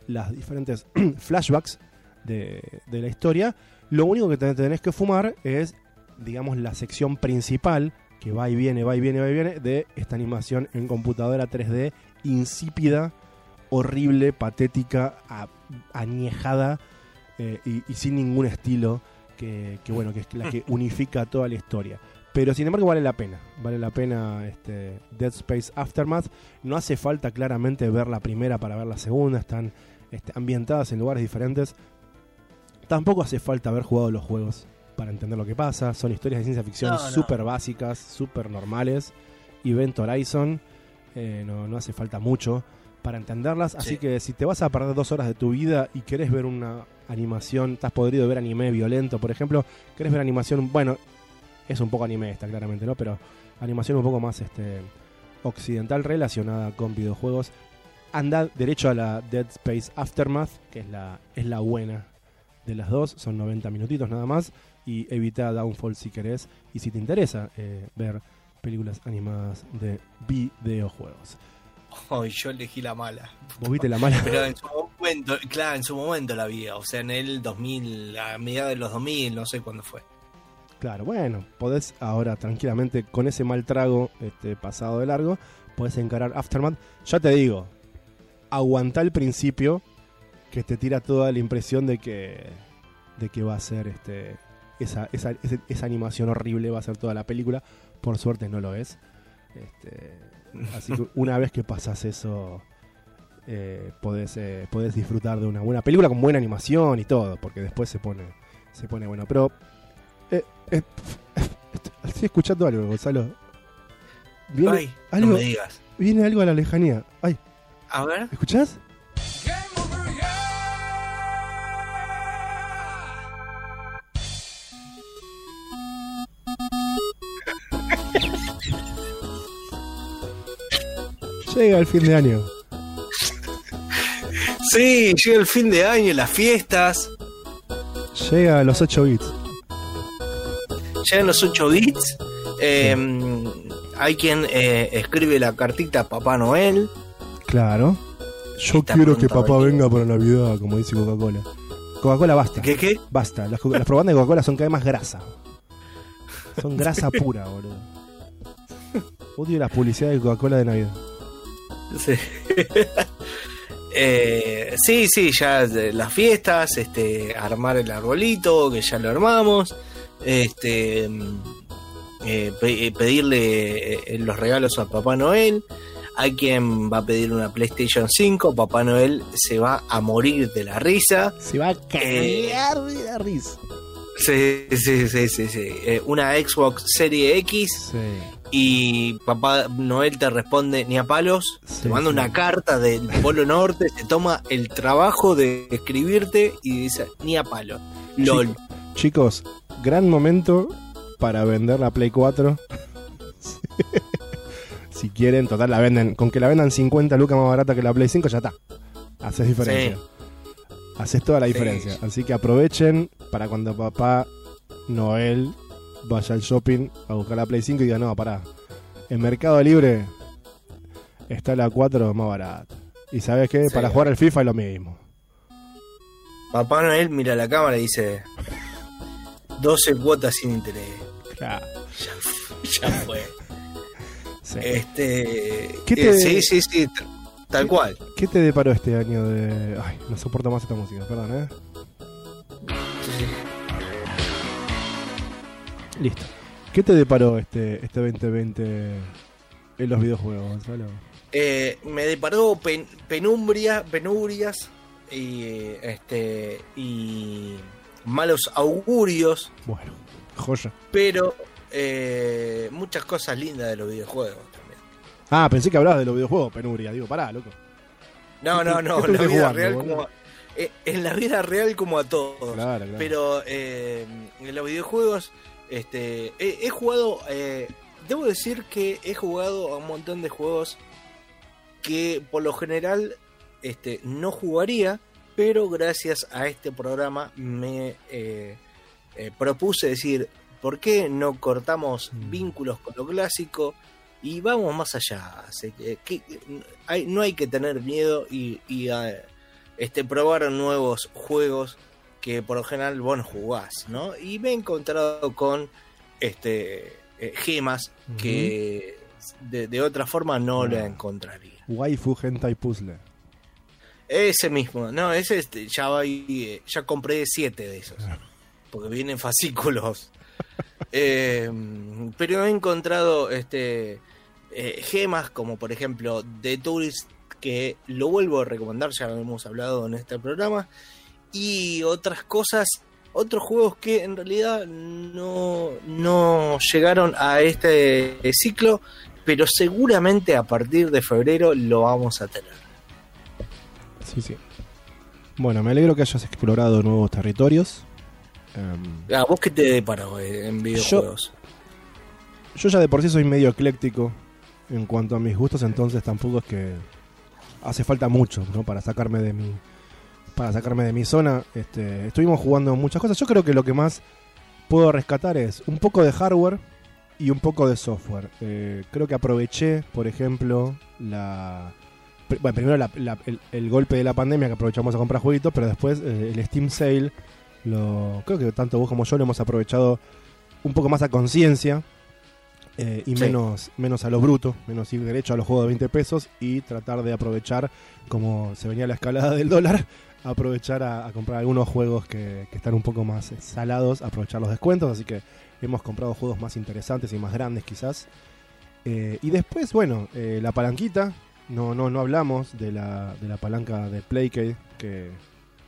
las diferentes [CLEARS THROAT] flashbacks de, la historia. Lo único que te tenés que fumar es, digamos, la sección principal que va y viene, va y viene, va y viene de esta animación en computadora 3D insípida, horrible, patética, a- añejada eh, y sin ningún estilo que, que, bueno, que es la que unifica toda la historia. Pero sin embargo vale la pena, vale la pena este Dead Space Aftermath. No hace falta claramente ver la primera para ver la segunda, están este, ambientadas en lugares diferentes. Tampoco hace falta haber jugado los juegos para entender lo que pasa. Son historias de ciencia ficción No, no. súper básicas, súper normales. Event Horizon, eh, no, no hace falta mucho para entenderlas. Así Sí. que si te vas a perder dos horas de tu vida y querés ver una animación, estás podrido de ver anime violento, por ejemplo, querés ver animación, bueno, es un poco anime esta claramente, ¿no? Pero animación un poco más este occidental relacionada con videojuegos. Anda derecho a la Dead Space Aftermath, que es la, es la buena de las dos, son 90 minutitos nada más, y evita Downfall si querés, y si te interesa eh, ver películas animadas de videojuegos. Ay, yo elegí la mala. ¿Vos viste la mala? [LAUGHS] Pero en su momento, claro, en su momento la vi. O sea, en el 2000, a mediados de los 2000, no sé cuándo fue. Claro, bueno, podés ahora tranquilamente con ese mal trago este, pasado de largo, podés encarar Aftermath. Ya te digo, aguantá el principio que te tira toda la impresión de que de que va a ser este esa, esa, ese- esa animación horrible va a ser toda la película. Por suerte no lo es. Este, así que una vez que pasas eso, eh, podés, eh, podés disfrutar de una buena película con buena animación y todo, porque después se pone, se pone bueno. Pero eh, eh, estoy escuchando algo, Gonzalo. Viene Ay, algo, no me digas. viene algo a la lejanía. Ay, A ver. ¿escuchás? Llega el fin de año. Sí, llega el fin de año, las fiestas. Llega a los 8 bits. Llegan los 8 bits. eh, hay quien eh, escribe la cartita a Papá Noel. Claro. Yo quiero que papá venga para Navidad, como dice Coca-Cola. Coca-Cola basta. ¿Qué qué? Basta. Las, las propagandas de Coca-Cola son cada vez más grasa. Son [LAUGHS] grasa pura, boludo. Odio las publicidades de Coca-Cola de Navidad. Sí. [LAUGHS] Eh, sí, sí, ya las fiestas, este, armar el arbolito, que ya lo armamos, este, mm, eh, pe- eh, pedirle los regalos a Papá Noel. Hay quien va a pedir una PlayStation 5, Papá Noel se va a morir de la risa. Se va a Eh, cagar de la risa. Sí, sí, sí, sí, sí. Eh, una Xbox Serie X Sí. Y Papá Noel te responde ni a palos, Sí, te manda sí. una carta del Polo Norte, te toma el trabajo de escribirte y dice ni a palos. LOL. Chicos, gran momento para vender la Play 4. [LAUGHS] si quieren, total la venden. Con que la vendan 50 lucas más barata que la Play 5, ya está. Haces diferencia. Haces toda la diferencia. Así que aprovechen para cuando papá Noel vaya al shopping a buscar la Play 5 y diga, no, pará. En Mercado Libre está la 4 más barata. Y sabes qué, Sí. para jugar al FIFA es lo mismo. Papá Noel mira la cámara y dice 12 cuotas sin interés. Claro. Ya fue. [LAUGHS] Sí. Este, ¿Qué te- eh, sí, sí, sí, tal cual. ¿Qué te deparó este año de.? Ay, no soporto más esta música, perdón, ¿eh? Listo. ¿Qué te deparó este, este 2020 en los videojuegos, Gonzalo? Eh, me deparó pen- penumbria, penurias y este y malos augurios, Bueno, joya. pero eh, muchas cosas lindas de los videojuegos también. Ah, pensé que hablabas de los videojuegos, penuria. Digo, pará, loco. No, no, no, ¿Qué en la vida jugando, real como eh, en la vida real como a todos. Claro, claro. Pero eh, en los videojuegos este he, he jugado eh, debo decir que he jugado a un montón de juegos que por lo general este no jugaría, pero gracias a este programa me eh, eh, propuse decir, ¿por qué no cortamos Mm. vínculos con lo clásico y vamos más allá? Así que, hay, no hay que tener miedo y, y, este, probar nuevos juegos que por lo general vos no jugás, ¿no? Y me he encontrado con este, eh, gemas que de, de otra forma no la encontraría. Waifu Hentai Puzzle. Ese mismo, no, ese este, ya ahí, eh, ya compré siete de esos. Porque vienen fascículos. [LAUGHS] Eh, pero he encontrado este eh, gemas como por ejemplo The Tourist, que lo vuelvo a recomendar, ya lo hemos hablado en este programa. Y otras cosas, otros juegos que en realidad no, no llegaron a este ciclo, pero seguramente a partir de febrero lo vamos a tener. Sí, sí. Bueno, me alegro que hayas explorado nuevos territorios. Em, Ah, ¿Vos qué te deparó eh, en videojuegos? yo ya de por sí soy medio ecléctico en cuanto a mis gustos, entonces tampoco es que hace falta mucho, ¿no? Para sacarme de mi para sacarme de mi zona. Este, estuvimos jugando muchas cosas. Yo creo que lo que más puedo rescatar es un poco de hardware y un poco de software. Eh, creo que aproveché, por ejemplo, la... Bueno, primero la- la- el, el golpe de la pandemia que aprovechamos a comprar jueguitos, pero después eh, el Steam Sale, lo, creo que tanto vos como yo lo hemos aprovechado un poco más a conciencia eh, y Sí. menos, menos a lo bruto, menos ir derecho a los juegos de 20 pesos y tratar de aprovechar, como se venía la escalada del dólar, aprovechar a, a comprar algunos juegos que, que están un poco más salados, aprovechar los descuentos, así que hemos comprado juegos más interesantes y más grandes quizás. Eh, y después, bueno, eh, la palanquita, no, no, no hablamos de la, de la palanca de Playkade que,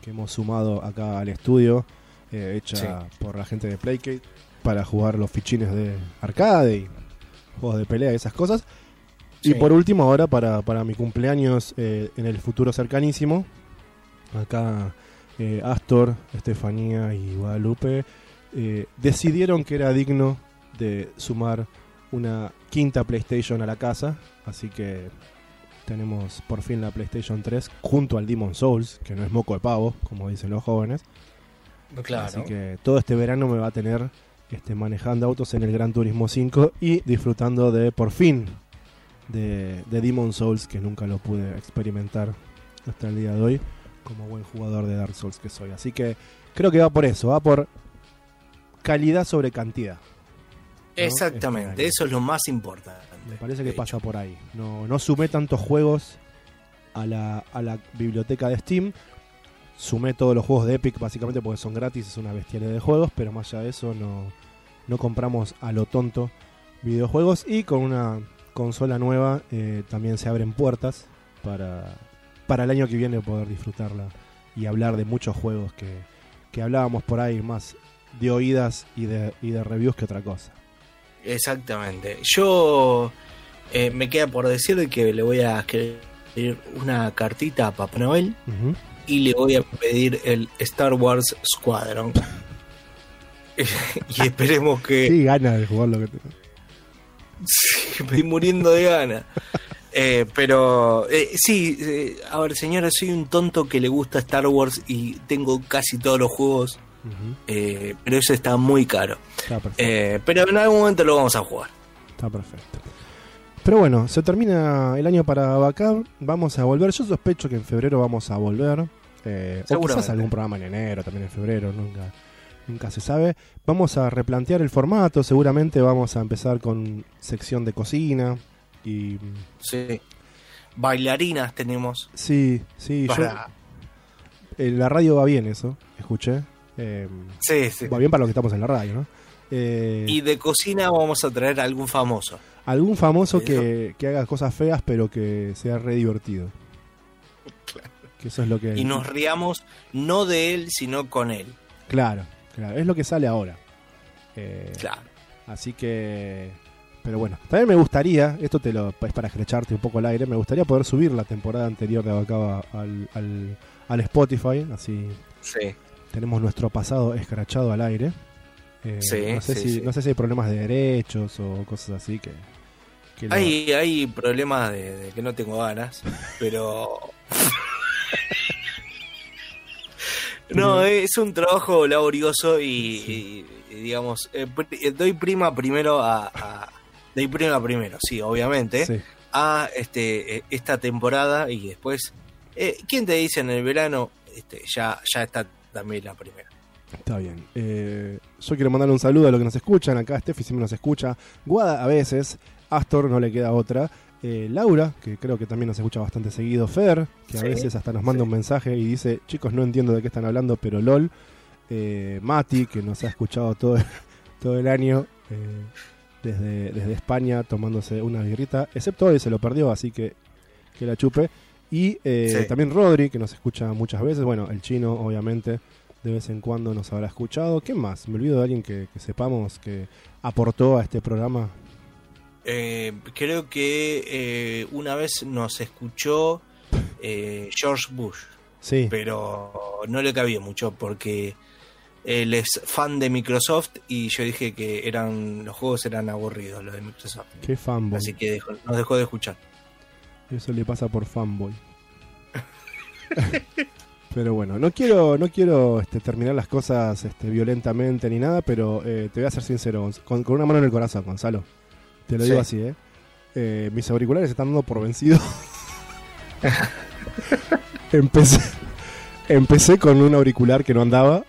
que hemos sumado acá al estudio, eh, hecha Sí. por la gente de Playkade para jugar los fichines de arcade y juegos de pelea y esas cosas. Y por último, ahora para, para mi cumpleaños eh, en el futuro cercanísimo, acá eh, Astor, Estefanía y Guadalupe eh, decidieron que era digno de sumar una quinta PlayStation a la casa, así que tenemos por fin la PlayStation 3 junto al Demon Souls, que no es moco de pavo, como dicen los jóvenes. Claro. Así que todo este verano me va a tener este, manejando autos en el Gran Turismo 5 y disfrutando de, por fin, de, de Demon Souls, que nunca lo pude experimentar hasta el día de hoy, como buen jugador de Dark Souls que soy. Así que creo que va por eso, va por calidad sobre cantidad. ¿no? Exactamente, Este eso es lo más importante. Me parece que pasa por ahí. No, no sumé tantos juegos a la, a la biblioteca de Steam. Sumé todos los juegos de Epic básicamente porque son gratis, es una bestialidad de juegos, pero más allá de eso no, no compramos a lo tonto videojuegos y con una consola nueva eh, también se abren puertas para, para el año que viene poder disfrutarla y hablar de muchos juegos que, que hablábamos por ahí más de oídas y de, y de reviews que otra cosa. Exactamente. Yo eh, me queda por decir que le voy a escribir una cartita a Papá Noel y le voy a pedir el Star Wars Squadron. [LAUGHS] [LAUGHS] y esperemos que Sí, ganas de jugar lo que te... [LAUGHS] me estoy muriendo de ganas. Eh, pero eh, sí, eh, a ver, señora, soy un tonto que le gusta Star Wars y tengo casi todos los juegos, eh, pero eso está muy caro. Está. Eh, pero en algún momento lo vamos a jugar. Está perfecto. Pero bueno, se termina el año para Backup. Vamos a volver. Yo sospecho que en febrero vamos a volver. O quizás algún programa en enero, también en febrero, nunca, nunca se sabe. Vamos a replantear el formato. Seguramente vamos a empezar con sección de cocina. Y Sí. Bailarinas tenemos. sí, sí, yo- Para... en la radio va bien eso, escuché. Eh, Sí, sí. va bien para los que estamos en la radio, ¿no? Eh, Y de cocina vamos a traer a algún famoso. algún famoso que, que haga cosas feas, pero que sea re divertido. Que eso es lo que. Y nos riamos no de él, sino con él. Claro, claro. Es lo que sale ahora. Eh, Claro. Así que. Pero bueno, también me gustaría, esto te lo es para escrecharte un poco el aire, me gustaría poder subir la temporada anterior de Abacaba al, al, al Spotify, así Sí. tenemos nuestro pasado escrachado al aire. Eh, Sí, no, sé sí, si, no sé si hay problemas de derechos o cosas así que... que lo- Hay, hay problemas de, de que no tengo ganas, pero... [LAUGHS] No, es un trabajo laborioso y, digamos, eh, eh, doy prima primero a, a- Doy prima primero, sí, obviamente, Sí. a este eh, esta temporada y después... eh, ¿Quién te dice en el verano? Este, ya, ya está también la primera. Está bien. Eh, yo quiero mandarle un saludo a los que nos escuchan. Acá Steffi siempre nos escucha. Guada a veces. Astor no le queda otra. Eh, Laura, que creo que también nos escucha bastante seguido. Fer, que a Sí, veces hasta nos manda sí. un mensaje y dice, chicos, no entiendo de qué están hablando, pero LOL. Eh, Mati, que nos ha escuchado todo, [LAUGHS] todo el año eh, desde, desde España tomándose una birrita. Excepto hoy se lo perdió, así que que la chupe. Y eh, Sí. también Rodri, que nos escucha muchas veces. Bueno, el chino, obviamente de vez en cuando nos habrá escuchado. ¿Quién más? Me olvido de alguien que, que sepamos que aportó a este programa. Eh, creo que eh, una vez nos escuchó eh, George Bush, Sí, pero no le cabía mucho porque él es fan de Microsoft y yo dije que eran los juegos eran aburridos los de Microsoft. qué fanboy. Así que dejó- nos dejó de escuchar. Eso le pasa por fanboy. [LAUGHS] Pero bueno, no quiero, no quiero este, terminar las cosas este, violentamente ni nada, pero eh, te voy a ser sincero, con, con una mano en el corazón, Gonzalo. Te lo Sí. digo así, ¿eh? Eh, Mis auriculares están dando por vencidos. [LAUGHS] empecé, empecé con un auricular que no andaba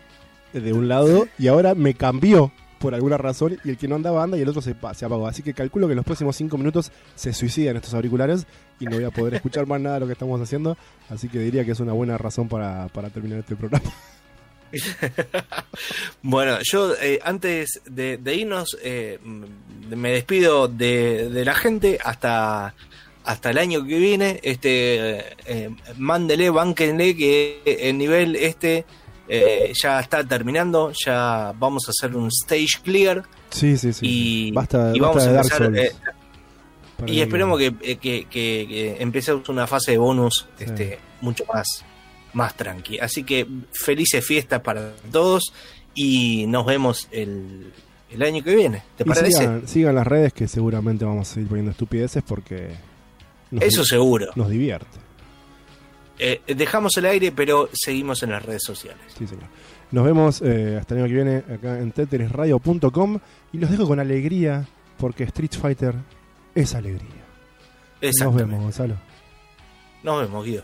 de un lado y ahora me cambió por alguna razón y el que no andaba anda y el otro se, se apagó. Así que calculo que en los próximos 5 minutos se suicidan estos auriculares y no voy a poder escuchar más nada de lo que estamos haciendo. Así que diría que es una buena razón para, para terminar este programa. [LAUGHS] Bueno, yo eh, antes de, irnos eh, me despido de, de la gente hasta hasta el año que viene. Este, eh, eh, mándele, bánquenle que el nivel este eh, ya está terminando. Ya vamos a hacer un stage clear Sí, sí, sí. y, basta, y basta vamos de a empezar. Eh, y esperemos que, que, que- que empecemos una fase de bonus este, mucho más, más tranqui. Así que felices fiestas para todos y nos vemos el, el año que viene. ¿Te Y parece? sigan, sigan las redes que seguramente vamos a seguir poniendo estupideces porque nos, Eso seguro. nos divierte. Eh, dejamos el aire, pero seguimos en las redes sociales. Sí, señor. Nos vemos eh, hasta el año que viene acá en tetrisradio.com y los dejo con alegría porque Street Fighter es alegría. Nos vemos, Gonzalo. Nos vemos, Guido.